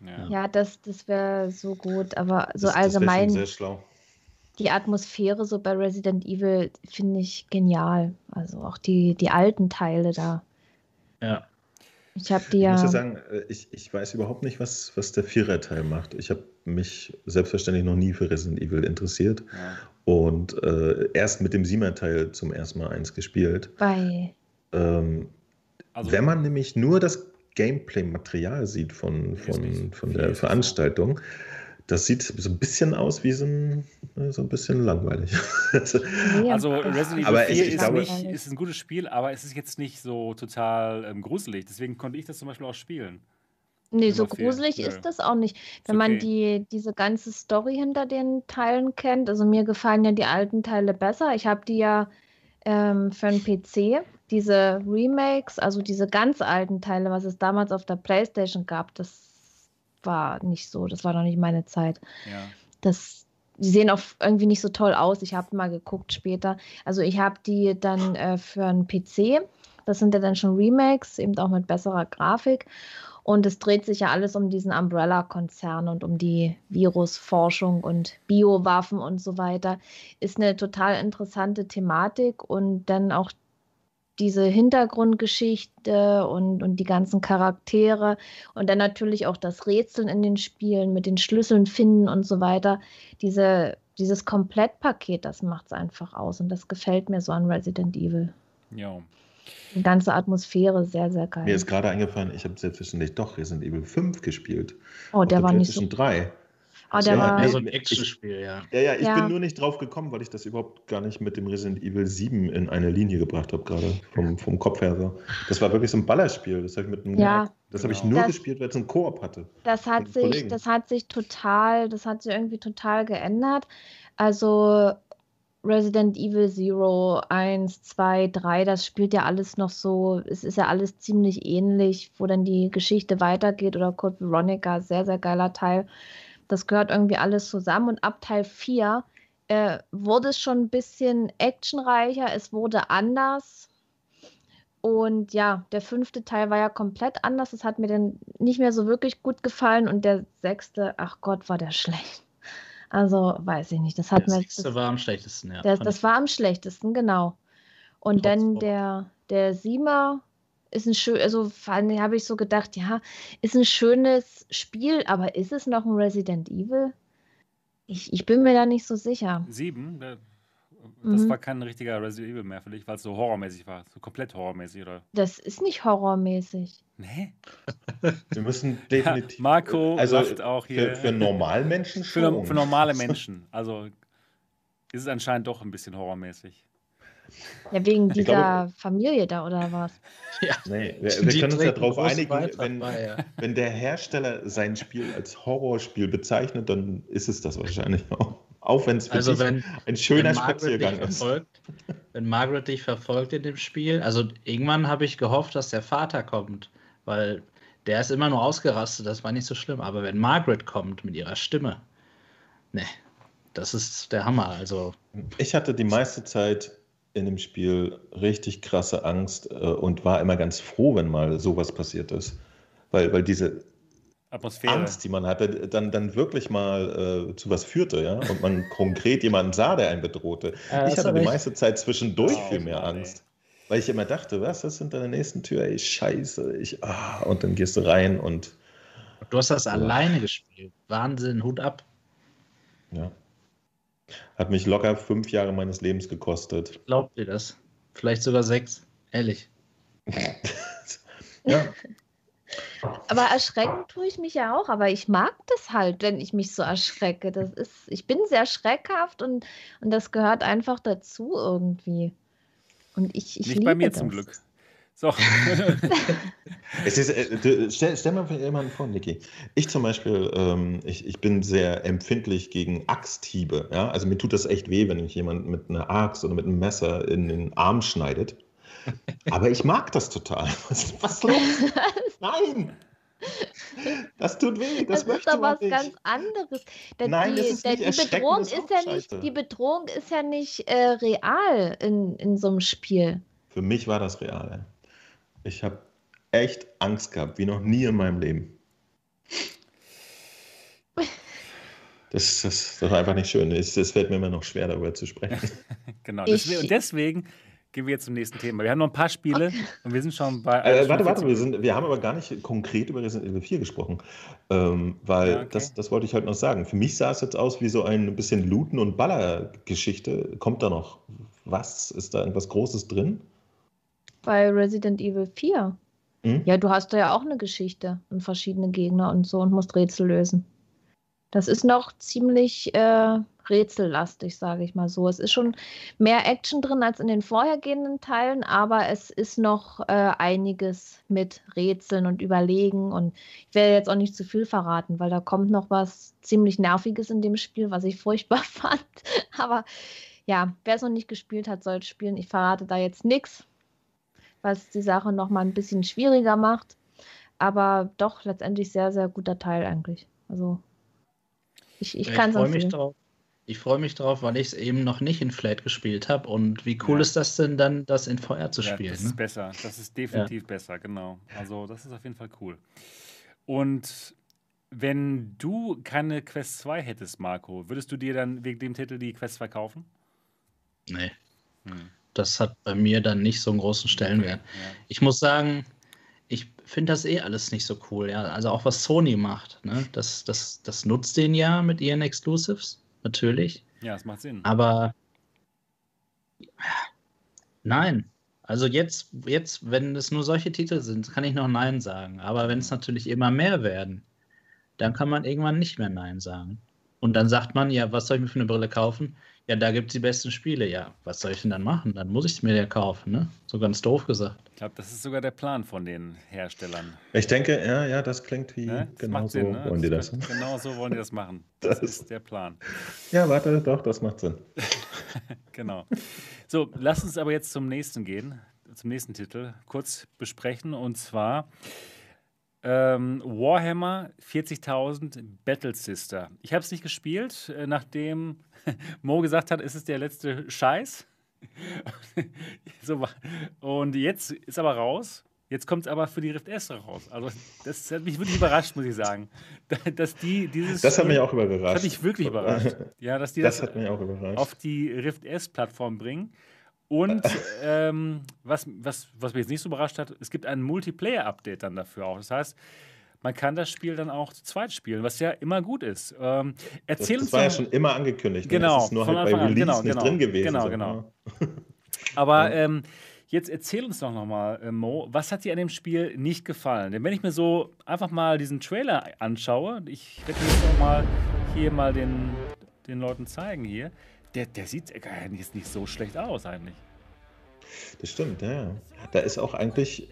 Ja, ja das, das wäre so gut, aber so das, allgemein. Das sehr schlau. Die Atmosphäre so bei Resident Evil finde ich genial. Also auch die, die alten Teile da. Ja. Ich habe die ja. Ich muss ja sagen, äh, ich, ich weiß überhaupt nicht, was, was der Vierer-Teil macht. Ich habe mich selbstverständlich noch nie für Resident Evil interessiert. Ja. Und äh, erst mit dem Siemer-Teil zum ersten Mal eins gespielt. Bei. Ähm, also, wenn man nämlich nur das Gameplay-Material sieht von, von, von der Veranstaltung, das sieht so ein bisschen aus wie so ein, so ein bisschen langweilig. also Resident Evil 4 ich, ich ist, glaube, nicht, ist ein gutes Spiel, aber es ist jetzt nicht so total ähm, gruselig. Deswegen konnte ich das zum Beispiel auch spielen. Nee, so gruselig viel. ist das auch nicht. Wenn okay. man die, diese ganze Story hinter den Teilen kennt, also mir gefallen ja die alten Teile besser. Ich habe die ja ähm, für einen PC, diese Remakes, also diese ganz alten Teile, was es damals auf der Playstation gab, das war nicht so, das war noch nicht meine Zeit. Ja. Das, die sehen auch irgendwie nicht so toll aus. Ich habe mal geguckt später. Also ich habe die dann äh, für einen PC. Das sind ja dann schon Remakes, eben auch mit besserer Grafik. Und es dreht sich ja alles um diesen Umbrella-Konzern und um die Virusforschung und Biowaffen und so weiter. Ist eine total interessante Thematik und dann auch diese Hintergrundgeschichte und, und die ganzen Charaktere und dann natürlich auch das Rätseln in den Spielen mit den Schlüsseln finden und so weiter. Diese, dieses Komplettpaket, das macht es einfach aus und das gefällt mir so an Resident Evil. Ja. Die ganze Atmosphäre sehr, sehr geil. Mir ist gerade eingefallen, ich habe selbstverständlich doch Resident Evil 5 gespielt. Oh, der war nicht so. 3. Ah, der ja, war mehr so ein Actionspiel, ja. Ja, ja, ich ja. bin nur nicht drauf gekommen, weil ich das überhaupt gar nicht mit dem Resident Evil 7 in eine Linie gebracht habe, gerade vom, vom Kopf her. So. Das war wirklich so ein Ballerspiel. Das habe ich, mit einem, ja. das hab ich nur das, gespielt, weil es einen Koop hatte. Das hat, sich, das hat sich total, das hat sich irgendwie total geändert. Also Resident Evil Zero 1, 2, 3, das spielt ja alles noch so, es ist ja alles ziemlich ähnlich, wo dann die Geschichte weitergeht oder Code Veronica, sehr, sehr geiler Teil. Das gehört irgendwie alles zusammen. Und ab Teil 4 äh, wurde es schon ein bisschen actionreicher, es wurde anders. Und ja, der fünfte Teil war ja komplett anders. Das hat mir dann nicht mehr so wirklich gut gefallen. Und der sechste, ach Gott, war der schlecht. Also weiß ich nicht. Das hat der mir. Sechste das, war am schlechtesten, ja. Der, das war am schlechtesten, genau. Und dann der, der Siemer ist ein schön, also habe ich so gedacht, ja, ist ein schönes Spiel, aber ist es noch ein Resident Evil? Ich, ich bin mir da nicht so sicher. Sieben? Das mhm. war kein richtiger Resident Evil mehr für dich, weil es so horrormäßig war. So komplett horrormäßig, oder? Das ist nicht horrormäßig. Nee. (laughs) Wir müssen definitiv. Ja, Marco also sagt auch hier. Für, für Normalmenschen schon. Für, für normale Menschen. Also ist es anscheinend doch ein bisschen horrormäßig. Ja, wegen dieser glaube, Familie da oder was? (laughs) Ja. Nee, wir, wir können uns ja darauf einigen, wenn, bei, ja. wenn der Hersteller sein Spiel als Horrorspiel bezeichnet, dann ist es das wahrscheinlich auch. Auch wenn es also wenn, ein schöner Spaziergang ist. Verfolgt, wenn Margaret dich verfolgt in dem Spiel, also irgendwann habe ich gehofft, dass der Vater kommt, weil der ist immer nur ausgerastet, das war nicht so schlimm. Aber wenn Margaret kommt mit ihrer Stimme, ne, das ist der Hammer. Also ich hatte die meiste Zeit in dem Spiel richtig krasse Angst äh, und war immer ganz froh, wenn mal sowas passiert ist. Weil, weil diese Atmosphäre. Angst, die man hatte, dann, dann wirklich mal äh, zu was führte, ja. Und man (laughs) konkret jemanden sah, der einen bedrohte. Ja, ich hatte die meiste Zeit zwischendurch oh, viel mehr Mann, Angst. Ey. Weil ich immer dachte, was, was sind an der nächsten Tür? Ey, scheiße. Ich, ah, und dann gehst du rein und. Du hast das oh. alleine gespielt. Wahnsinn, Hut ab. Ja. Hat mich locker fünf Jahre meines Lebens gekostet. Glaubt ihr das? Vielleicht sogar sechs. Ehrlich. (laughs) ja. Aber erschrecken tue ich mich ja auch, aber ich mag das halt, wenn ich mich so erschrecke. Das ist, ich bin sehr schreckhaft und, und das gehört einfach dazu irgendwie. Und ich, ich Nicht bei mir das. zum Glück. So. (laughs) es ist, äh, stell, stell mal jemanden vor, Niki. Ich zum Beispiel, ähm, ich, ich bin sehr empfindlich gegen Axthiebe. Ja? Also mir tut das echt weh, wenn mich jemand mit einer Axt oder mit einem Messer in den Arm schneidet. Aber ich mag das total. (laughs) Was, was los? (laughs) Nein! Das tut weh, das, das möchte ist doch was nicht. ganz anderes. Denn Nein, die, das ist nicht die Bedrohung ist ja nicht, die Bedrohung ist ja nicht äh, real in, in so einem Spiel. Für mich war das real. Ich habe echt Angst gehabt, wie noch nie in meinem Leben. Das, das, das war einfach nicht schön. Es, es fällt mir immer noch schwer, darüber zu sprechen. (laughs) genau. Deswegen, und deswegen gehen wir jetzt zum nächsten Thema. Wir haben noch ein paar Spiele okay. und wir sind schon bei. Äh, warte, warte, wir, sind, wir haben aber gar nicht konkret über Resident Evil 4 gesprochen. Ähm, weil ja, okay. das, das wollte ich halt noch sagen. Für mich sah es jetzt aus wie so ein bisschen Looten- und Baller-Geschichte. Kommt da noch was? Ist da irgendwas Großes drin? Bei Resident Evil 4. Hm? Ja, du hast da ja auch eine Geschichte und verschiedene Gegner und so und musst Rätsel lösen. Das ist noch ziemlich äh, rätsellastig, sage ich mal so. Es ist schon mehr Action drin als in den vorhergehenden Teilen, aber es ist noch äh, einiges mit Rätseln und Überlegen. Und ich werde jetzt auch nicht zu viel verraten, weil da kommt noch was ziemlich Nerviges in dem Spiel, was ich (laughs) furchtbar fand. aber ja, wer es noch nicht gespielt hat, soll spielen. Ich verrate da jetzt nichts was die Sache nochmal ein bisschen schwieriger macht. Aber doch letztendlich sehr, sehr guter Teil eigentlich. Also ich, ich kann es freue mich drauf. Ich freue mich drauf, weil ich es eben noch nicht in Flat gespielt habe. Und wie cool ja. ist das denn dann, das in VR zu spielen? Ja, das ne? ist besser. Das ist definitiv ja. besser, genau. Also das ist auf jeden Fall cool. Und wenn du keine Quest 2 hättest, Marco, würdest du dir dann wegen dem Titel die Quest 2 kaufen? Nee. Hm das hat bei mir dann nicht so einen großen Stellenwert. Ja. Ich muss sagen, ich finde das eh alles nicht so cool. Ja? Also auch was Sony macht. Ne? Das, das, das nutzt den ja mit ihren Exclusives, natürlich. Ja, das macht Sinn. Aber nein. Also jetzt, jetzt, wenn es nur solche Titel sind, kann ich noch Nein sagen. Aber wenn es natürlich immer mehr werden, dann kann man irgendwann nicht mehr Nein sagen. Und dann sagt man, ja, was soll ich mir für eine Brille kaufen? Ja, da gibt es die besten Spiele. Ja, was soll ich denn dann machen? Dann muss ich es mir ja kaufen, ne? So ganz doof gesagt. Ich glaube, das ist sogar der Plan von den Herstellern. Ich denke, ja, ja, das klingt wie ne? genau so ne? wollen die das. das. Genau so wollen die das machen. (laughs) Das, das ist der Plan. Ja, warte, doch, das macht Sinn. (laughs) genau. So, lass uns aber jetzt zum nächsten gehen, zum nächsten Titel kurz besprechen und zwar ähm, Warhammer 40.000 Battle Sister. Ich habe es nicht gespielt, äh, nachdem (laughs) Mo gesagt hat, es ist der letzte Scheiß. (laughs) so, und jetzt ist aber raus. Jetzt kommt es aber für die Rift S raus. Also das hat mich wirklich überrascht, muss ich sagen. Dass die dieses Das hat mich auch überrascht. Das hat mich wirklich überrascht. (laughs) Ja, dass die das, das hat mich auch überrascht. auf die Rift S Plattform bringen. Und ähm, was, was, was mich jetzt nicht so überrascht hat, es gibt ein Multiplayer-Update dann dafür auch. Das heißt, man kann das Spiel dann auch zu zweit spielen, was ja immer gut ist. Ähm, erzähl das, das war ja schon immer angekündigt. Ne? Genau. Das ist nur halt bei Release genau, nicht genau, drin gewesen. Genau, genau. (laughs) Aber ähm, jetzt erzähl uns doch nochmal, äh, Mo, was hat dir an dem Spiel nicht gefallen? Denn wenn ich mir so einfach mal diesen Trailer anschaue, ich werde jetzt noch mal hier mal den, den Leuten zeigen hier, der, der sieht jetzt nicht so schlecht aus eigentlich. Das stimmt, ja. Da ist auch eigentlich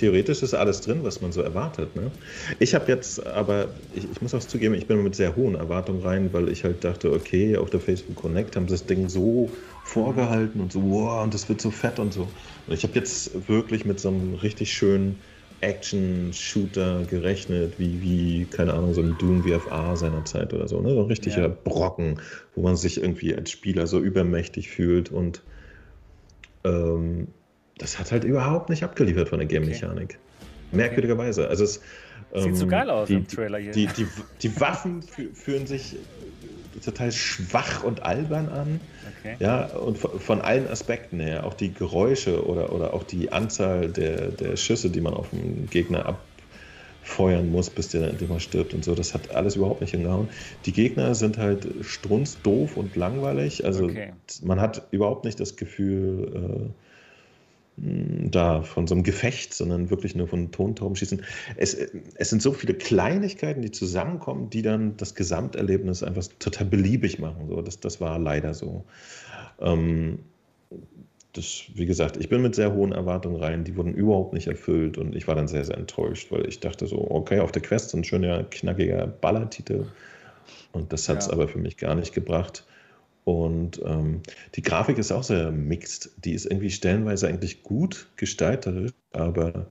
theoretisch ist alles drin, was man so erwartet. Ne? Ich habe jetzt aber, ich, ich, muss auch zugeben, ich bin mit sehr hohen Erwartungen rein, weil ich halt dachte, okay, auf der Facebook Connect haben sie das Ding so vorgehalten und so, wow, und das wird so fett und so. Und ich habe jetzt wirklich mit so einem richtig schönen Action-Shooter gerechnet, wie, wie, keine Ahnung, so ein Doom VFA seiner Zeit oder so. Ne? So ein richtiger ja. Brocken, wo man sich irgendwie als Spieler so übermächtig fühlt und ähm, das hat halt überhaupt nicht abgeliefert von der Game-Mechanik. Okay. Merkwürdigerweise. Also es, Sieht ähm, so geil aus die, im Trailer hier. Die, die, die Waffen fühlen sich total schwach und albern an. Okay. Ja, und von allen Aspekten her, auch die Geräusche oder, oder auch die Anzahl der, der Schüsse, die man auf den Gegner abfeuern muss, bis der dann endlich mal stirbt und so, das hat alles überhaupt nicht hingehauen. Die Gegner sind halt strunzdoof und langweilig. Also okay. man hat überhaupt nicht das Gefühl, äh, da von so einem Gefecht, sondern wirklich nur von Tontauben schießen. Es, es sind so viele Kleinigkeiten, die zusammenkommen, die dann das Gesamterlebnis einfach total beliebig machen. So, das, das war leider so. Ähm, das, wie gesagt, ich bin mit sehr hohen Erwartungen rein, die wurden überhaupt nicht erfüllt und ich war dann sehr, sehr enttäuscht, weil ich dachte so, okay, auf der Quest so ein schöner, knackiger Ballertitel und das hat es ja. aber für mich gar nicht gebracht. Und ähm, die Grafik ist auch sehr mixed. Die ist irgendwie stellenweise eigentlich gut gestaltet, aber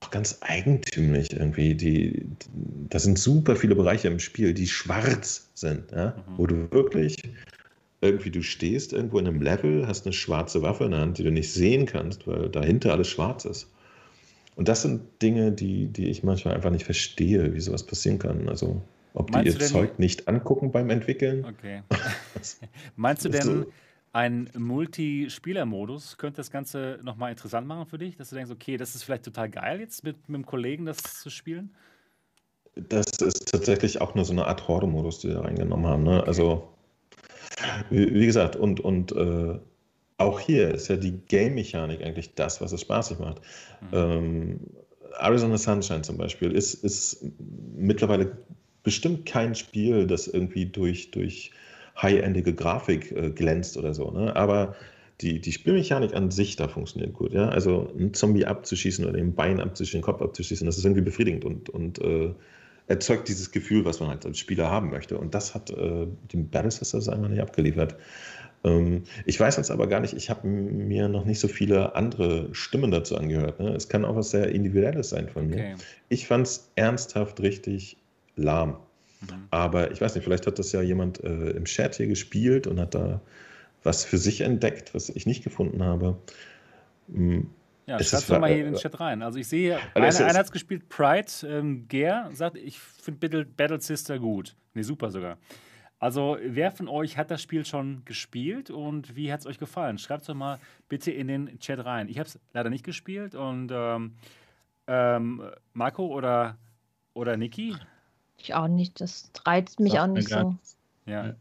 auch ganz eigentümlich irgendwie. Die, da sind super viele Bereiche im Spiel, die schwarz sind, ja? Mhm. wo du wirklich irgendwie du stehst irgendwo in einem Level, hast eine schwarze Waffe in der Hand, die du nicht sehen kannst, weil dahinter alles schwarz ist. Und das sind Dinge, die, die ich manchmal einfach nicht verstehe, wie sowas passieren kann. Also ob Meinst die ihr Zeug nicht angucken beim Entwickeln? Okay. (laughs) (laughs) Meinst du denn, ein Multispieler-Modus könnte das Ganze nochmal interessant machen für dich? Dass du denkst, okay, das ist vielleicht total geil jetzt mit, mit einem Kollegen das zu spielen? Das ist tatsächlich auch nur so eine Art Horde-Modus, die wir reingenommen haben. Ne? Okay. Also, wie, wie, gesagt, und, und äh, auch hier ist ja die Game-Mechanik eigentlich das, was es spaßig macht. Mhm. Ähm, Arizona Sunshine zum Beispiel ist, ist mittlerweile bestimmt kein Spiel, das irgendwie durch, durch high-endige Grafik äh, glänzt oder so. Ne? Aber die, die Spielmechanik an sich da funktioniert gut. Ja? Also einen Zombie abzuschießen oder den Bein abzuschießen, den Kopf abzuschießen, das ist irgendwie befriedigend und, und äh, erzeugt dieses Gefühl, was man halt als Spieler haben möchte. Und das hat äh, die Battle Sisters einfach nicht abgeliefert. Ähm, ich weiß jetzt aber gar nicht, ich habe mir noch nicht so viele andere Stimmen dazu angehört. Ne? Es kann auch was sehr Individuelles sein von mir. Okay. Ich fand es ernsthaft richtig lahm. Mhm. Aber ich weiß nicht, vielleicht hat das ja jemand äh, im Chat hier gespielt und hat da was für sich entdeckt, was ich nicht gefunden habe. Hm. Ja, schreib doch mal hier in den Chat rein. Also ich sehe, einer, einer hat es gespielt, Pride, ähm, Ger sagt, ich finde Battle, Battle Sister gut. Ne, super sogar. Also wer von euch hat das Spiel schon gespielt und wie hat es euch gefallen? Schreibt es doch mal bitte in den Chat rein. Ich habe es leider nicht gespielt und ähm, ähm, Marco oder, oder Niki? Ich auch nicht. Das reizt mich Sagt auch nicht so. Ja.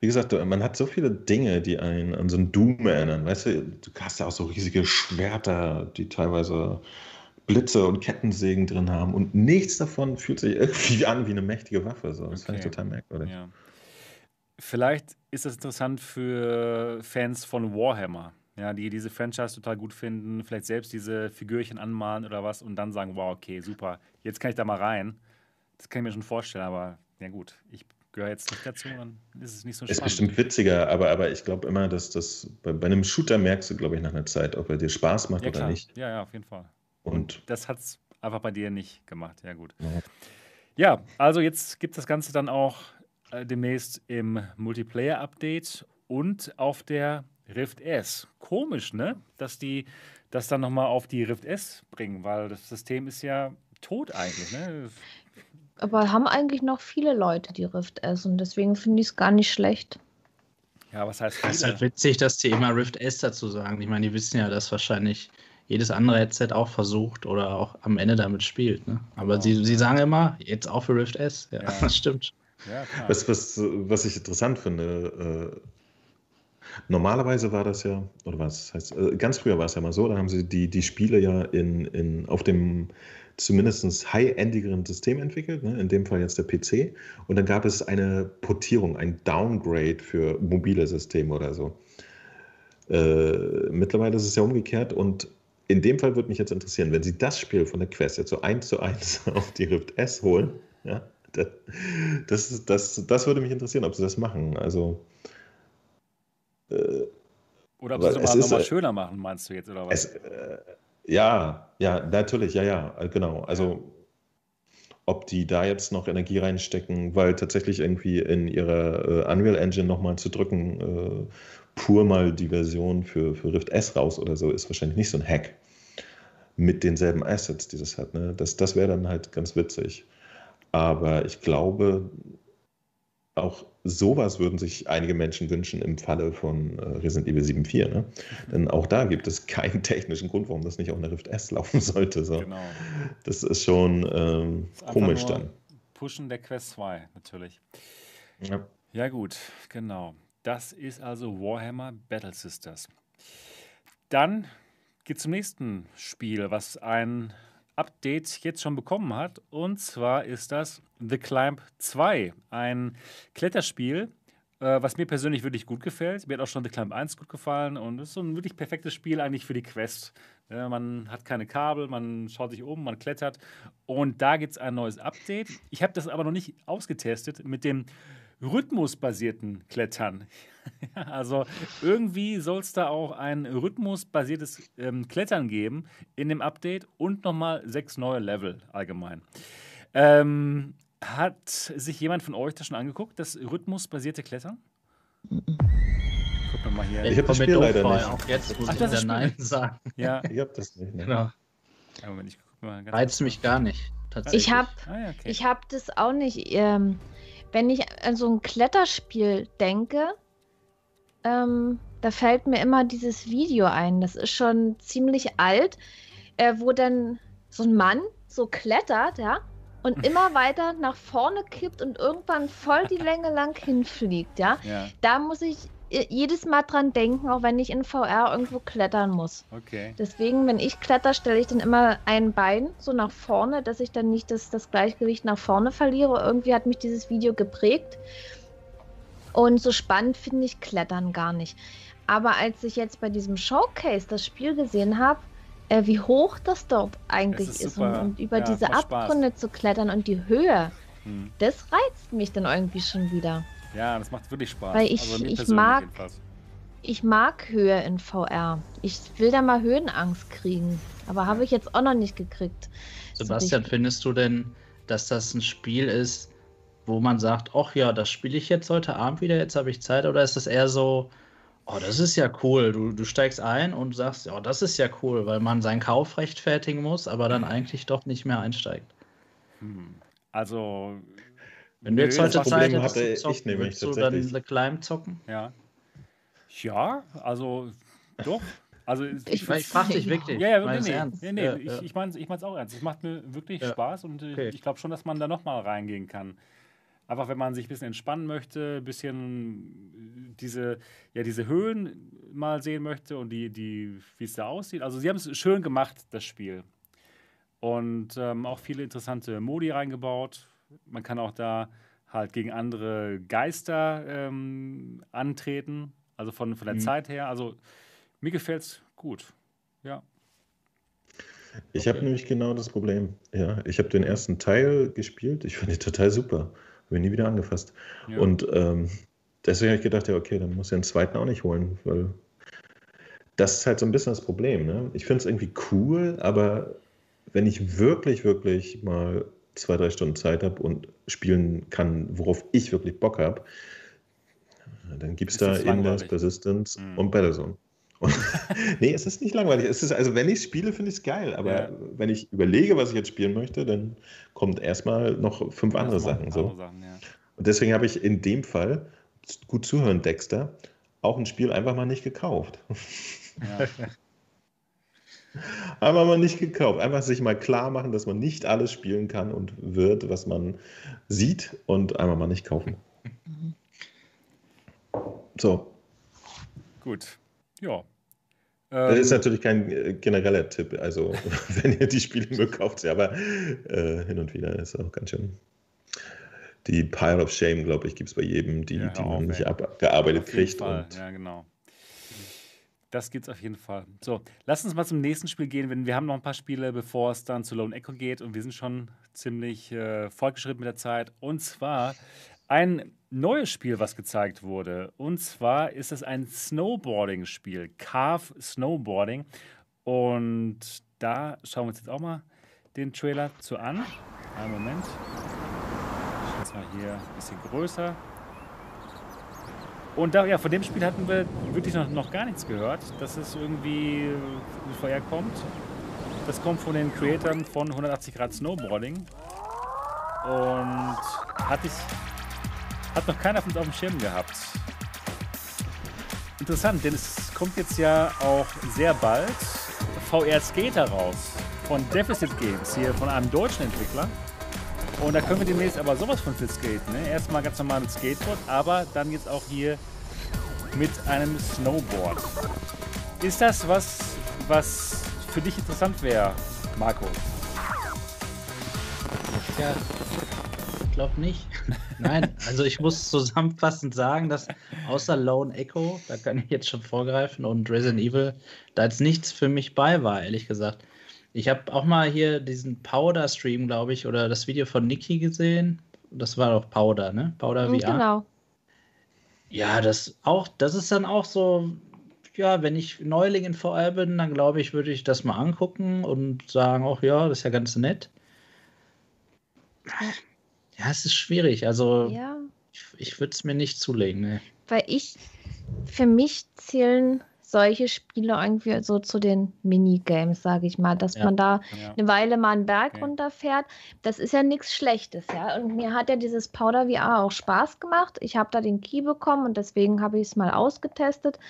Wie gesagt, man hat so viele Dinge, die einen an so ein Doom erinnern. Weißt du, du hast ja auch so riesige Schwerter, die teilweise Blitze und Kettensägen drin haben und nichts davon fühlt sich irgendwie an wie eine mächtige Waffe. So. Das okay. fand ich total merkwürdig. Ja. Vielleicht ist das interessant für Fans von Warhammer, ja, die diese Franchise total gut finden, vielleicht selbst diese Figürchen anmalen oder was und dann sagen, wow, okay, super, jetzt kann ich da mal rein. Das kann ich mir schon vorstellen, aber ja gut, ich gehöre jetzt nicht dazu, dann ist es nicht so spannend. Ist bestimmt witziger, aber, aber ich glaube immer, dass das bei, bei, einem Shooter merkst du, glaube ich, nach einer Zeit, ob er dir Spaß macht ja, oder nicht. Ja, ja, auf jeden Fall. Und, Und das hat es einfach bei dir nicht gemacht. Ja, gut. Ja, ja also jetzt gibt das Ganze dann auch äh, demnächst im Multiplayer-Update und auf der Rift S. Komisch, ne? Dass die das dann nochmal auf die Rift S bringen, weil das System ist ja tot eigentlich, ne? Aber haben eigentlich noch viele Leute die Rift S und deswegen finde ich es gar nicht schlecht. Ja, was heißt viele? Es ist halt witzig, dass die immer Rift S dazu sagen. Ich meine, die wissen ja, dass wahrscheinlich jedes andere Headset auch versucht oder auch am Ende damit spielt. Ne? Aber oh, sie, sie sagen immer, jetzt auch für Rift S. Ja, ja. (laughs) das stimmt. Ja, was, was, was ich interessant finde, äh, normalerweise war das ja, oder was heißt, äh, ganz früher war es ja mal so, da haben sie die, die Spiele ja in, in, auf dem zumindest high-endigeren System entwickelt, ne? in dem Fall jetzt der PC. Und dann gab es eine Portierung, ein Downgrade für mobile Systeme oder so. Äh, mittlerweile ist es ja umgekehrt und in dem Fall würde mich jetzt interessieren, wenn Sie das Spiel von der Quest jetzt so eins zu eins (laughs) auf die Rift S holen, ja, das, das, das würde mich interessieren, ob Sie das machen. Also. Äh, oder ob Sie es nochmal schöner machen, meinst du jetzt, oder was? Es, äh, ja, ja, natürlich, ja, ja, äh, genau. Also ob die da jetzt noch Energie reinstecken, weil tatsächlich irgendwie in ihrer äh, Unreal Engine nochmal zu drücken, äh, pur mal die Version für, für Rift S raus oder so, ist wahrscheinlich nicht so ein Hack mit denselben Assets, die das hat. Ne? Das, das wäre dann halt ganz witzig. Aber ich glaube, auch sowas würden sich einige Menschen wünschen im Falle von äh, Resident Evil 7.4. Ne? Denn auch da gibt es keinen (laughs) technischen Grund, warum das nicht auf einer Rift S laufen sollte. So. Genau. Das ist schon ähm, ist komisch dann. Pushen der Quest 2 natürlich. Ja. ja gut, genau. Das ist also Warhammer Battle Sisters. Dann geht zum nächsten Spiel, was ein Update jetzt schon bekommen hat. Und zwar ist das The Climb 2, ein Kletterspiel, äh, was mir persönlich wirklich gut gefällt. Mir hat auch schon The Climb 1 gut gefallen und es ist so ein wirklich perfektes Spiel eigentlich für die Quest. Ja, man hat keine Kabel, man schaut sich um, man klettert und da gibt es ein neues Update. Ich habe das aber noch nicht ausgetestet mit dem rhythmusbasierten Klettern. (laughs) also irgendwie soll es da auch ein rhythmusbasiertes ähm, Klettern geben in dem Update und nochmal sechs neue Level allgemein. Ähm, hat sich jemand von euch das schon angeguckt, das rhythmusbasierte Klettern? Guck mal hier. Ich habe das Spiel leider nicht. Auch jetzt muss Ach, ich wieder Nein sagen. Ja. (laughs) ich habe das nicht. Ne? Genau. Ja, ich Reizt mich gar nicht. Ich habe ah, ja, okay. hab das auch nicht. Ähm, wenn ich an so ein Kletterspiel denke, ähm, da fällt mir immer dieses Video ein. Das ist schon ziemlich alt, äh, wo dann so ein Mann so klettert, ja, und (laughs) immer weiter nach vorne kippt und irgendwann voll die Länge lang hinfliegt, ja. ja. Da muss ich jedes Mal dran denken, auch wenn ich in VR irgendwo klettern muss. Okay. Deswegen, wenn ich kletter, stelle ich dann immer ein Bein so nach vorne, dass ich dann nicht das, das Gleichgewicht nach vorne verliere. Irgendwie hat mich dieses Video geprägt. Und so spannend finde ich Klettern gar nicht. Aber als ich jetzt bei diesem Showcase das Spiel gesehen habe, äh, wie hoch das dort eigentlich ist, ist und, und, über ja, diese Abgründe zu klettern und die Höhe, hm. das reizt mich dann irgendwie schon wieder. Ja, das macht wirklich Spaß. Weil ich, also ich mag, ich mag Höhe in VR. Ich will da mal Höhenangst kriegen, aber ja. habe ich jetzt auch noch nicht gekriegt. Sebastian, so findest du denn, dass das ein Spiel ist, wo man sagt, ach ja, das spiele ich jetzt heute Abend wieder, jetzt habe ich Zeit, oder ist das eher so, oh, das ist ja cool, du, du steigst ein und sagst, oh, das ist ja cool, weil man seinen Kauf rechtfertigen muss, aber dann eigentlich doch nicht mehr einsteigt? Hm. Also, wenn du jetzt heute Zeit hättest hatte zocken, ich nämlich du dann The Climb zocken? Ja. Ja, also doch. Also ich, ich frage dich wirklich. Ja, ja, nee, nee, ernst? nee, nee, ja, ich, ja. ich meine es auch ernst. Es macht mir wirklich ja. Spaß und äh, okay. ich glaube schon, dass man da nochmal reingehen kann. Einfach, wenn man sich ein bisschen entspannen möchte, ein bisschen diese, ja, diese Höhen mal sehen möchte und die, die, wie es da aussieht. Also sie haben es schön gemacht, das Spiel. Und ähm, auch viele interessante Modi reingebaut man kann auch da halt gegen andere Geister ähm, antreten, also von, von der mhm. Zeit her. Also mir gefällt es gut. Ja. Ich okay. habe nämlich genau das Problem. Ja, ich habe den ersten Teil gespielt. Ich fand ihn total super. Habe ihn nie wieder angefasst. Ja. Und ähm, deswegen habe ich gedacht, ja, okay, dann muss ich den zweiten auch nicht holen, weil das ist halt so ein bisschen das Problem. Ne? Ich finde es irgendwie cool, aber wenn ich wirklich, wirklich mal zwei, drei Stunden Zeit habe und spielen kann, worauf ich wirklich Bock habe, dann gibt es da Inverse, Persistence mhm. und Battlezone. Und (laughs) nee, es ist nicht langweilig. Es ist, also wenn ich spiele, finde ich es geil. Aber ja. wenn ich überlege, was ich jetzt spielen möchte, dann kommt erstmal noch fünf andere Sachen. So. Sachen ja. Und deswegen habe ich in dem Fall, gut zuhören, Dexter, auch ein Spiel einfach mal nicht gekauft. Ja. (laughs) einfach mal nicht gekauft. Einfach sich mal klar machen, dass man nicht alles spielen kann und wird, was man sieht und einfach mal nicht kaufen. So. Gut. Ja. Das ist ähm, natürlich kein äh, genereller Tipp. Also, (laughs) wenn ihr die Spiele nur kauft, aber äh, hin und wieder ist auch ganz schön. Die Pile of Shame, glaube ich, gibt es bei jedem, die, ja, die man nicht abgearbeitet kriegt. Und ja, genau. Das gibt es auf jeden Fall. So, lass uns mal zum nächsten Spiel gehen. Wir haben noch ein paar Spiele, bevor es dann zu Lone Echo geht. Und wir sind schon ziemlich äh, fortgeschritten mit der Zeit. Und zwar ein neues Spiel, was gezeigt wurde. Und zwar ist es ein Snowboarding-Spiel, Carve Snowboarding. Und da schauen wir uns jetzt auch mal den Trailer zu an. Einen Moment. Ich jetzt mal hier ein bisschen größer. Und da, ja, von dem Spiel hatten wir wirklich noch, noch gar nichts gehört, dass es irgendwie vorher kommt. Das kommt von den Creatoren von 180 Grad Snowboarding. Und hatte ich hat noch keiner von uns auf dem Schirm gehabt. Interessant, denn es kommt jetzt ja auch sehr bald VR Skater raus von Deficit Games, hier von einem deutschen Entwickler. Und da können wir demnächst aber sowas von fit skaten. Ne? Erstmal ganz normal mit Skateboard, aber dann jetzt auch hier mit einem Snowboard. Ist das was, was für dich interessant wäre, Marco? Ja, ich glaube nicht. (laughs) Nein, also ich muss zusammenfassend sagen, dass außer Lone Echo, da kann ich jetzt schon vorgreifen, und Resident Evil, da jetzt nichts für mich bei war, ehrlich gesagt. Ich habe auch mal hier diesen Powder-Stream, glaube ich, oder das Video von Niki gesehen. Das war doch Powder, ne? Powder VR. Genau. Ja, das auch, das ist dann auch so, ja, wenn ich Neuling in VR bin, dann glaube ich, würde ich das mal angucken und sagen, auch ja, das ist ja ganz nett. Ja, es ist schwierig. Also ja. ich, ich würde es mir nicht zulegen. Ne. Weil ich, für mich zählen solche Spiele irgendwie so zu den Minigames, sage ich mal, dass ja. man da ja. eine Weile mal einen Berg okay. runterfährt. Das ist ja nichts Schlechtes, ja. Und mir hat ja dieses Powder VR auch Spaß gemacht. Ich habe da den Key bekommen und deswegen habe ich es mal ausgetestet.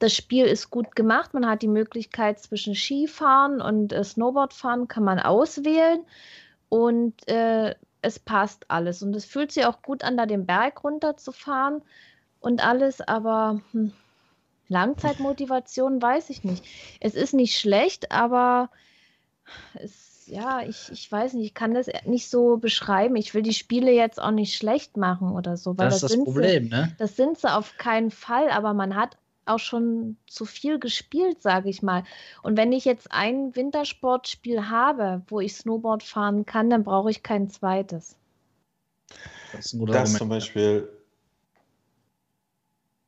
Das Spiel ist gut gemacht. Man hat die Möglichkeit zwischen Skifahren und äh, Snowboardfahren kann man auswählen. Und äh, es passt alles. Und es fühlt sich auch gut an, da den Berg runterzufahren und alles, aber hm, Langzeitmotivation weiß ich nicht. Es ist nicht schlecht, aber es, ja, ich, ich weiß nicht, ich kann das nicht so beschreiben. Ich will die Spiele jetzt auch nicht schlecht machen oder so. Weil das, das ist das Problem, sie, ne? Das sind sie auf keinen Fall, aber man hat auch schon zu viel gespielt, sage ich mal. Und wenn ich jetzt ein Wintersportspiel habe, wo ich Snowboard fahren kann, dann brauche ich kein zweites. Das, ist das zum Beispiel,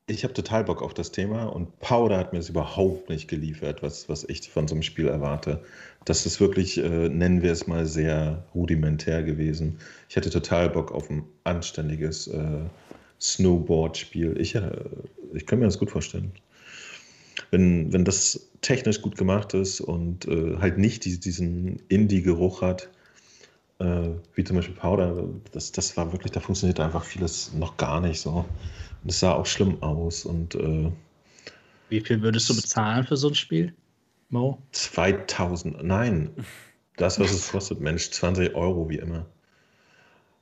ich habe total Bock auf das Thema und Powder hat mir das überhaupt nicht geliefert, was, was ich von so einem Spiel erwarte. Das ist wirklich, äh, nennen wir es mal, sehr rudimentär gewesen. Ich hatte total Bock auf ein anständiges äh, Snowboard-Spiel. Ich, äh, ich kann mir das gut vorstellen. Wenn, wenn das technisch gut gemacht ist und äh, halt nicht die, diesen Indie-Geruch hat, äh, wie zum Beispiel Powder, das, das war wirklich, da funktioniert einfach vieles noch gar nicht so. Es sah auch schlimm aus und äh, wie viel würdest du bezahlen für so ein Spiel, Mo? 2000, nein. Das, was es kostet, Mensch, 20 Euro wie immer.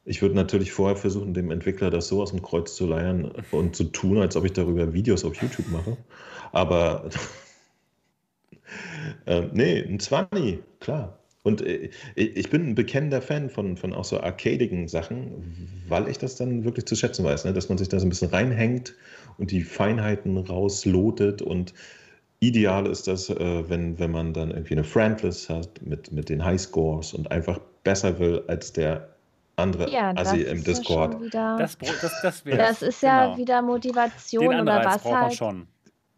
Ich würde natürlich vorher versuchen, dem Entwickler das so aus dem Kreuz zu leiern und zu tun, als ob ich darüber Videos auf YouTube mache. Aber (laughs) äh, nee, ein 20, klar. Und äh, ich bin ein bekennender Fan von, von auch so arcadigen Sachen, weil ich das dann wirklich zu schätzen weiß, ne? dass man sich da so ein bisschen reinhängt und die Feinheiten rauslotet und ideal ist das, äh, wenn, wenn man dann irgendwie eine Friendless hat mit, mit den Highscores und einfach besser will als der andere ja, Assi im Discord. Ja das, das, das, das, ist ja genau. wieder Motivation oder was halt. Schon.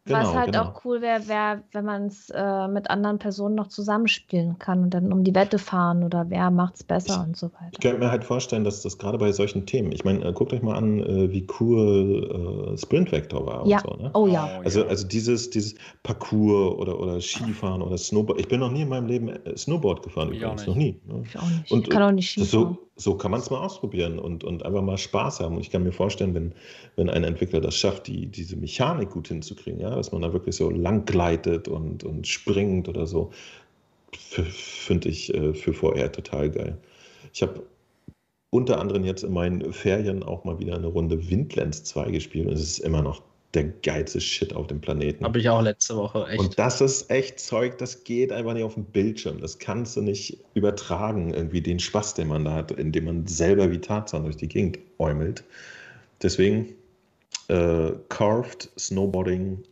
Genau, Was halt genau. auch cool wäre, wär, wenn man es äh, mit anderen Personen noch zusammenspielen kann und dann um die Wette fahren oder wer macht es besser ich, und so weiter. Ich könnte mir halt vorstellen, dass das gerade bei solchen Themen, ich meine, äh, guckt euch mal an, äh, wie cool äh, Sprint Vector war ja. und so. Ne? Oh ja. Also, also dieses, dieses Parcours oder, oder Skifahren oder Snowboard. Ich bin noch nie in meinem Leben äh, Snowboard gefahren, ich übrigens. Noch nie. Ne? Ich auch nicht. Und, ich kann auch nicht Skifahren. So, so kann man es mal ausprobieren und, und einfach mal Spaß haben. Und ich kann mir vorstellen, wenn, wenn ein Entwickler das schafft, die, diese Mechanik gut hinzukriegen, ja, dass man da wirklich so lang gleitet und, und springt oder so, finde ich äh, für VR total geil. Ich habe unter anderem jetzt in meinen Ferien auch mal wieder eine Runde Windlands 2 gespielt und es ist immer noch der geilste Shit auf dem Planeten. Habe ich auch letzte Woche, echt. Und das ist echt Zeug, das geht einfach nicht auf dem Bildschirm. Das kannst du nicht übertragen, irgendwie den Spaß, den man da hat, indem man selber wie Tarzan durch die Gegend äumelt. Deswegen äh, Carved, Snowboarding,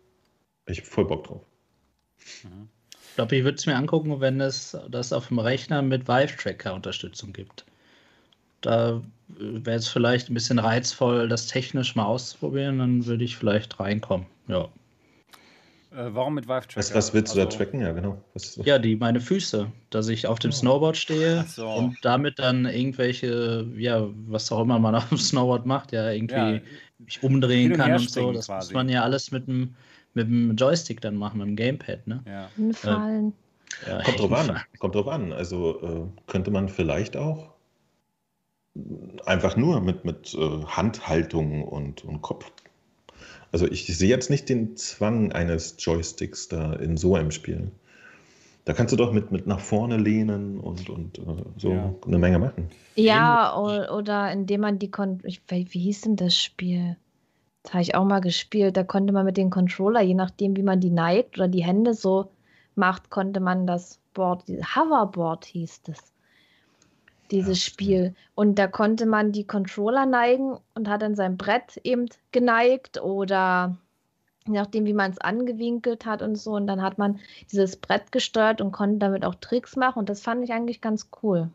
ich habe voll Bock drauf. Mhm. Ich glaube, ich würde es mir angucken, wenn es das auf dem Rechner mit Vive-Tracker-Unterstützung gibt. Da wäre es vielleicht ein bisschen reizvoll, das technisch mal auszuprobieren, dann würde ich vielleicht reinkommen. Ja. Äh, warum mit Vive Tracker? Was, was willst du da also tracken? Ja, genau. Ja, die meine Füße, dass ich auf dem oh. Snowboard stehe so. und damit dann irgendwelche, ja, was auch immer man (laughs) auf dem Snowboard macht, ja, irgendwie ja, mich umdrehen kann und so. Das quasi. muss man ja alles mit dem, mit dem Joystick dann machen, mit dem Gamepad, ne? Ja. Hinfallen. Äh, ja, kommt drauf an. Kommt drauf an. Also äh, könnte man vielleicht auch einfach nur mit, mit äh, Handhaltung und, und Kopf. Also ich sehe jetzt nicht den Zwang eines Joysticks da in so einem Spiel. Da kannst du doch mit, mit nach vorne lehnen und, und äh, so ja. eine Menge machen. Ja, oder indem man die Kon ich, wie hieß denn das Spiel? Das habe ich auch mal gespielt. Da konnte man mit dem Controller, je nachdem, wie man die neigt oder die Hände so macht, konnte man das Board, Hoverboard hieß das dieses Spiel. Und da konnte man die Controller neigen und hat dann sein Brett eben geneigt oder je nachdem, wie man es angewinkelt hat und so. Und dann hat man dieses Brett gesteuert und konnte damit auch Tricks machen. Und das fand ich eigentlich ganz cool.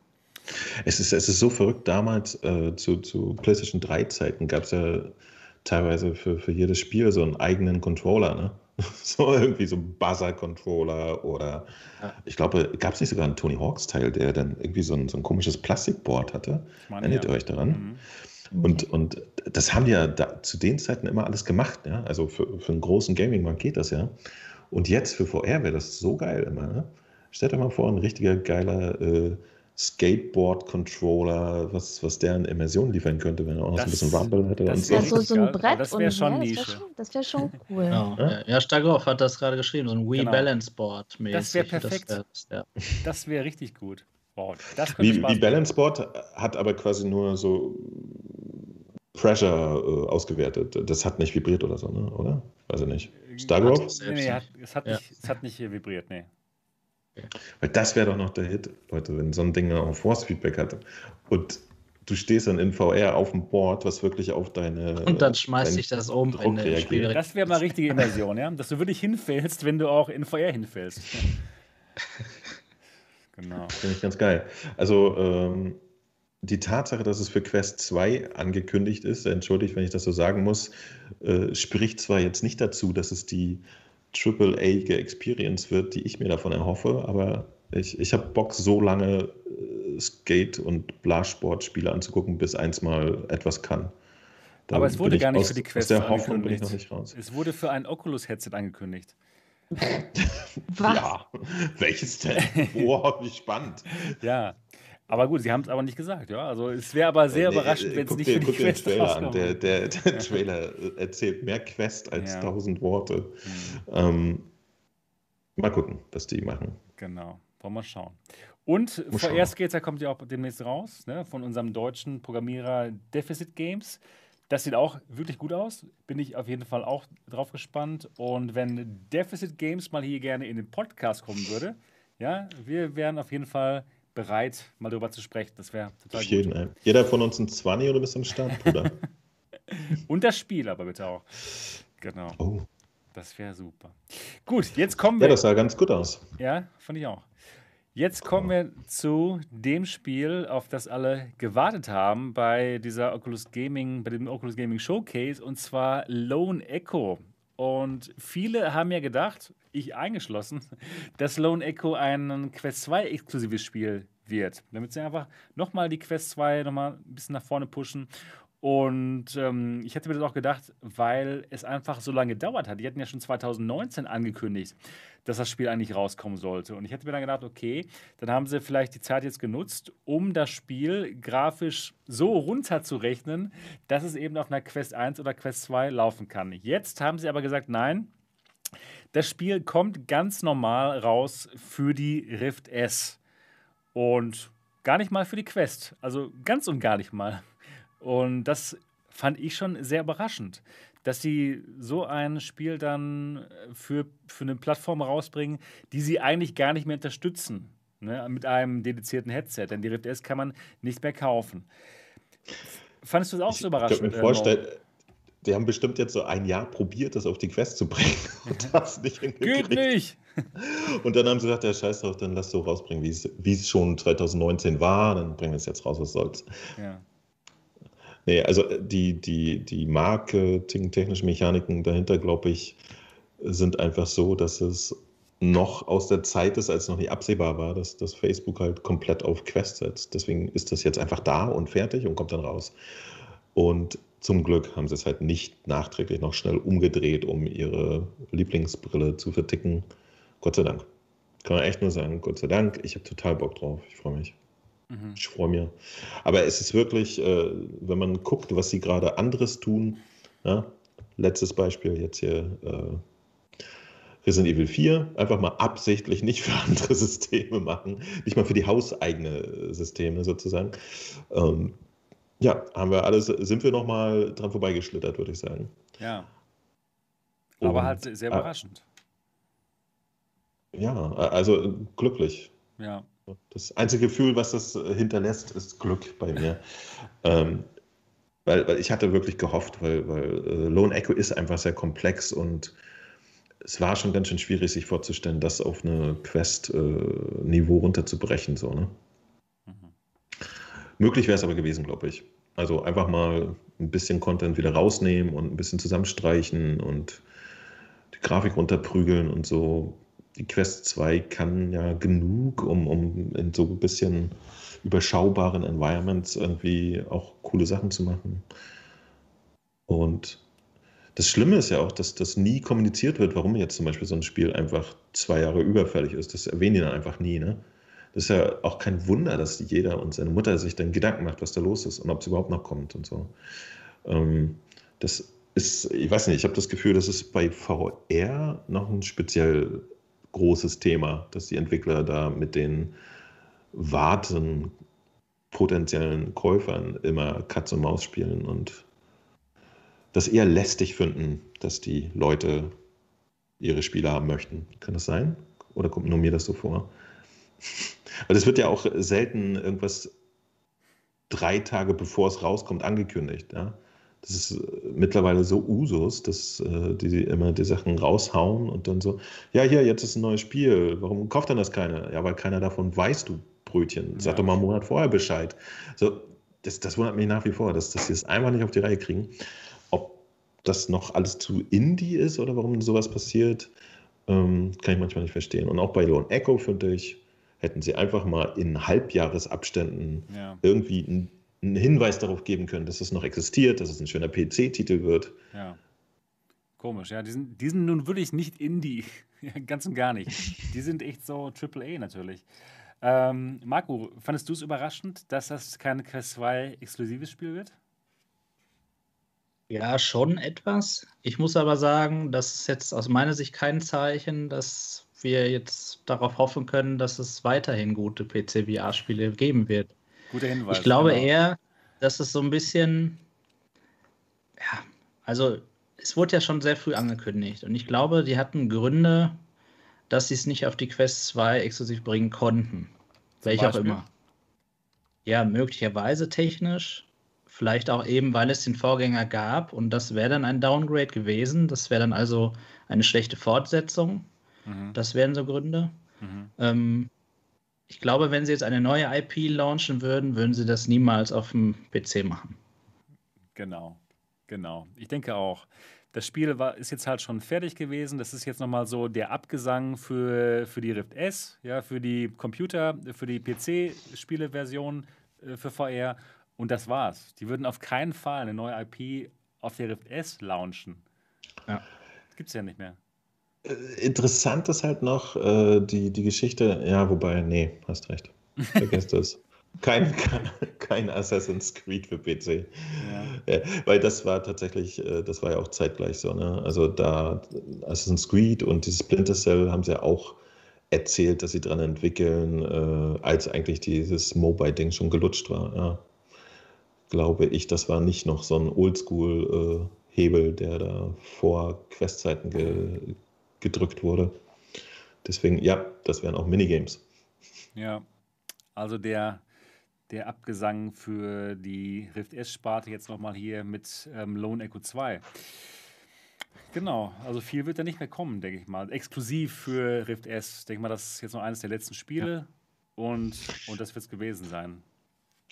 Es ist, es ist so verrückt. Damals äh, zu, zu PlayStation 3 Zeiten gab es ja teilweise für, für jedes Spiel so einen eigenen Controller. Ne? (laughs) so irgendwie so ein Buzzer-Controller oder ja. ich glaube, gab es nicht sogar einen Tony Hawks-Teil, der dann irgendwie so ein, so ein komisches Plastikboard hatte? Meine, Erinnert ihr euch daran? Mhm. Und, und das haben die ja da, zu den Zeiten immer alles gemacht. Ja? Also für, für einen großen Gaming-Markt geht das ja. Und jetzt für VR wäre das so geil immer. Ne? Stellt euch mal vor, ein richtiger geiler äh, Skateboard-Controller, was, was der an Immersion liefern könnte, wenn er auch noch das, so ein bisschen Rumble hätte. Das wäre so, so ein Brett. Das wäre schon ja, Das wäre schon, wär schon, cool. Ja, ja Starkov hat das gerade geschrieben, so ein Wii genau. Balance Board mäßig. Das wäre perfekt. Das wäre ja. wär richtig gut. Wow, wie, wie Balance Board hat aber quasi nur so Pressure äh, ausgewertet. Das hat nicht vibriert oder so, ne? oder? Weiß ich nicht. Stargrove? Nee, nee, hat, es, hat nicht, es hat nicht vibriert, nee. Weil das wäre doch noch der Hit, Leute, wenn so ein Ding auch Force-Feedback hat. Und du stehst dann in VR auf dem Board, was wirklich auf deine. Und dann schmeißt sich das um, wenn der Spiel Das wäre mal richtige Inversion, ja? Dass du wirklich hinfällst, wenn du auch in VR hinfällst. (laughs) genau. Finde ich ganz geil. Also, ähm, die Tatsache, dass es für Quest 2 angekündigt ist, entschuldigt, wenn ich das so sagen muss, äh, spricht zwar jetzt nicht dazu, dass es die AAA Experience wird, die ich mir davon erhoffe. Aber ich, ich habe Bock, so lange äh, Skate- und Blassport-Spiele anzugucken, bis eins mal etwas kann. Da aber es wurde gar nicht aus, für die Quest aus der Hoffnung bin ich noch nicht raus. Es wurde für ein Oculus-Headset angekündigt. Was? (laughs) Ja, welches denn? Boah, wie spannend. (laughs) Ja, aber gut, sie haben es aber nicht gesagt, ja. Also es wäre aber sehr nee, überraschend, wenn es nicht dir, für die Quest den Trailer an. Der, der, der. (laughs) Trailer erzählt mehr Quest als tausend ja. Worte. Mhm. Ähm, mal gucken, was die machen. Genau, wollen wir schauen. Und Muss VR Skater kommt ja auch demnächst raus, ne, von unserem deutschen Programmierer Deficit Games. Das sieht auch wirklich gut aus. Bin ich auf jeden Fall auch drauf gespannt. Und wenn Deficit Games mal hier gerne in den Podcast kommen würde, ja, wir wären auf jeden Fall bereit, mal darüber zu sprechen. Das wäre total Auf gut. jeden Fall. Jeder von uns ein 20 oder bis am Start, Bruder? (laughs) Und das Spiel aber bitte auch. Genau. Oh. Das wäre super. Gut, jetzt kommen wir. Ja, das sah ganz gut aus. Ja, fand ich auch. Jetzt kommen wir zu dem Spiel, auf das alle gewartet haben bei dieser Oculus Gaming, bei dem Oculus Gaming Showcase, und zwar Lone Echo. Und viele haben ja gedacht, ich eingeschlossen, (laughs) dass Lone Echo ein Quest 2 exklusives Spiel wird. Damit sie einfach nochmal die Quest 2 nochmal ein bisschen nach vorne pushen. Und ähm, ich hätte mir das auch gedacht, weil es einfach so lange gedauert hat. Die hatten ja schon 2019 angekündigt, dass das Spiel eigentlich rauskommen sollte. Und ich hätte mir dann gedacht, okay, dann haben sie vielleicht die Zeit jetzt genutzt, um das Spiel grafisch so runterzurechnen, dass es eben auf einer Quest 1 oder Quest 2 laufen kann. Jetzt haben sie aber gesagt, nein, das Spiel kommt ganz normal raus für die Rift S. Und gar nicht mal für die Quest. Also ganz und gar nicht mal. Und das fand ich schon sehr überraschend, dass sie so ein Spiel dann für, für eine Plattform rausbringen, die sie eigentlich gar nicht mehr unterstützen. Ne, mit einem dedizierten Headset. Denn die Rift S kann man nicht mehr kaufen. Fandest du das auch so überraschend? Ich kann mir vorstellen, die haben bestimmt jetzt so ein Jahr probiert, das auf die Quest zu bringen (laughs) und (laughs) das nicht hingekriegt. Geht nicht! Und dann haben sie gesagt, ja, scheiß drauf, dann lass so rausbringen, wie es schon 2019 war, dann bringen wir es jetzt raus, was soll's. Ja. Nee, also äh, die, die, die Marketing-technischen Mechaniken dahinter, glaube ich, sind einfach so, dass es noch aus der Zeit ist, als noch nicht absehbar war, dass, dass Facebook halt komplett auf Quest setzt. Deswegen ist das jetzt einfach da und fertig und kommt dann raus. Und zum Glück haben sie es halt nicht nachträglich noch schnell umgedreht, um ihre Lieblingsbrille zu verticken. Gott sei Dank. Kann man echt nur sagen, Gott sei Dank. Ich habe total Bock drauf. Ich freue mich. Mhm. Ich freue mich. Aber es ist wirklich, äh, wenn man guckt, was sie gerade anderes tun, ja, letztes Beispiel jetzt hier äh, Resident Evil 4, einfach mal absichtlich nicht für andere (laughs) Systeme machen, nicht mal für die hauseigene Systeme sozusagen. Ähm, ja, haben wir alles, sind wir nochmal dran vorbeigeschlittert, würde ich sagen. Ja. Aber Und, halt sehr überraschend. Ja, also glücklich. Ja. Das einzige Gefühl, was das äh, hinterlässt, ist Glück bei mir. ähm, weil, weil ich hatte wirklich gehofft, weil, weil äh, Lone Echo ist einfach sehr komplex und es war schon ganz schön schwierig, sich vorzustellen, das auf eine Quest-Niveau äh, runterzubrechen. So, ne? Mhm. Möglich wäre es aber gewesen, glaube ich. Also einfach mal ein bisschen Content wieder rausnehmen und ein bisschen zusammenstreichen und die Grafik runterprügeln und so die Quest 2 kann ja genug, um, um in so ein bisschen überschaubaren Environments irgendwie auch coole Sachen zu machen. Und das Schlimme ist ja auch, dass das nie kommuniziert wird, warum jetzt zum Beispiel so ein Spiel einfach zwei Jahre überfällig ist. Das erwähnen die dann einfach nie. Ne? Das ist ja auch kein Wunder, dass jeder und seine Mutter sich dann Gedanken macht, was da los ist und ob es überhaupt noch kommt und so. Ähm, das ist, ich weiß nicht, ich habe das Gefühl, das ist bei VR noch ein speziell großes Thema, dass die Entwickler da mit den Warten potenziellen Käufern immer Katz und Maus spielen und das eher lästig finden, dass die Leute ihre Spiele haben möchten. Kann das sein? Oder kommt nur mir das so vor? (laughs) Weil es wird ja auch selten irgendwas drei Tage bevor es rauskommt angekündigt. Ja? Das ist äh, mittlerweile so Usus, dass äh, die immer die Sachen raushauen und dann so, ja, hier, jetzt ist ein neues Spiel, warum kauft denn das keiner? Ja, weil keiner davon weiß, du Brötchen. Sag ja. doch mal einen Monat vorher Bescheid. So, das, das wundert mich nach wie vor, dass, dass sie es einfach nicht auf die Reihe kriegen. Ob das noch alles zu Indie ist oder warum sowas passiert, ähm, kann ich manchmal nicht verstehen. Und auch bei Lone Echo, finde ich, hätten sie einfach mal in Halbjahresabständen ja. irgendwie ein einen Hinweis darauf geben können, dass es noch existiert, dass es ein schöner PC-Titel wird. Ja. Komisch, ja. Die sind, die sind nun wirklich nicht Indie. (laughs) Ganz und gar nicht. (laughs) Die sind echt so AAA natürlich. Ähm, Marco, fandest du es überraschend, dass das kein Quest 2 exklusives Spiel wird? Ja, schon etwas. Ich muss aber sagen, das ist jetzt aus meiner Sicht kein Zeichen, dass wir jetzt darauf hoffen können, dass es weiterhin gute PC-VR-Spiele geben wird. Guter Hinweis. Ich glaube genau. eher, dass es so ein bisschen, ja, also es wurde ja schon sehr früh angekündigt und ich glaube, die hatten Gründe, dass sie es nicht auf die Quest 2 exklusiv bringen konnten. Welche auch immer. Ja, möglicherweise technisch, vielleicht auch eben, weil es den Vorgänger gab und das wäre dann ein Downgrade gewesen. Das wäre dann also eine schlechte Fortsetzung. Mhm. Das wären so Gründe. Mhm. Ähm, ich glaube, wenn sie jetzt eine neue IP launchen würden, würden sie das niemals auf dem PC machen. Genau, genau. Ich denke auch. Das Spiel war, ist jetzt halt schon fertig gewesen. Das ist jetzt nochmal so der Abgesang für, für die Rift S, ja, für die Computer, für die PC-Spieleversion äh, für VR. Und das war's. Die würden auf keinen Fall eine neue IP auf der Rift S launchen. Ja. Das gibt's ja nicht mehr. Äh, interessant ist halt noch äh, die, die Geschichte, ja, wobei, nee, hast recht. Vergesst (laughs) das. Kein, kein Assassin's Creed für PC. Ja. Ja, weil das war tatsächlich, äh, das war ja auch zeitgleich so. Ne? Also da Assassin's Creed und dieses Splinter Cell haben sie ja auch erzählt, dass sie dran entwickeln, äh, als eigentlich dieses Mobile-Ding schon gelutscht war. Ja. Glaube ich, das war nicht noch so ein Oldschool-Hebel, äh, der da vor Questzeiten ge gedrückt wurde. Deswegen, ja, das wären auch Minigames. Ja, also der, der Abgesang für die Rift S-Sparte jetzt nochmal hier mit ähm, Lone Echo 2. Genau, also viel wird da nicht mehr kommen, denke ich mal. Exklusiv für Rift S. Ich denke mal, das ist jetzt noch eines der letzten Spiele ja. und, und das wird es gewesen sein.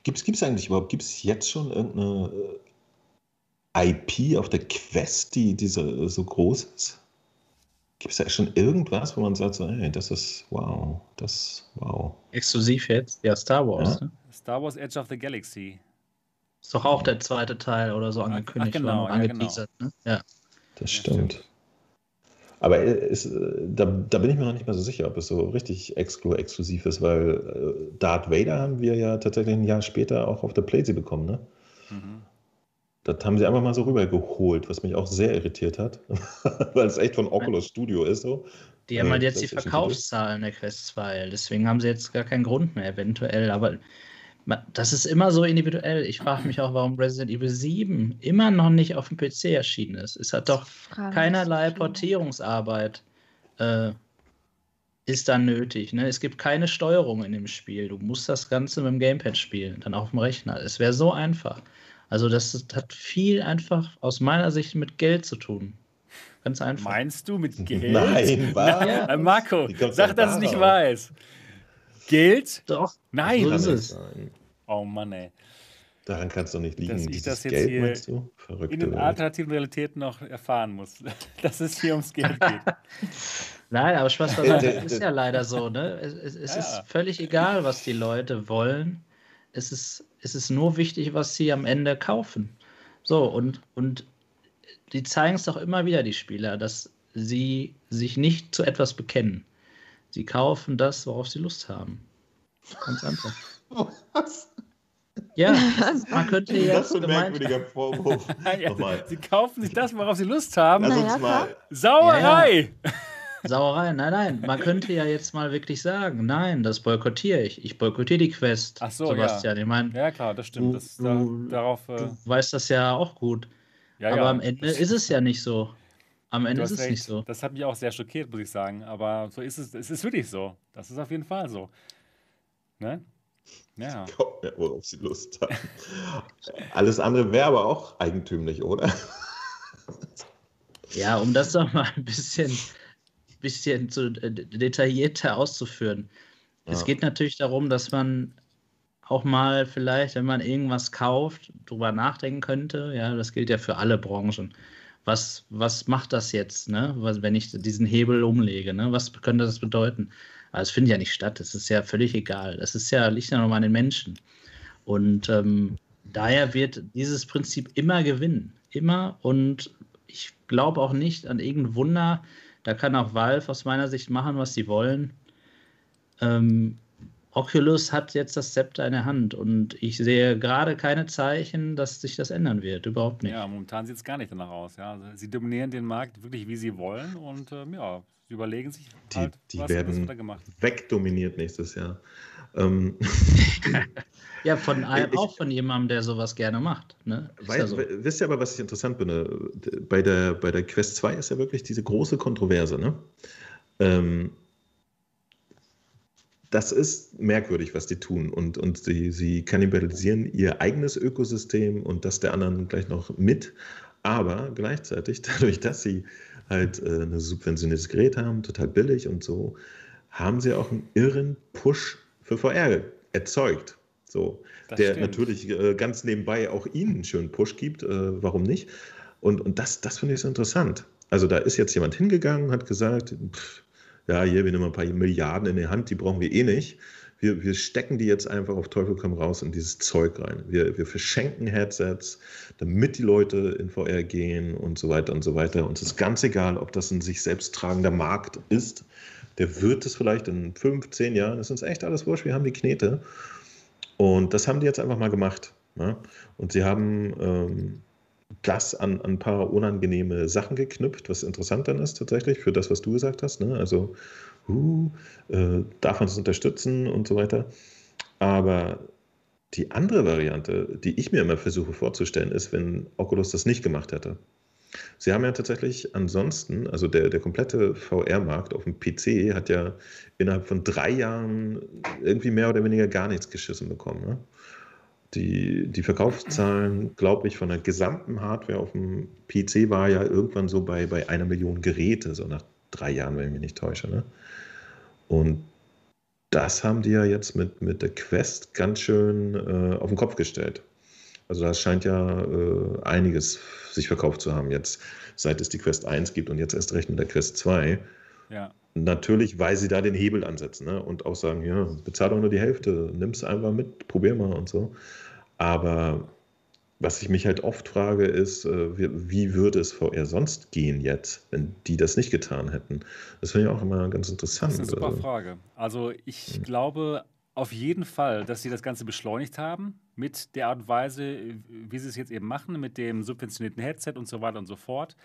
Gibt es eigentlich überhaupt, gibt es jetzt schon irgendeine äh, IP auf der Quest, die, die so, so groß ist? Gibt es da schon irgendwas, wo man sagt, so, hey, das ist wow, das wow. Exklusiv jetzt? Ja, Star Wars. Ja. Ne? Star Wars Edge of the Galaxy. Ist doch auch der zweite Teil oder so angekündigt Ach, genau, ja, genau. Ne? ja. Das stimmt. Aber ist, da, da, bin ich mir noch nicht mal so sicher, ob es so richtig exclu exklusiv ist, weil äh, Darth Vader haben wir ja tatsächlich ein Jahr später auch auf der Playsee bekommen, ne? Mhm. Das haben sie einfach mal so rübergeholt, was mich auch sehr irritiert hat, (laughs) weil es echt von Oculus Studio ist. So. Die haben halt jetzt die Verkaufszahlen der Quest 2, deswegen haben sie jetzt gar keinen Grund mehr, eventuell. Aber das ist immer so individuell. Ich frage mich auch, warum Resident Evil 7 immer noch nicht auf dem PC erschienen ist. Es hat doch keinerlei Portierungsarbeit äh, ist dann nötig. Ne? Es gibt keine Steuerung in dem Spiel. Du musst das Ganze mit dem Gamepad spielen, dann auf dem Rechner. Es wäre so einfach. Also das hat viel einfach aus meiner Sicht mit Geld zu tun. Ganz einfach. Meinst du mit Geld? (laughs) (laughs) Nein, was? Ja. Marco, sag, dass es nicht weiß. Geld? Doch. Nein. So ist es. Oh Mann, ey. Daran kannst du nicht liegen. Dass ich das jetzt Geld, hier meinst du? in den alternativen Realitäten noch erfahren muss, (laughs) dass es hier ums Geld geht. Nein, aber Spaß beiseite, es ist ja leider so, ne? Es, es, es ja. ist völlig egal, was die Leute wollen. Es ist es ist nur wichtig, was sie am Ende kaufen. So, und, und die zeigen es doch immer wieder, die Spieler, dass sie sich nicht zu etwas bekennen. Sie kaufen das, worauf sie Lust haben. Ganz einfach. Was? Ja, (laughs) man könnte ja. Das ist ein merkwürdiger Vorwurf. (laughs) ja, sie kaufen sich das, worauf sie Lust haben. Lass uns mal. Sauerei! Ja, ja. (laughs) Sauerei, nein, nein. Man könnte ja jetzt mal wirklich sagen, nein, das boykottiere ich. Ich boykottiere die Quest. Ach so, Sebastian. Ja. Ich mein, ja, klar, das stimmt. Das, du, da, darauf, äh... du weißt das ja auch gut. Ja, Aber ja, am Ende ist es ja nicht so. Am Ende ist es recht. nicht so. Das hat mich auch sehr schockiert, muss ich sagen. Aber so ist es. Es ist wirklich so. Das ist auf jeden Fall so. Ne? Ja. Kommt mir, worauf sie Lust haben. Alles andere wäre aber auch eigentümlich, oder? Ja, um das doch mal ein bisschen bisschen zu äh, detaillierter auszuführen. Ja. Es geht natürlich darum, dass man auch mal vielleicht, wenn man irgendwas kauft, drüber nachdenken könnte. Ja, das gilt ja für alle Branchen. Was, was macht das jetzt, ne? Was, wenn ich diesen Hebel umlege? Ne? Was könnte das bedeuten? Aber es findet ja nicht statt. Das ist ja völlig egal. Das ist ja, liegt ja nochmal an den Menschen. Und ähm, daher wird dieses Prinzip immer gewinnen. Immer. Und ich glaube auch nicht an irgendein Wunder, da kann auch Valve aus meiner Sicht machen, was sie wollen. Ähm, Oculus hat jetzt das Zepter in der Hand und ich sehe gerade keine Zeichen, dass sich das ändern wird. Überhaupt nicht. Ja, momentan sieht es gar nicht danach aus. Ja. Also, sie dominieren den Markt wirklich, wie sie wollen und ähm, ja, sie überlegen sich halt, die, die was, werden was gemacht. wegdominiert nächstes Jahr. Ähm. (laughs) (laughs) ja, von einem, ich, auch von jemandem, der sowas gerne macht. Ne? Weil, ja so. Wisst ihr aber, was ich interessant finde? Bei der, bei der Quest 2 ist ja wirklich diese große Kontroverse. Ne? Ähm, das ist merkwürdig, was die tun. Und, und sie, sie kannibalisieren ihr eigenes Ökosystem und das der anderen gleich noch mit. Aber gleichzeitig, (laughs) dadurch, dass sie halt äh, ein subventioniertes Gerät haben, total billig und so, haben sie auch einen irren Push für VR erzeugt. So, der stimmt. natürlich äh, ganz nebenbei auch ihnen einen schönen Push gibt, äh, warum nicht? Und, und das, das finde ich so interessant. Also da ist jetzt jemand hingegangen, hat gesagt, pff, ja, hier, wir nehmen ein paar Milliarden in die Hand, die brauchen wir eh nicht. wir, wir stecken die jetzt einfach auf Teufel komm raus in dieses Zeug rein. Wir, wir verschenken Headsets, damit die Leute in VR gehen und so weiter und so weiter. Uns ist ganz egal, ob das ein sich selbst tragender Markt ist. Der wird es vielleicht in fünf, zehn Jahren. Das ist uns echt alles wurscht. Wir haben die Knete. Und das haben die jetzt einfach mal gemacht. Ne? Und sie haben ähm, das an, an, ein paar unangenehme Sachen geknüpft, was interessant dann ist tatsächlich für das, was du gesagt hast. Ne? Also uh, äh, darf man es unterstützen und so weiter. Aber die andere Variante, die ich mir immer versuche vorzustellen, ist, wenn Oculus das nicht gemacht hätte. Sie haben ja tatsächlich ansonsten, also der, der komplette VR-Markt auf dem PC hat ja innerhalb von drei Jahren irgendwie mehr oder weniger gar nichts geschissen bekommen. Ne? Die, die Verkaufszahlen, glaube ich, von der gesamten Hardware auf dem PC war ja irgendwann so bei, bei einer Million Geräte, so nach drei Jahren, wenn ich mich nicht täusche. Ne? Und das haben die ja jetzt mit, mit der Quest ganz schön äh, auf den Kopf gestellt. Also da scheint ja äh, einiges sich verkauft zu haben jetzt, seit es die Quest 1 gibt und jetzt erst recht mit der Quest 2. Ja. Natürlich, weil sie da den Hebel ansetzen ne? und auch sagen, ja, bezahl doch nur die Hälfte, nimm es einfach mit, probier mal und so. Aber was ich mich halt oft frage, ist, äh, wie, würde es VR sonst gehen jetzt, wenn die das nicht getan hätten? Das finde ich auch immer ganz interessant. Das ist eine super also. Frage. Also ich hm. glaube auf jeden Fall, dass sie das Ganze beschleunigt haben mit der Art und Weise, wie sie es jetzt eben machen, mit dem subventionierten Headset und so weiter und so fort.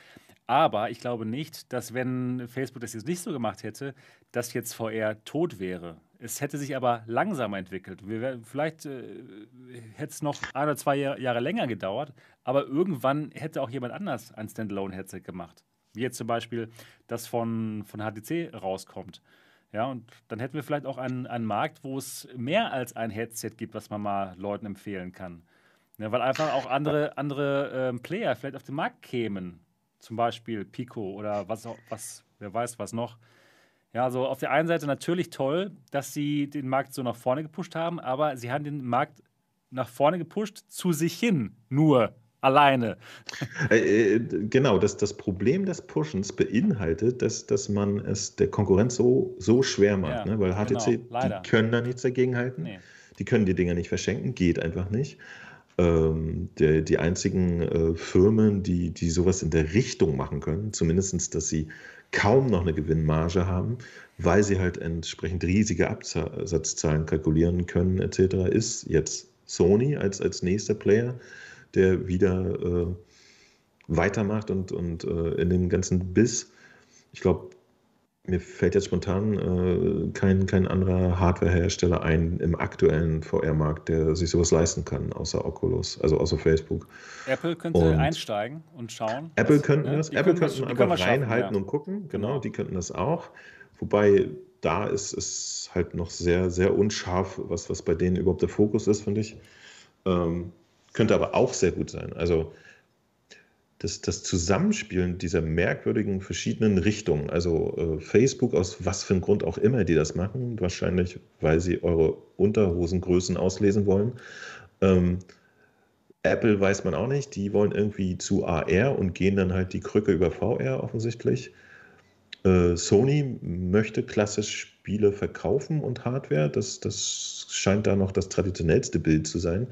Aber ich glaube nicht, dass wenn Facebook das jetzt nicht so gemacht hätte, dass jetzt VR tot wäre. Es hätte sich aber langsamer entwickelt. Wir, vielleicht äh, hätte es noch ein oder zwei Jahr, Jahre länger gedauert, aber irgendwann hätte auch jemand anders ein Standalone-Headset gemacht. Wie jetzt zum Beispiel das von, von HTC rauskommt. Ja, und dann hätten wir vielleicht auch einen, einen Markt, wo es mehr als ein Headset gibt, was man mal Leuten empfehlen kann. Ja, weil einfach auch andere, andere ähm, Player vielleicht auf den Markt kämen zum Beispiel Pico oder was, was, wer weiß was noch. Ja, also auf der einen Seite natürlich toll, dass sie den Markt so nach vorne gepusht haben, aber sie haben den Markt nach vorne gepusht zu sich hin, nur alleine. Äh, äh, genau, das, das Problem des Pushens beinhaltet, dass, dass man es der Konkurrenz so, so schwer macht, ja, ne? weil HTC, genau, die können da nichts dagegen halten. Nee. Die können die Dinger nicht verschenken, geht einfach nicht ähm, der, die einzigen äh, Firmen, die, die sowas in der Richtung machen können, zumindest, dass sie kaum noch eine Gewinnmarge haben, weil sie halt entsprechend riesige Absatzzahlen kalkulieren können, etc., ist jetzt Sony als, als nächster Player, der wieder äh, weitermacht und, und äh, in den ganzen Biss. Ich glaube, mir fällt jetzt spontan äh, kein, kein anderer Hardwarehersteller ein im aktuellen VR-Markt, der sich sowas leisten kann, außer Oculus, also außer Facebook. Apple könnte und einsteigen und schauen. Apple was, könnten ne? das, Apple könnten einfach reinhalten ja. und gucken, genau, genau, die könnten das auch. Wobei da ist es halt noch sehr, sehr unscharf, was, was bei denen überhaupt der Fokus ist, finde ich. Ähm, könnte aber auch sehr gut sein. Also das, das Zusammenspielen dieser merkwürdigen verschiedenen Richtungen, also äh, Facebook, aus was für einem Grund auch immer die das machen, wahrscheinlich weil sie eure Unterhosengrößen auslesen wollen. Ähm, Apple weiß man auch nicht, die wollen irgendwie zu AR und gehen dann halt die Krücke über VR offensichtlich. Äh, Sony möchte klassisch Spiele verkaufen und Hardware. Das, das scheint da noch das traditionellste Bild zu sein.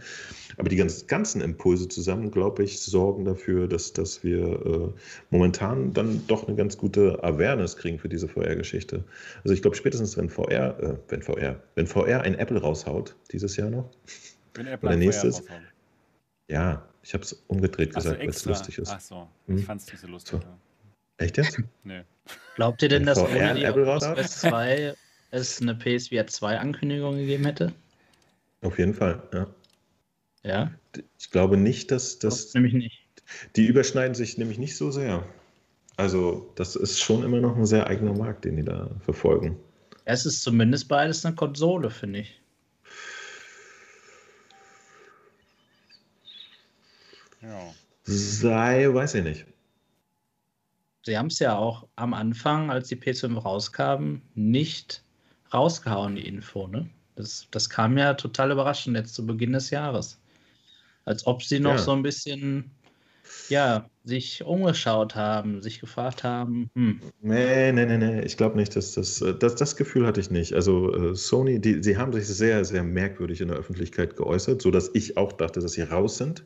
Aber die ganz, ganzen Impulse zusammen, glaube ich, sorgen dafür, dass, dass wir äh, momentan dann doch eine ganz gute Awareness kriegen für diese VR-Geschichte. Also ich glaube, spätestens wenn VR, äh, wenn VR, wenn VR ein Apple raushaut, dieses Jahr noch, wenn Apple oder nächstes, ja, ich habe es umgedreht gesagt, weil es lustig ist. Ach so, ich hm? fand es nicht so lustig. So. Echt jetzt? Nee. Glaubt ihr denn, dass ohne die Oculus 2 es eine PSVR 2 Ankündigung gegeben hätte? Auf jeden Fall, ja. Ja? Ich glaube nicht, dass das. Nämlich nicht. Die überschneiden sich nämlich nicht so sehr. Also, das ist schon immer noch ein sehr eigener Markt, den die da verfolgen. Es ist zumindest beides eine Konsole, finde ich. Ja. Sei, weiß ich nicht sie haben es ja auch am Anfang, als die PS5 rauskam, nicht rausgehauen, die Info. Ne? Das, das kam ja total überraschend jetzt zu Beginn des Jahres. Als ob sie noch ja. so ein bisschen ja, sich umgeschaut haben, sich gefragt haben, hm. Nee, nee, nee, nee, ich glaube nicht, dass das, das, das Gefühl hatte ich nicht. Also äh, Sony, die, sie haben sich sehr, sehr merkwürdig in der Öffentlichkeit geäußert, sodass ich auch dachte, dass sie raus sind.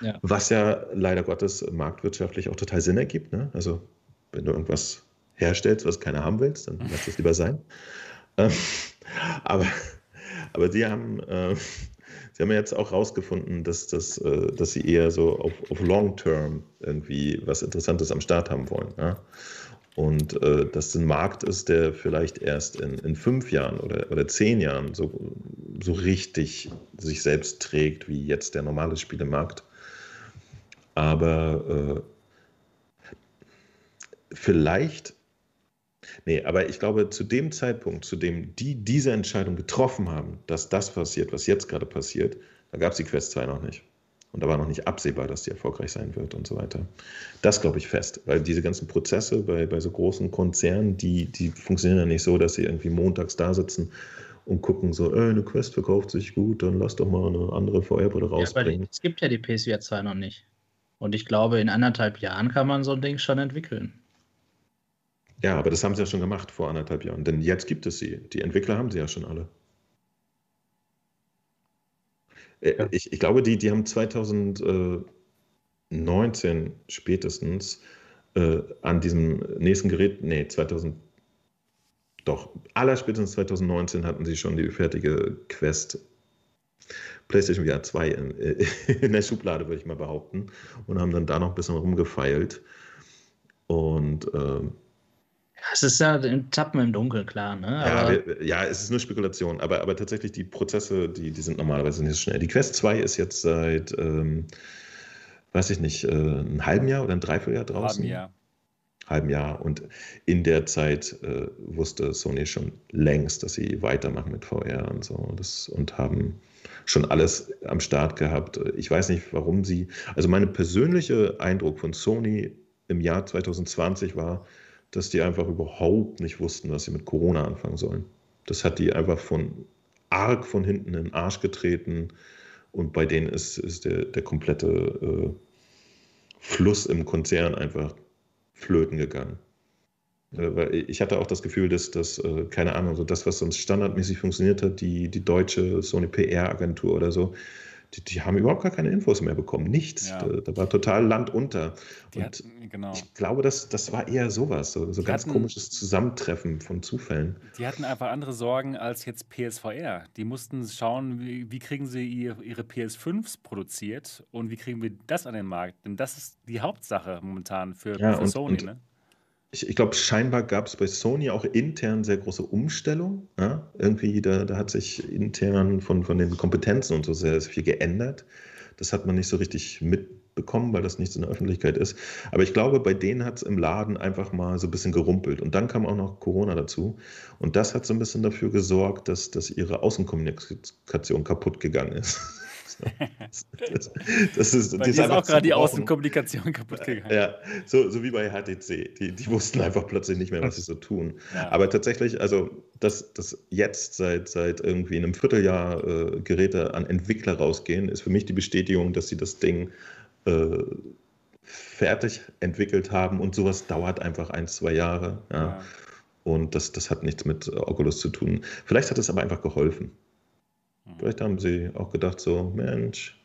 Ja. Was ja leider Gottes marktwirtschaftlich auch total Sinn ergibt. Ne? Also wenn du irgendwas herstellst, was keiner haben willst, dann lass es lieber sein. Ähm, (laughs) aber, aber sie haben, äh, Sie haben jetzt auch rausgefunden, dass, dass, äh, dass Sie eher so auf, auf Long Term irgendwie was Interessantes am Start haben wollen. Ja? Und äh, dass ein Markt ist, der vielleicht erst in, in fünf Jahren oder, oder zehn Jahren so, so richtig sich selbst trägt, wie jetzt der normale Spielemarkt. Aber äh, vielleicht Nee, aber ich glaube, zu dem Zeitpunkt, zu dem die diese Entscheidung getroffen haben, dass das passiert, was jetzt gerade passiert, da gab es die Quest 2 noch nicht. Und da war noch nicht absehbar, dass die erfolgreich sein wird und so weiter. Das glaube ich fest, weil diese ganzen Prozesse bei, bei so großen Konzernen, die, die funktionieren ja nicht so, dass sie irgendwie montags da sitzen und gucken so, ey, eine Quest verkauft sich gut, dann lass doch mal eine andere VR-Brille rausbringen. Ja, es gibt ja die PSVR 2 noch nicht. Und ich glaube, in anderthalb Jahren kann man so ein Ding schon entwickeln. Ja, aber das haben sie ja schon gemacht vor anderthalb Jahren. Denn jetzt gibt es sie. Die Entwickler haben sie ja schon alle. Äh, ja. Ich, ich, glaube, die, die haben 2019 spätestens äh, an diesem nächsten Gerät, nee, 2000, doch, allerspätestens 2019 hatten sie schon die fertige Quest PlayStation VR 2 in, (laughs) in der Schublade, würde ich mal behaupten, und haben dann da noch ein bisschen rumgefeilt. Und ähm, es ist ja ein Tappen im Dunkeln, klar. Ne? Ja, wir, ja, es ist nur Spekulation, aber, aber tatsächlich die Prozesse, die, die sind normalerweise nicht so schnell. Die Quest 2 ist jetzt seit, ähm, weiß ich nicht, äh, einem halben Jahr oder ein Dreivierteljahr draußen. Halben Jahr. Halben Jahr. Und in der Zeit äh, wusste Sony schon längst, dass sie weitermachen mit VR und so das, und haben schon alles am Start gehabt. Ich weiß nicht, warum sie. Also, mein persönlicher Eindruck von Sony im Jahr 2020 war, dass die einfach überhaupt nicht wussten, was sie mit Corona anfangen sollen. Das hat die einfach von arg von hinten in den Arsch getreten und bei denen ist, ist der, der komplette äh, Fluss im Konzern einfach flöten gegangen. Äh, weil ich hatte auch das Gefühl, dass das, äh, keine Ahnung, so das, was sonst standardmäßig funktioniert hat, die, die deutsche Sony PR-Agentur oder so, die, die, haben überhaupt gar keine Infos mehr bekommen. Nichts. Ja. Da, da, war total Land unter. Die und hatten, genau. ich glaube, das, das war eher sowas, so, so ganz hatten, komisches Zusammentreffen von Zufällen. Die hatten einfach andere Sorgen als jetzt PSVR. Die mussten schauen, wie, wie kriegen sie ihre, ihre PS5s produziert und wie kriegen wir das an den Markt. Denn das ist die Hauptsache momentan für, ja, für und, Sony. Und, ne? Ich, ich glaube, scheinbar gab es bei Sony auch intern sehr große Umstellungen. Ja? Irgendwie, da, da hat sich intern von, von den Kompetenzen und so sehr, sehr viel geändert. Das hat man nicht so richtig mitbekommen, weil das nicht so in der Öffentlichkeit ist. Aber ich glaube, bei denen hat es im Laden einfach mal so ein bisschen gerumpelt. Und dann kam auch noch Corona dazu. Und das hat so ein bisschen dafür gesorgt, dass, dass ihre Außenkommunikation kaputt gegangen ist. Das, das ist, Bei ist, ist auch gerade die Außenkommunikation kaputt gegangen. Ja, so, so wie bei HTC. Die, die wussten einfach plötzlich nicht mehr, was sie so tun. Ja. Aber tatsächlich, also, dass, dass jetzt seit, seit irgendwie einem Vierteljahr äh, Geräte an Entwickler rausgehen, ist für mich die Bestätigung, dass sie das Ding äh, fertig entwickelt haben und sowas dauert einfach ein, zwei Jahre. Ja. ja. Und das, das hat nichts mit Oculus zu tun. Vielleicht hat es aber einfach geholfen. Vielleicht haben sie auch gedacht, so, Mensch,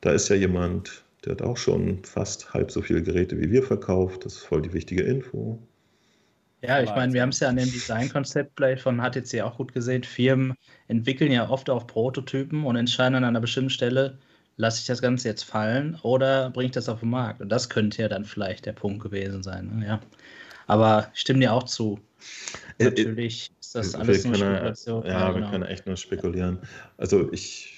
da ist ja jemand, der hat auch schon fast halb so viele Geräte wie wir verkauft. Das ist voll die wichtige Info. Ja, ich meine, wir haben es ja an dem Designkonzept von HTC auch gut gesehen. Firmen entwickeln ja oft auch Prototypen und entscheiden an einer bestimmten Stelle, lasse ich das Ganze jetzt fallen oder bringe ich das auf den Markt? Und das könnte ja dann vielleicht der Punkt gewesen sein. Ne? Ja. Aber ich stimme dir auch zu. Äh, äh, Natürlich ist das alles nur Spekulation. Ja, ja genau. wir können echt nur spekulieren. Also ich,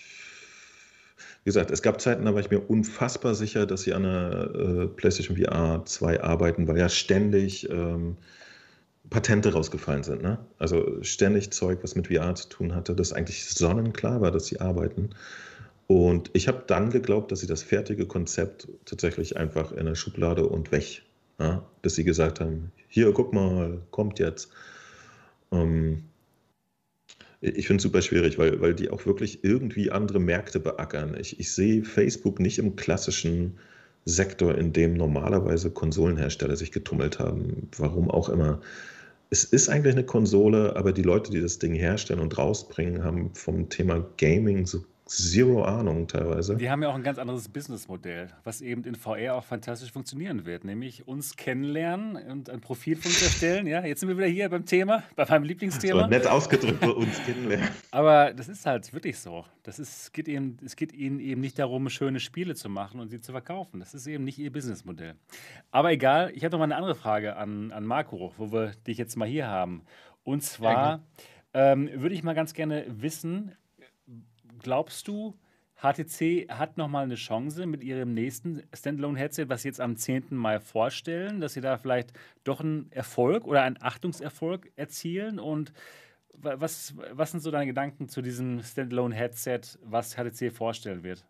wie gesagt, es gab Zeiten, da war ich mir unfassbar sicher, dass sie an der äh, PlayStation VR 2 arbeiten, weil ja ständig ähm, Patente rausgefallen sind. Ne? Also ständig Zeug, was mit VR zu tun hatte, das eigentlich sonnenklar war, dass sie arbeiten. Und ich habe dann geglaubt, dass sie das fertige Konzept tatsächlich einfach in der Schublade und weg. Ja? Dass sie gesagt haben, hier, guck mal, kommt jetzt. Ähm, ich finde es super schwierig, weil, weil die auch wirklich irgendwie andere Märkte beackern. Ich, ich sehe Facebook nicht im klassischen Sektor, in dem normalerweise Konsolenhersteller sich getummelt haben, warum auch immer. Es ist eigentlich eine Konsole, aber die Leute, die das Ding herstellen und rausbringen, haben vom Thema Gaming so zero Ahnung teilweise. Die haben ja auch ein ganz anderes Businessmodell, was eben in VR auch fantastisch funktionieren wird, nämlich uns kennenlernen und ein Profil von uns erstellen. Ja, jetzt sind wir wieder hier beim Thema, bei meinem Lieblingsthema. So, nett ausgedrückt, uns kennenlernen. Aber das ist halt wirklich so. Das ist, geht ihnen, es geht ihnen eben nicht darum, schöne Spiele zu machen und sie zu verkaufen. Das ist eben nicht ihr Businessmodell. Aber egal, ich habe noch mal eine andere Frage an, an Marco, wo wir dich jetzt mal hier haben. Und zwar ähm, würde ich mal ganz gerne wissen, glaubst du, HTC hat nochmal eine Chance mit ihrem nächsten Standalone-Headset, was sie jetzt am 10. Mai vorstellen, dass sie da vielleicht doch einen Erfolg oder einen Achtungserfolg erzielen? Und was, was sind so deine Gedanken zu diesem Standalone-Headset, was HTC vorstellen wird?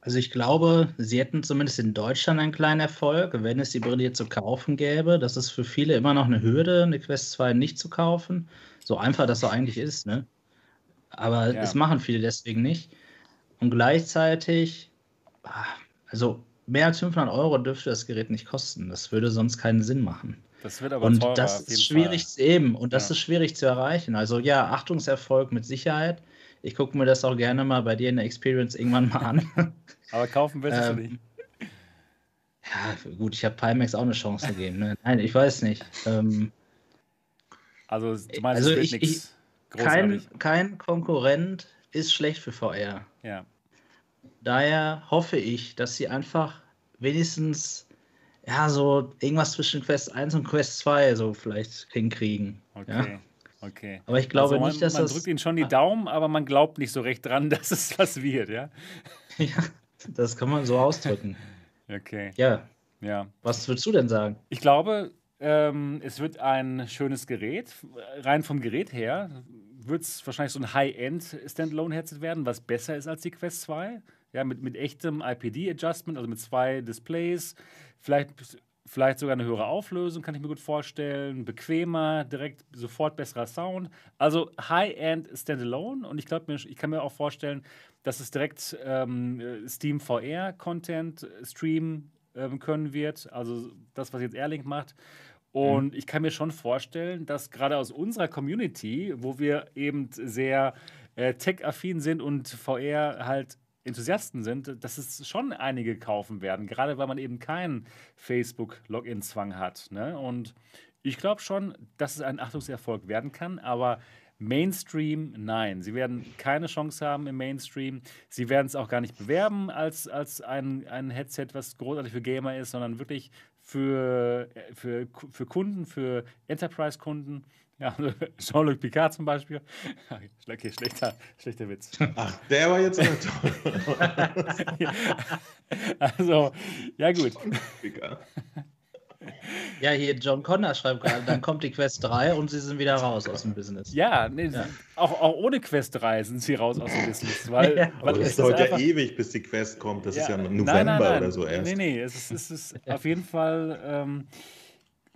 Also ich glaube, sie hätten zumindest in Deutschland einen kleinen Erfolg, wenn es die Brille zu kaufen gäbe. Das ist für viele immer noch eine Hürde, eine Quest 2 nicht zu kaufen. So einfach das so eigentlich ist, ne? Aber ja. das machen viele deswegen nicht. Und gleichzeitig, ah, also mehr als 500 Euro dürfte das Gerät nicht kosten. Das würde sonst keinen Sinn machen. Das wird aber Und teurer, das ist schwierig Fall. eben und das ja. ist schwierig zu erreichen. Also ja, Achtungserfolg mit Sicherheit. Ich gucke mir das auch gerne mal bei dir in der Experience irgendwann mal an. (laughs) Aber kaufen willst du ähm, nicht. Ja, gut, ich habe Pimax auch eine Chance gegeben. Ne? Nein, ich weiß nicht. Ähm, also, du meinst, also ich, kein, kein Konkurrent ist schlecht für VR. Ja. Daher hoffe ich, dass sie einfach wenigstens ja, so irgendwas zwischen Quest 1 und Quest 2 so vielleicht hinkriegen. Okay. Ja? Okay. Aber ich glaube also man, nicht, dass man das. Man drückt ihnen schon die Daumen, aber man glaubt nicht so recht dran, (laughs) dass es was wird, ja? (laughs) ja, das kann man so ausdrücken. (laughs) okay. Ja. Ja. Was würdest du denn sagen? Ich glaube, ähm, es wird ein schönes Gerät. Rein vom Gerät her wird es wahrscheinlich so ein High-End Standalone-Headset werden, was besser ist als die Quest 2. Ja, mit, mit echtem IPD-Adjustment, also mit zwei Displays. Vielleicht, vielleicht sogar eine höhere Auflösung, kann ich mir gut vorstellen. Bequemer, direkt sofort besserer Sound. Also High-End Standalone. Und ich glaube, ich kann mir auch vorstellen, dass es direkt ähm, Steam VR-Content streamen ähm, können wird. Also das, was jetzt Airlink macht. Und mhm. ich kann mir schon vorstellen, dass gerade aus unserer Community, wo wir eben sehr äh, tech-affin sind und VR halt Enthusiasten sind, dass es schon einige kaufen werden, gerade weil man eben keinen Facebook-Login-Zwang hat. Ne? Und ich glaube schon, dass es ein Achtungserfolg werden kann, aber Mainstream, nein. Sie werden keine Chance haben im Mainstream. Sie werden es auch gar nicht bewerben als, als ein, ein Headset, was großartig für Gamer ist, sondern wirklich für, für, für Kunden, für Enterprise-Kunden. (laughs) Ja, Jean-Luc Picard zum Beispiel. (laughs) Okay, schlechter, schlechter Witz. Ach, der war jetzt toll. (laughs) also, ja gut. Ja, hier John Connor schreibt gerade, dann kommt die Quest 3 und sie sind wieder raus aus dem Business. Ja, nee, ja. Auch, auch ohne Quest 3 sind sie raus aus dem Business. (laughs) Weil, ja. weil es dauert ja ewig, bis die Quest kommt. Das ja. ist ja November nein, nein, nein. oder so erst. Nee, nee, es ist, es ist (laughs) auf jeden Fall ähm,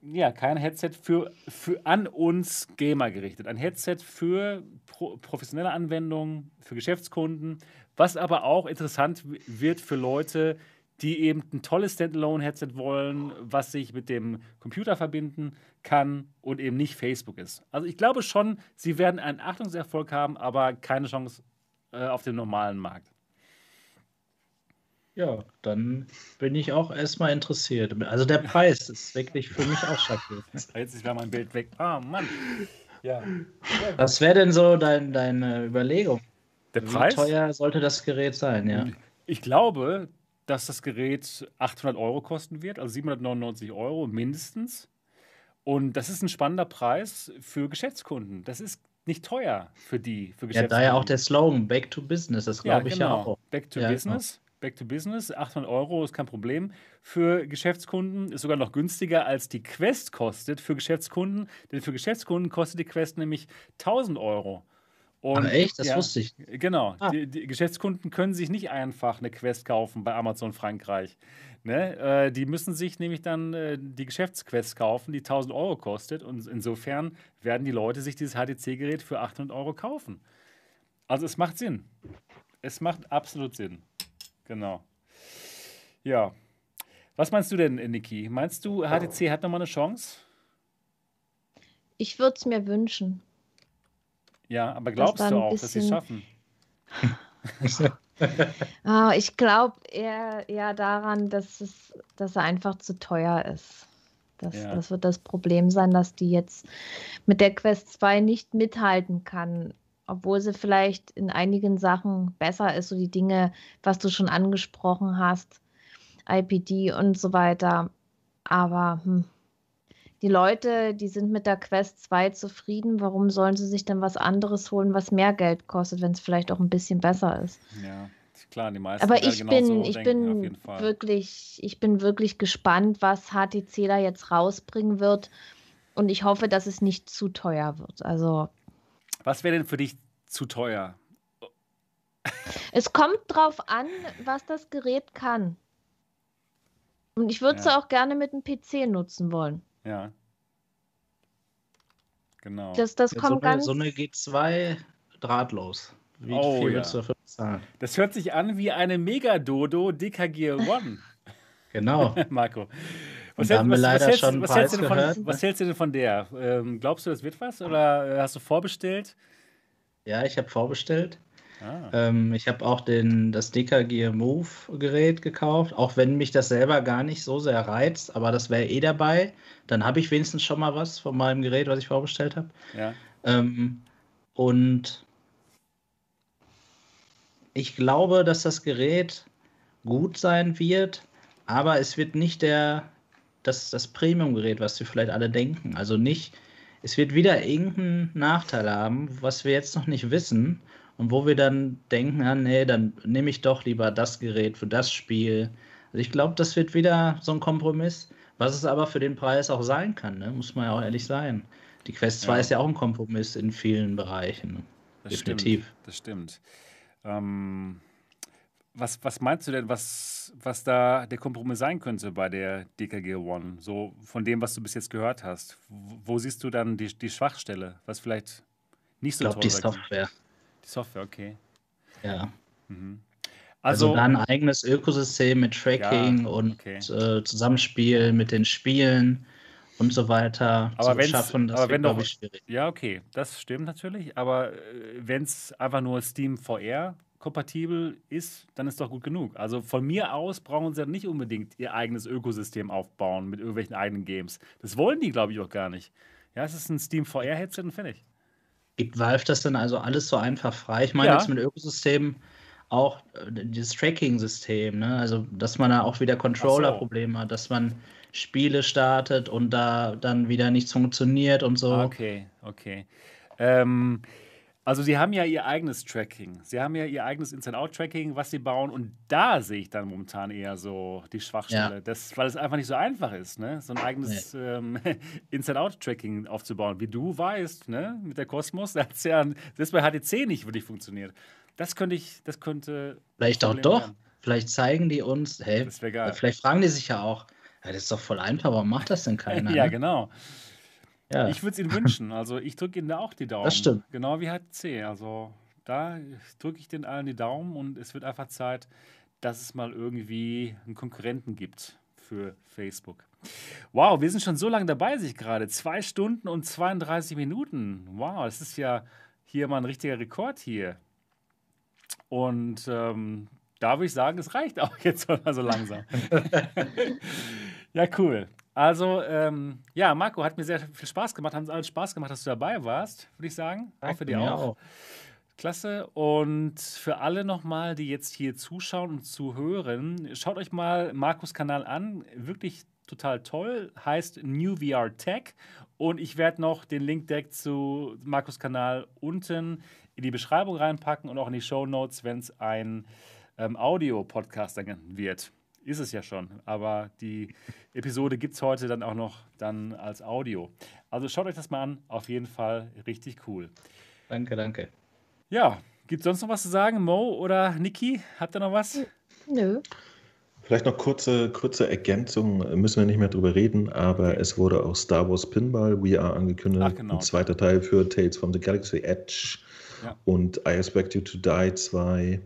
ja, kein Headset für, für an uns Gamer gerichtet. Ein Headset für pro, professionelle Anwendungen, für Geschäftskunden, was aber auch interessant wird für Leute, die die eben ein tolles Standalone-Headset wollen, was sich mit dem Computer verbinden kann und eben nicht Facebook ist. Also ich glaube schon, sie werden einen Achtungserfolg haben, aber keine Chance äh, auf dem normalen Markt. Ja, dann bin ich auch erstmal interessiert. Also der Preis ist wirklich für mich auch schrecklich. (laughs) Jetzt ist mein Bild weg. Ah, Mann. Ja. Was wäre denn so dein, deine Überlegung? Der Preis? Wie teuer sollte das Gerät sein, ja? Ich glaube, dass das Gerät 800 Euro kosten wird, also 799 Euro mindestens. Und das ist ein spannender Preis für Geschäftskunden. Das ist nicht teuer für die, für Geschäftskunden. Ja, daher auch der Slogan Back to Business, das glaube ja, ich genau. ja auch. Back to ja, Business. Back to Business, 800 Euro ist kein Problem für Geschäftskunden, ist sogar noch günstiger als die Quest kostet für Geschäftskunden, denn für Geschäftskunden kostet die Quest nämlich 1000 Euro. Und, Ach echt? Das ja, wusste ich. Genau. Ah. Die, die, Geschäftskunden können sich nicht einfach eine Quest kaufen bei Amazon Frankreich. Ne? Äh, die müssen sich nämlich dann äh, die Geschäftsquest kaufen, die 1000 Euro kostet. Und insofern werden die Leute sich dieses HTC-Gerät für 800 Euro kaufen. Also es macht Sinn. Es macht absolut Sinn. Genau. Ja. Was meinst du denn, Niki? Meinst du, HTC hat nochmal eine Chance? Ich würde es mir wünschen. Ja, aber glaubst du auch, dass sie es schaffen? oh, (laughs) ich glaube eher, eher daran, dass, es, dass er einfach zu teuer ist. Das, ja. das wird das Problem sein, dass die jetzt mit der Quest 2 nicht mithalten kann, obwohl sie vielleicht in einigen Sachen besser ist, so die Dinge, was du schon angesprochen hast, IPD und so weiter. Aber hm, die Leute, die sind mit der Quest 2 zufrieden. Warum sollen sie sich denn was anderes holen, was mehr Geld kostet, wenn es vielleicht auch ein bisschen besser ist? Ja, klar, die meisten. Aber ich bin, so ich bin wirklich, ich bin wirklich gespannt, was HTC da jetzt rausbringen wird. Und ich hoffe, dass es nicht zu teuer wird. Also. Was wäre denn für dich zu teuer? Es kommt drauf an, was das Gerät kann. Und ich würde es ja. auch gerne mit einem PC nutzen wollen. Ja. Genau. Das, das kommt so eine, ganz. So eine G2 drahtlos. Wie oh, viel ja. willst du dafür bezahlen? Das hört sich an wie eine Megadodo DKG One. (laughs) genau. (laughs) Marco. Was, hält, was, was, hältst, was, hältst von, was, hältst, du denn von der? Ähm, glaubst du, das wird was? Oder äh, hast du vorbestellt? Ja, ich habe vorbestellt. Ah. Ähm, ich habe auch den, das DKG Move Gerät gekauft, auch wenn mich das selber gar nicht so sehr reizt, aber das wäre eh dabei. Dann habe ich wenigstens schon mal was von meinem Gerät, was ich vorbestellt habe. Ja. Ähm, und ich glaube, dass das Gerät gut sein wird, aber es wird nicht der, das, das Premium-Gerät, was wir vielleicht alle denken. Also nicht, es wird wieder irgendeinen Nachteil haben, was wir jetzt noch nicht wissen und wo wir dann denken, ah, nee, dann nehme ich doch lieber das Gerät für das Spiel. Also ich glaube, das wird wieder so ein Kompromiss, was es aber für den Preis auch sein kann, ne? muss man ja auch ehrlich sein. Die Quest 2 ja. ist ja auch ein Kompromiss in vielen Bereichen. Das Definitiv. Stimmt, das stimmt. Ähm, was, was meinst du denn, was, was da der Kompromiss sein könnte bei der DKG One? So von dem, was du bis jetzt gehört hast. Wo, wo siehst du dann die, die Schwachstelle? Was vielleicht nicht so ich glaube, die Software. Die Software, okay. Ja. Mhm. Also, also dann ein eigenes Ökosystem mit Tracking ja, und okay. äh, Zusammenspiel mit den Spielen und so weiter aber zu schaffen, das aber wenn doch, schwierig. Ja, okay, das stimmt natürlich, aber äh, wenn es einfach nur Steam VR kompatibel ist, dann ist doch gut genug. Also von mir aus brauchen sie ja nicht unbedingt ihr eigenes Ökosystem aufbauen mit irgendwelchen eigenen Games. Das wollen die, glaube ich, auch gar nicht. Ja, es ist ein Steam VR-Headset und fertig. Gibt Valve das denn also alles so einfach frei? Ich meine ja. jetzt mit Ökosystemen auch äh, dieses Tracking-System, ne? Also, dass man da auch wieder Controller-Probleme so. hat, dass man Spiele startet und da dann wieder nichts funktioniert und so. Okay, okay. Ähm, also sie haben ja ihr eigenes Tracking. Sie haben ja ihr eigenes Inside-Out-Tracking, was sie bauen. Und da sehe ich dann momentan eher so die Schwachstelle. Ja. Das, weil es einfach nicht so einfach ist, ne? so ein eigenes nee. ähm, (laughs) Inside-Out-Tracking aufzubauen. Wie du weißt, ne? mit der Cosmos, (laughs) das hat ja das bei HTC nicht wirklich funktioniert. Das könnte ich, das könnte. Vielleicht auch doch. Werden. Vielleicht zeigen die uns, hey, vielleicht fragen die sich ja auch, ja, das ist doch voll einfach, warum macht das denn (laughs) keiner? ja, ne? genau. Ja. Ich würde es ihnen wünschen. Also ich drücke ihnen da auch die Daumen. Das stimmt. Genau wie HC. Also da drücke ich den allen die Daumen und es wird einfach Zeit, dass es mal irgendwie einen Konkurrenten gibt für Facebook. Wow, wir sind schon so lange dabei, sich gerade. Zwei Stunden und 32 Minuten. Wow, das ist ja hier mal ein richtiger Rekord hier. Und ähm, da würde ich sagen, es reicht auch (laughs) jetzt mal so langsam. (laughs) ja, cool. Also, ähm, ja, Marco, hat mir sehr viel Spaß gemacht. Hat uns allen Spaß gemacht, dass du dabei warst, würde ich sagen. Danke Hoffe dir auch. auch. Klasse. Und für alle nochmal, die jetzt hier zuschauen und zuhören, schaut euch mal Markus Kanal an. Wirklich total toll. Heißt New VR Tech. Und ich werde noch den Link direkt zu Markus Kanal unten in die Beschreibung reinpacken und auch in die Show Notes, wenn es ein ähm, Audio-Podcast wird. Ist es ja schon, aber die Episode gibt es heute dann auch noch dann als Audio. Also schaut euch das mal an, auf jeden Fall richtig cool. Danke, danke. Ja, gibt es sonst noch was zu sagen, Mo oder Niki? Habt ihr noch was? Nö. Vielleicht noch kurze, kurze Ergänzung, müssen wir nicht mehr drüber reden, aber es wurde auch Star Wars Pinball VR angekündigt. Ach, genau. Ein zweiter Teil für Tales from the Galaxy Edge ja. und I Expect You to Die 2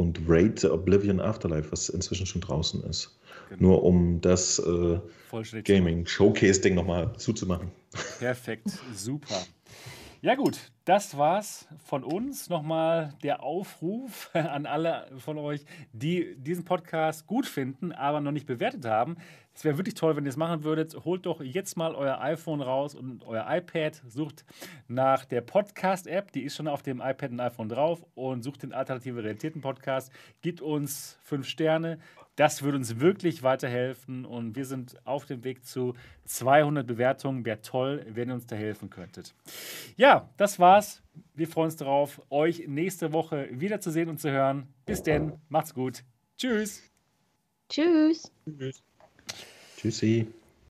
und Raid the Oblivion Afterlife, was inzwischen schon draußen ist. genau. nur um das äh, Gaming-Showcase-Ding nochmal zuzumachen. Perfekt, super. Ja gut, das war's von uns. Nochmal der Aufruf (laughs) an alle von euch, die diesen Podcast gut finden, aber noch nicht bewertet haben. Es wäre wirklich toll, wenn ihr es machen würdet. Holt doch jetzt mal euer iPhone raus und euer iPad, sucht nach der Podcast-App, die ist schon auf dem iPad und iPhone drauf und sucht den Alternative Realitäten Podcast. Gibt uns fünf Sterne, das würde uns wirklich weiterhelfen und wir sind auf dem Weg zu 200 Bewertungen. Wäre toll, wenn ihr uns da helfen könntet. Ja, das war's. Wir freuen uns darauf, euch nächste Woche wiederzusehen und zu hören. Bis denn, macht's gut. Tschüss. Tschüss. Tschüss. Tschüssi.